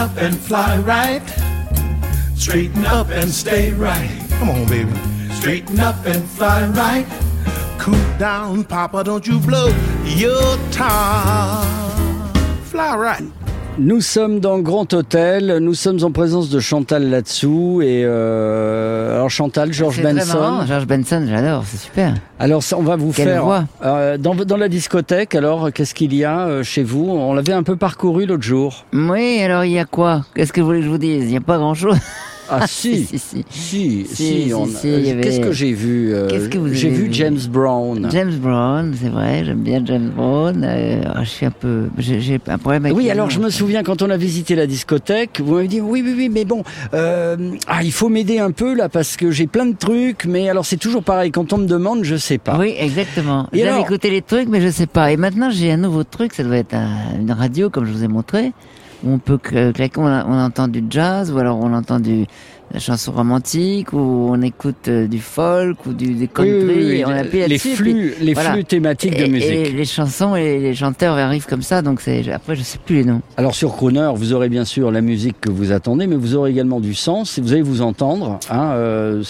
[SPEAKER 19] Up and fly right. Straighten up and stay right. Come on, baby. Straighten up and fly right. Cool down, Papa, don't you blow your top. Fly right.
[SPEAKER 5] Nous sommes dans Grand Hôtel, nous sommes en présence de Chantal là-dessous et euh, alors Chantal, George
[SPEAKER 7] C'est très
[SPEAKER 5] Benson.
[SPEAKER 7] marrant, George Benson, j'adore, c'est super.
[SPEAKER 5] Alors ça, on va vous
[SPEAKER 7] Quelle
[SPEAKER 5] faire
[SPEAKER 7] voix.
[SPEAKER 5] euh, dans, dans la discothèque. Alors qu'est-ce qu'il y a euh, chez vous? On l'avait un peu parcouru l'autre jour.
[SPEAKER 7] Oui, alors il y a quoi? Qu'est-ce que vous voulez que je vous dise? Il n'y a pas grand-chose.
[SPEAKER 5] Ah si,
[SPEAKER 7] si, si.
[SPEAKER 5] si,
[SPEAKER 7] Si,
[SPEAKER 5] si, on-
[SPEAKER 7] avait-
[SPEAKER 5] Qu'est-ce que j'ai vu euh,
[SPEAKER 7] Qu'est-ce que vous
[SPEAKER 5] J'ai vu
[SPEAKER 7] vu?
[SPEAKER 5] James Brown.
[SPEAKER 7] James Brown, c'est vrai, j'aime bien James Brown. Euh, ah, je suis un peu, j'ai un problème avec.
[SPEAKER 5] Oui, alors je me souviens quand on a visité la discothèque, vous m'avez dit oui, oui, oui, mais bon, euh, ah, il faut m'aider un peu là parce que j'ai plein de trucs, mais alors c'est toujours pareil, quand on me demande, je sais pas.
[SPEAKER 7] Oui, exactement. J'avais
[SPEAKER 5] alors
[SPEAKER 7] écouté les trucs, mais je sais pas. Et maintenant, j'ai un nouveau truc. Ça doit être un- une radio, comme je vous ai montré, on peut cl- claquer. On, entend du jazz, ou alors on entend du la chanson romantique, ou on écoute euh, du folk, ou du des country.
[SPEAKER 5] Oui, oui, oui,
[SPEAKER 7] et on
[SPEAKER 5] les-
[SPEAKER 7] appuie
[SPEAKER 5] les
[SPEAKER 7] là-dessus,
[SPEAKER 5] flux-
[SPEAKER 7] puis
[SPEAKER 5] les
[SPEAKER 7] voilà.
[SPEAKER 5] flux thématiques de
[SPEAKER 7] Et-
[SPEAKER 5] musique.
[SPEAKER 7] Et les chansons et les chanteurs arrivent comme ça. Donc c'est après, je sais plus les noms.
[SPEAKER 5] Alors sur Crooner, vous aurez bien sûr la musique que vous attendez, mais vous aurez également du sens et vous allez vous entendre. Hein, euh,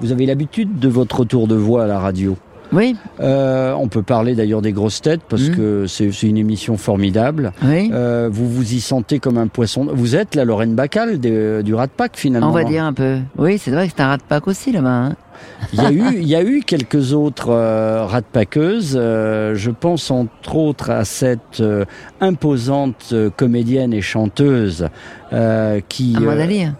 [SPEAKER 5] vous avez l'habitude de votre retour de voix à la radio?
[SPEAKER 7] Oui.
[SPEAKER 5] Euh, on peut parler d'ailleurs des grosses têtes parce
[SPEAKER 7] Mhm.
[SPEAKER 5] que c'est une émission formidable.
[SPEAKER 7] Oui.
[SPEAKER 5] Euh, vous vous y sentez comme un poisson. Vous êtes la Lorraine Bacal des- du Rat Pack finalement.
[SPEAKER 7] On va dire un peu. Oui, c'est vrai que c'est un rat Pâques aussi là-bas. Hein.
[SPEAKER 5] Il y a eu, il y a eu quelques autres euh, rat-paqueuses. euh, je pense entre autres à cette euh, imposante euh, comédienne et chanteuse euh, qui.
[SPEAKER 7] Amanda
[SPEAKER 5] euh,
[SPEAKER 7] Lear.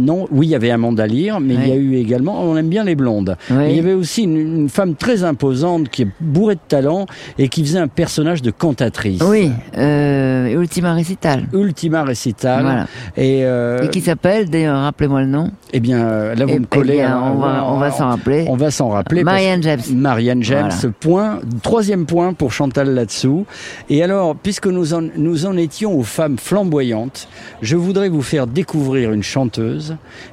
[SPEAKER 5] Non, oui, il y avait Amanda Lear, mais il y a eu également, on aime bien les blondes. Il y avait aussi une, une femme très imposante qui est bourrée de talent et qui faisait un personnage de cantatrice.
[SPEAKER 7] Oui, euh, Ultima Recital.
[SPEAKER 5] Ultima Recital.
[SPEAKER 7] Voilà.
[SPEAKER 5] Et, euh,
[SPEAKER 7] Et qui s'appelle, d'ailleurs, rappelez-moi le nom.
[SPEAKER 5] eh bien, euh, là, vous
[SPEAKER 7] Eh-
[SPEAKER 5] me
[SPEAKER 7] eh
[SPEAKER 5] collez.
[SPEAKER 7] bien,
[SPEAKER 5] hein,
[SPEAKER 7] on va- on va s'en rappeler.
[SPEAKER 5] On va s'en rappeler.
[SPEAKER 7] Marianne James.
[SPEAKER 5] Marianne James,
[SPEAKER 7] Voilà.
[SPEAKER 5] point. Troisième point pour Chantal là-dessous. Et alors, puisque nous en, nous en étions aux femmes flamboyantes, je voudrais vous faire découvrir une chanteuse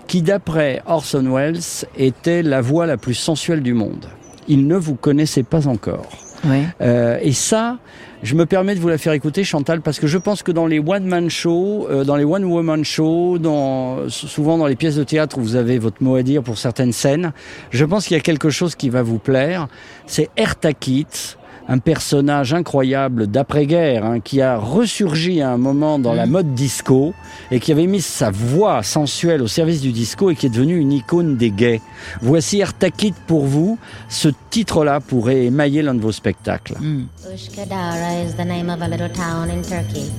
[SPEAKER 5] qui, d'après Orson Welles, était la voix la plus sensuelle du monde. Il ne vous connaissait pas encore.
[SPEAKER 7] Oui.
[SPEAKER 5] Euh, et ça, je me permets de vous la faire écouter, Chantal, parce que je pense que dans les one-man shows, euh, dans les one-woman shows, dans, souvent dans les pièces de théâtre où vous avez votre mot à dire pour certaines scènes, je pense qu'il y a quelque chose qui va vous plaire. C'est Erta Kitt, un personnage incroyable d'après-guerre, hein, qui a ressurgi à un moment dans la mode disco et qui avait mis sa voix sensuelle au service du disco et qui est devenu une icône des gays. Voici Erta Kitt pour vous. Ce titre-là pourrait émailler l'un de vos spectacles.
[SPEAKER 20] Ushkadara is the name of a little town in Turkey.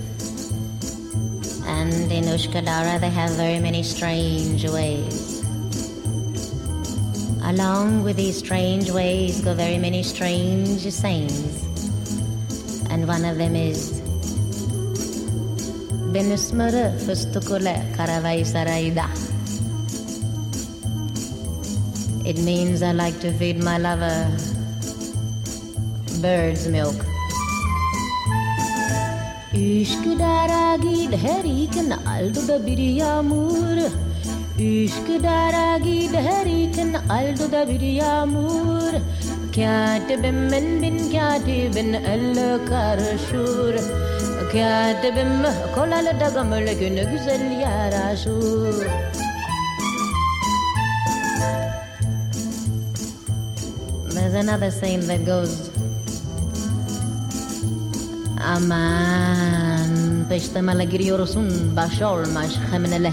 [SPEAKER 20] And in Ushkadara, they have very many strange ways. Along with these strange ways go very many strange sayings. And one of them is Benusmara fustukule karavai saraida. It means I like to feed my lover bird's milk. Üsküdar'a her iken aldo bir yağmur Üsküdar'a her iken aldo da bir yağmur Katibim bin katibin elle karışır Katibim kolalı da gamlı günü güzel yaraşır There's another saying that goes Aman peştemele giriyorsun baş olmaz hemen hele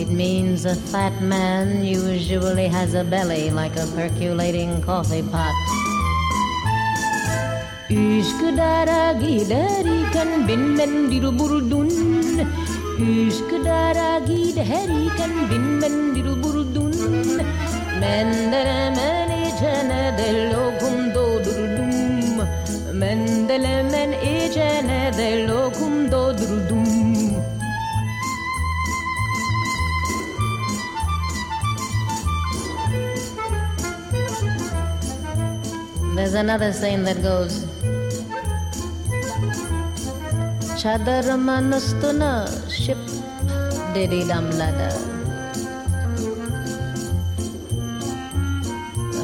[SPEAKER 20] It means a fat man usually has a belly like a percolating coffee pot. Üsküdar'a giderken binmen bir burdun. Üsküdar'a giderken binmen bir burdun. Mendelemen içene de lokum doldurdum Mendelemen içene de lokum doldurdum There's another saying that goes Chadaramannastuna ship didi damlada.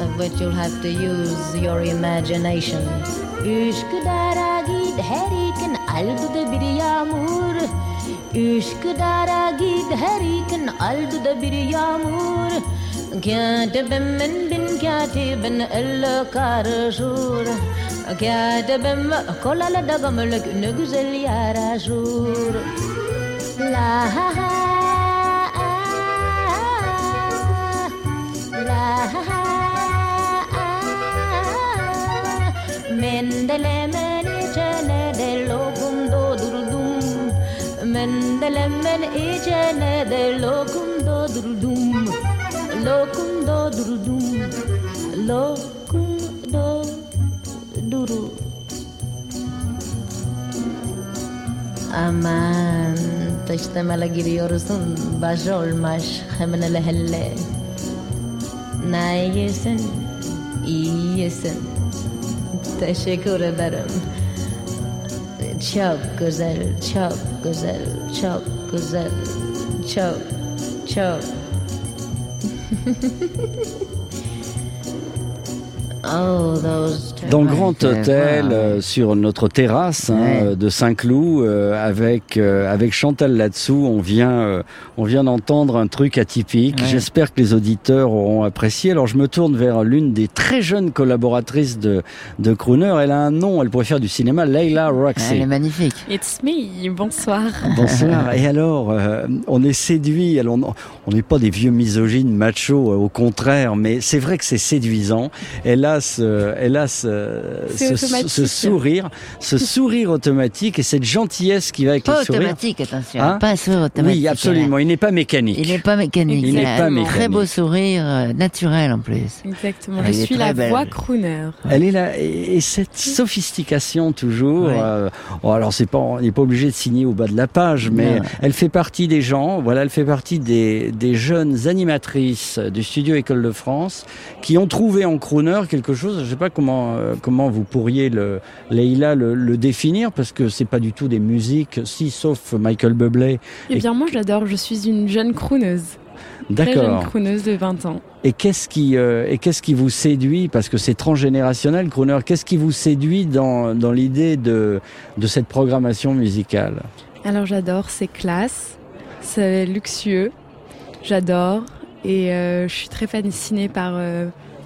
[SPEAKER 20] Of which you'll have to use your imagination. Üç kadara gid her ikin aldı bir yağmur. Üç kadara gid her ikin aldı bir yağmur. قاعدة بمن بن قاعدة بن الكار جور قاعدة بم كل على دقم لك نجزل يا راجور لا ها ها لا ها من دلمن جنا دلوكم دو دردوم من دلمن إجنا دلوكم دو دردوم Lokum doldurdum Lokum doldurdum Aman taştamala giriyorsun baş olmaz hemen hele hele. Ne yesin iyi Teşekkür ederim. Çok güzel çok güzel çok güzel çok çok Ha ha ha ha!
[SPEAKER 5] Dans le grand hôtel euh, sur notre terrasse hein,
[SPEAKER 7] Ouais.
[SPEAKER 5] euh, de Saint-Cloud euh, avec euh, avec Chantal là-dessous, on vient euh, on vient d'entendre un truc atypique.
[SPEAKER 7] Ouais.
[SPEAKER 5] J'espère que les auditeurs auront apprécié. Alors je me tourne vers l'une des très jeunes collaboratrices de de Crooner. Elle a un nom, elle pourrait faire du cinéma, Leila Roxy.
[SPEAKER 7] Elle est magnifique.
[SPEAKER 21] It's me, bonsoir.
[SPEAKER 5] Bonsoir. Et alors, euh, on est séduit. Alors, on- on n'est pas des vieux misogynes machos, euh, au contraire, mais c'est vrai que c'est séduisant. Elle a a ce, elle a ce, sourire, ce sourire automatique et cette gentillesse qui va avec
[SPEAKER 7] Pas
[SPEAKER 5] le sourire.
[SPEAKER 7] automatique, attention.
[SPEAKER 5] Hein
[SPEAKER 7] pas un sourire automatique.
[SPEAKER 5] Oui, absolument. Il n'est pas mécanique.
[SPEAKER 7] Il n'est pas mécanique.
[SPEAKER 5] Il n'est
[SPEAKER 7] a
[SPEAKER 5] pas
[SPEAKER 7] un
[SPEAKER 5] mécanique.
[SPEAKER 7] très beau sourire euh, naturel en plus.
[SPEAKER 21] Exactement.
[SPEAKER 7] Elle
[SPEAKER 21] Je suis la
[SPEAKER 7] belle.
[SPEAKER 21] voix crooner.
[SPEAKER 5] Elle est là et, et cette sophistication toujours. Euh, oh, alors c'est pas, on n'est pas obligé de signer au bas de la page, mais
[SPEAKER 7] Non.
[SPEAKER 5] elle fait partie des gens. Voilà, elle fait partie des, des jeunes animatrices du studio École de France qui ont trouvé en crooner quelque chose. Je sais pas comment euh, comment vous pourriez le Leïla le, le définir parce que c'est pas du tout des musiques, si sauf Michael Bublé.
[SPEAKER 21] Eh bien, moi, j'adore. Je suis une jeune crooneuse. Très jeune
[SPEAKER 5] D'accord.
[SPEAKER 21] crooneuse de 20 ans.
[SPEAKER 5] Et qu'est-ce qui euh, et qu'est-ce qui vous séduit parce que c'est transgénérationnel, Crooner. Qu'est-ce qui vous séduit dans dans l'idée de de cette programmation musicale?
[SPEAKER 21] Alors, j'adore. C'est classe. C'est luxueux. J'adore. Et euh, je suis très fascinée par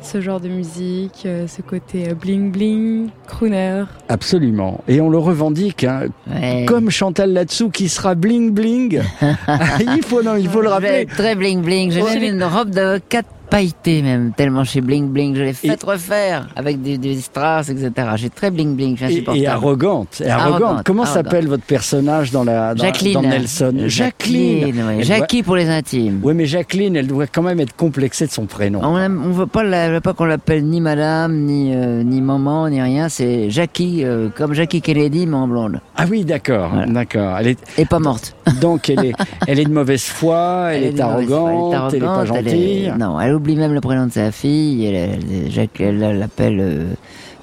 [SPEAKER 21] ce genre de musique, euh, ce côté euh, bling bling, crooner.
[SPEAKER 5] Absolument. Et on le revendique, hein. comme Chantal Latsou qui sera bling bling. Ah, il faut, il faut le rappeler.
[SPEAKER 7] Très bling bling. J'ai
[SPEAKER 5] ouais.
[SPEAKER 7] une robe de 4 pailleté même, tellement chez Bling Bling. Je l'ai fait refaire avec des, strass, etc. J'ai très Bling Bling, je
[SPEAKER 5] suis
[SPEAKER 7] et,
[SPEAKER 5] et arrogante, et arrogante. Comment s'appelle votre personnage dans la dans,
[SPEAKER 7] Jacqueline.
[SPEAKER 5] Dans Nelson?
[SPEAKER 7] Euh, Jacqueline.
[SPEAKER 5] Jacqueline.
[SPEAKER 7] Jackie pour les intimes.
[SPEAKER 5] Oui, mais Jacqueline, elle doit quand même être complexée de son prénom.
[SPEAKER 7] On ne veut pas, qu'on l'appelle ni madame, ni, euh, ni maman, ni rien. C'est Jackie, euh, comme Jackie Kennedy, mais en blonde.
[SPEAKER 5] Ah oui, d'accord, d'accord. Elle est...
[SPEAKER 7] Et pas morte.
[SPEAKER 5] Donc elle est, elle est de mauvaise foi, elle, est,
[SPEAKER 7] arrogante, elle est
[SPEAKER 5] arrogante, elle n'est pas
[SPEAKER 7] gentille. Elle est... Non, elle oublie même le prénom de sa fille. Elle, elle, elle l'appelle euh,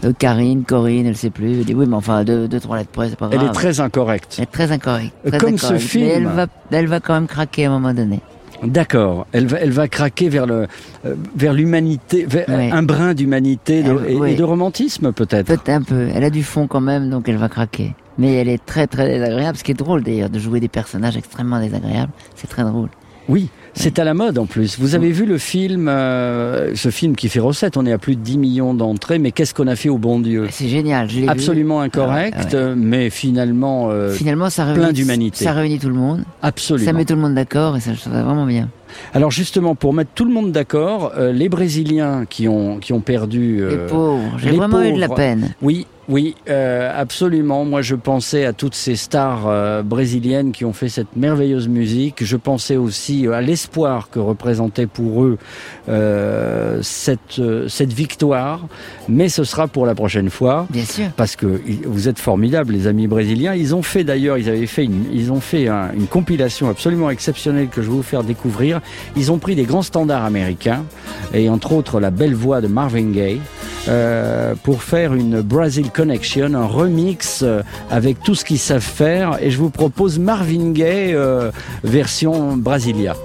[SPEAKER 7] euh, Karine, Corinne, elle sait plus. Elle dit oui, mais enfin deux, deux trois lettres près, c'est pas
[SPEAKER 5] Elle
[SPEAKER 7] grave.
[SPEAKER 5] est très incorrecte.
[SPEAKER 7] Elle est très incorrecte.
[SPEAKER 5] Euh,
[SPEAKER 7] très
[SPEAKER 5] comme ce film.
[SPEAKER 7] Mais elle va, elle va quand même craquer à un moment donné.
[SPEAKER 5] D'accord. Elle va, elle va craquer vers le, vers l'humanité, vers
[SPEAKER 7] Ouais.
[SPEAKER 5] un brin d'humanité
[SPEAKER 7] Elle- oui.
[SPEAKER 5] et de romantisme peut-être.
[SPEAKER 7] Peut-être un peu. Elle a du fond quand même, donc elle va craquer. Mais elle est très très désagréable. Ce qui est drôle d'ailleurs, de jouer des personnages extrêmement désagréables. C'est très drôle.
[SPEAKER 5] Oui, c'est à la mode en plus. Vous avez vu le film, euh, ce film qui fait recette. On est à plus de 10 millions d'entrées, mais qu'est-ce qu'on a fait au bon Dieu
[SPEAKER 7] C'est génial. Je l'ai vu.
[SPEAKER 5] Absolument incorrect,
[SPEAKER 7] Ah ouais, ah ouais.
[SPEAKER 5] mais finalement, euh,
[SPEAKER 7] Finalement, ça
[SPEAKER 5] plein
[SPEAKER 7] réunit,
[SPEAKER 5] d'humanité.
[SPEAKER 7] ça réunit tout le monde.
[SPEAKER 5] Absolument.
[SPEAKER 7] Ça met tout le monde d'accord et ça, je trouve ça vraiment bien.
[SPEAKER 5] Alors justement, pour mettre tout le monde d'accord, euh, les Brésiliens qui ont qui ont perdu,
[SPEAKER 7] Les pauvres. J'ai vraiment eu de la peine.
[SPEAKER 5] Oui, oui, euh, absolument. Moi, je pensais à toutes ces stars euh, brésiliennes qui ont fait cette merveilleuse musique. Je pensais aussi euh, à l'espoir que représentait pour eux euh, cette euh, cette victoire. Mais ce sera pour la prochaine fois.
[SPEAKER 7] Bien sûr.
[SPEAKER 5] Parce que vous êtes formidables, les amis brésiliens. Ils ont fait d'ailleurs, ils avaient fait une, ils ont fait un- une compilation absolument exceptionnelle que je vais vous faire découvrir. Ils ont pris des grands standards américains et entre autres la belle voix de Marvin Gaye euh, pour faire une Brazil Connection, un remix euh, avec tout ce qu'ils savent faire. Et je vous propose Marvin Gaye euh, version Brasilia.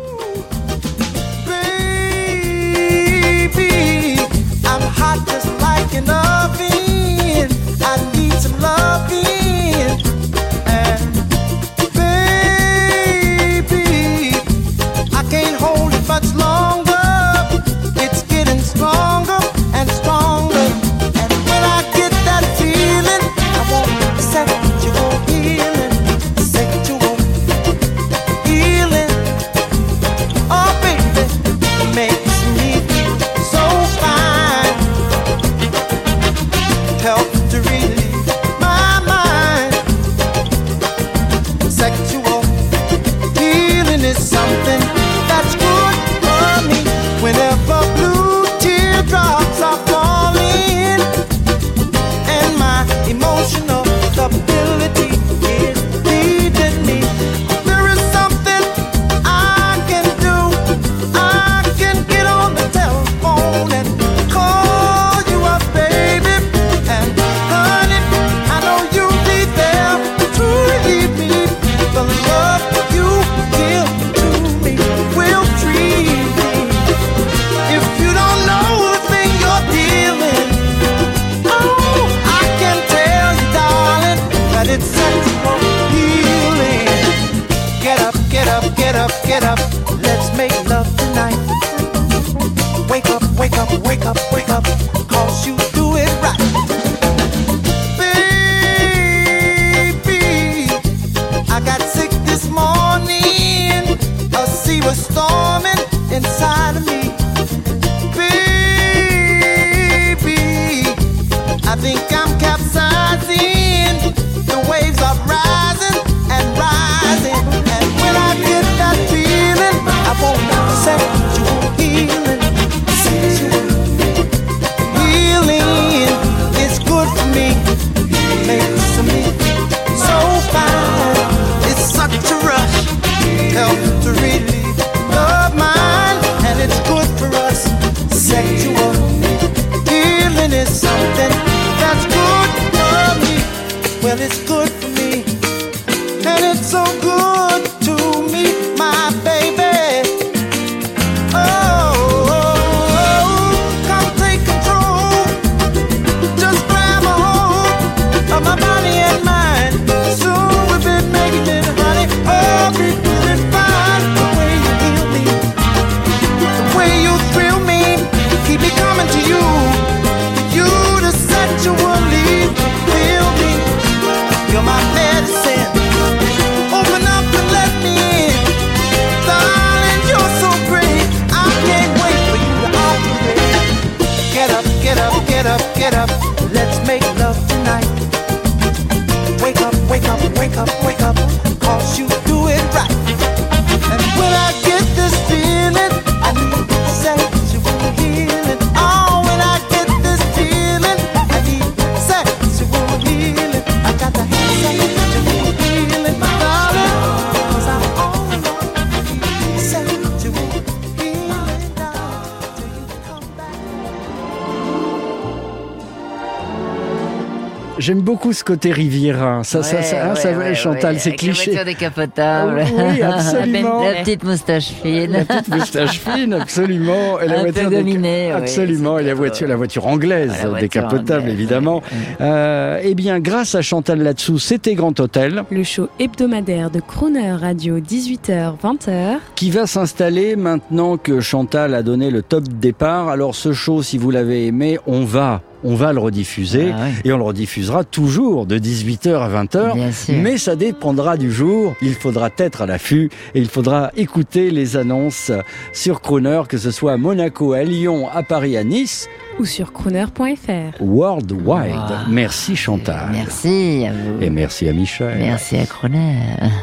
[SPEAKER 5] Ce côté rivierin. Ça, ça, ça, hein, ça Chantal, c'est cliché.
[SPEAKER 7] La voiture décapotable.
[SPEAKER 5] Oui, absolument.
[SPEAKER 7] La petite moustache fine.
[SPEAKER 5] La petite moustache fine, absolument. Et la
[SPEAKER 7] Un peu
[SPEAKER 5] voiture déca-
[SPEAKER 7] gominée, oui,
[SPEAKER 5] absolument. Et la voiture, la voiture anglaise,
[SPEAKER 7] La voiture
[SPEAKER 5] décapotable,
[SPEAKER 7] anglaise,
[SPEAKER 5] évidemment. Euh, eh bien, grâce à Chantal là-dessous, c'était Grand Hôtel.
[SPEAKER 21] Le show hebdomadaire de Crooner Radio 18h-20h.
[SPEAKER 5] qui va s'installer maintenant que Chantal a donné le top départ. Alors ce show, si vous l'avez aimé, on va on va le rediffuser
[SPEAKER 7] Ah
[SPEAKER 5] et on le rediffusera toujours de 18h à 20h.
[SPEAKER 7] Bien sûr.
[SPEAKER 5] Mais ça dépendra du jour. Il faudra être à l'affût et il faudra écouter les annonces sur Crooner, que ce soit à Monaco, à Lyon, à Paris, à Nice,
[SPEAKER 21] Ou sur crooner.fr.
[SPEAKER 5] worldwide.
[SPEAKER 7] Wow.
[SPEAKER 5] Merci Chantal.
[SPEAKER 7] Merci à vous.
[SPEAKER 5] Et merci à Michel.
[SPEAKER 7] Merci à Croner.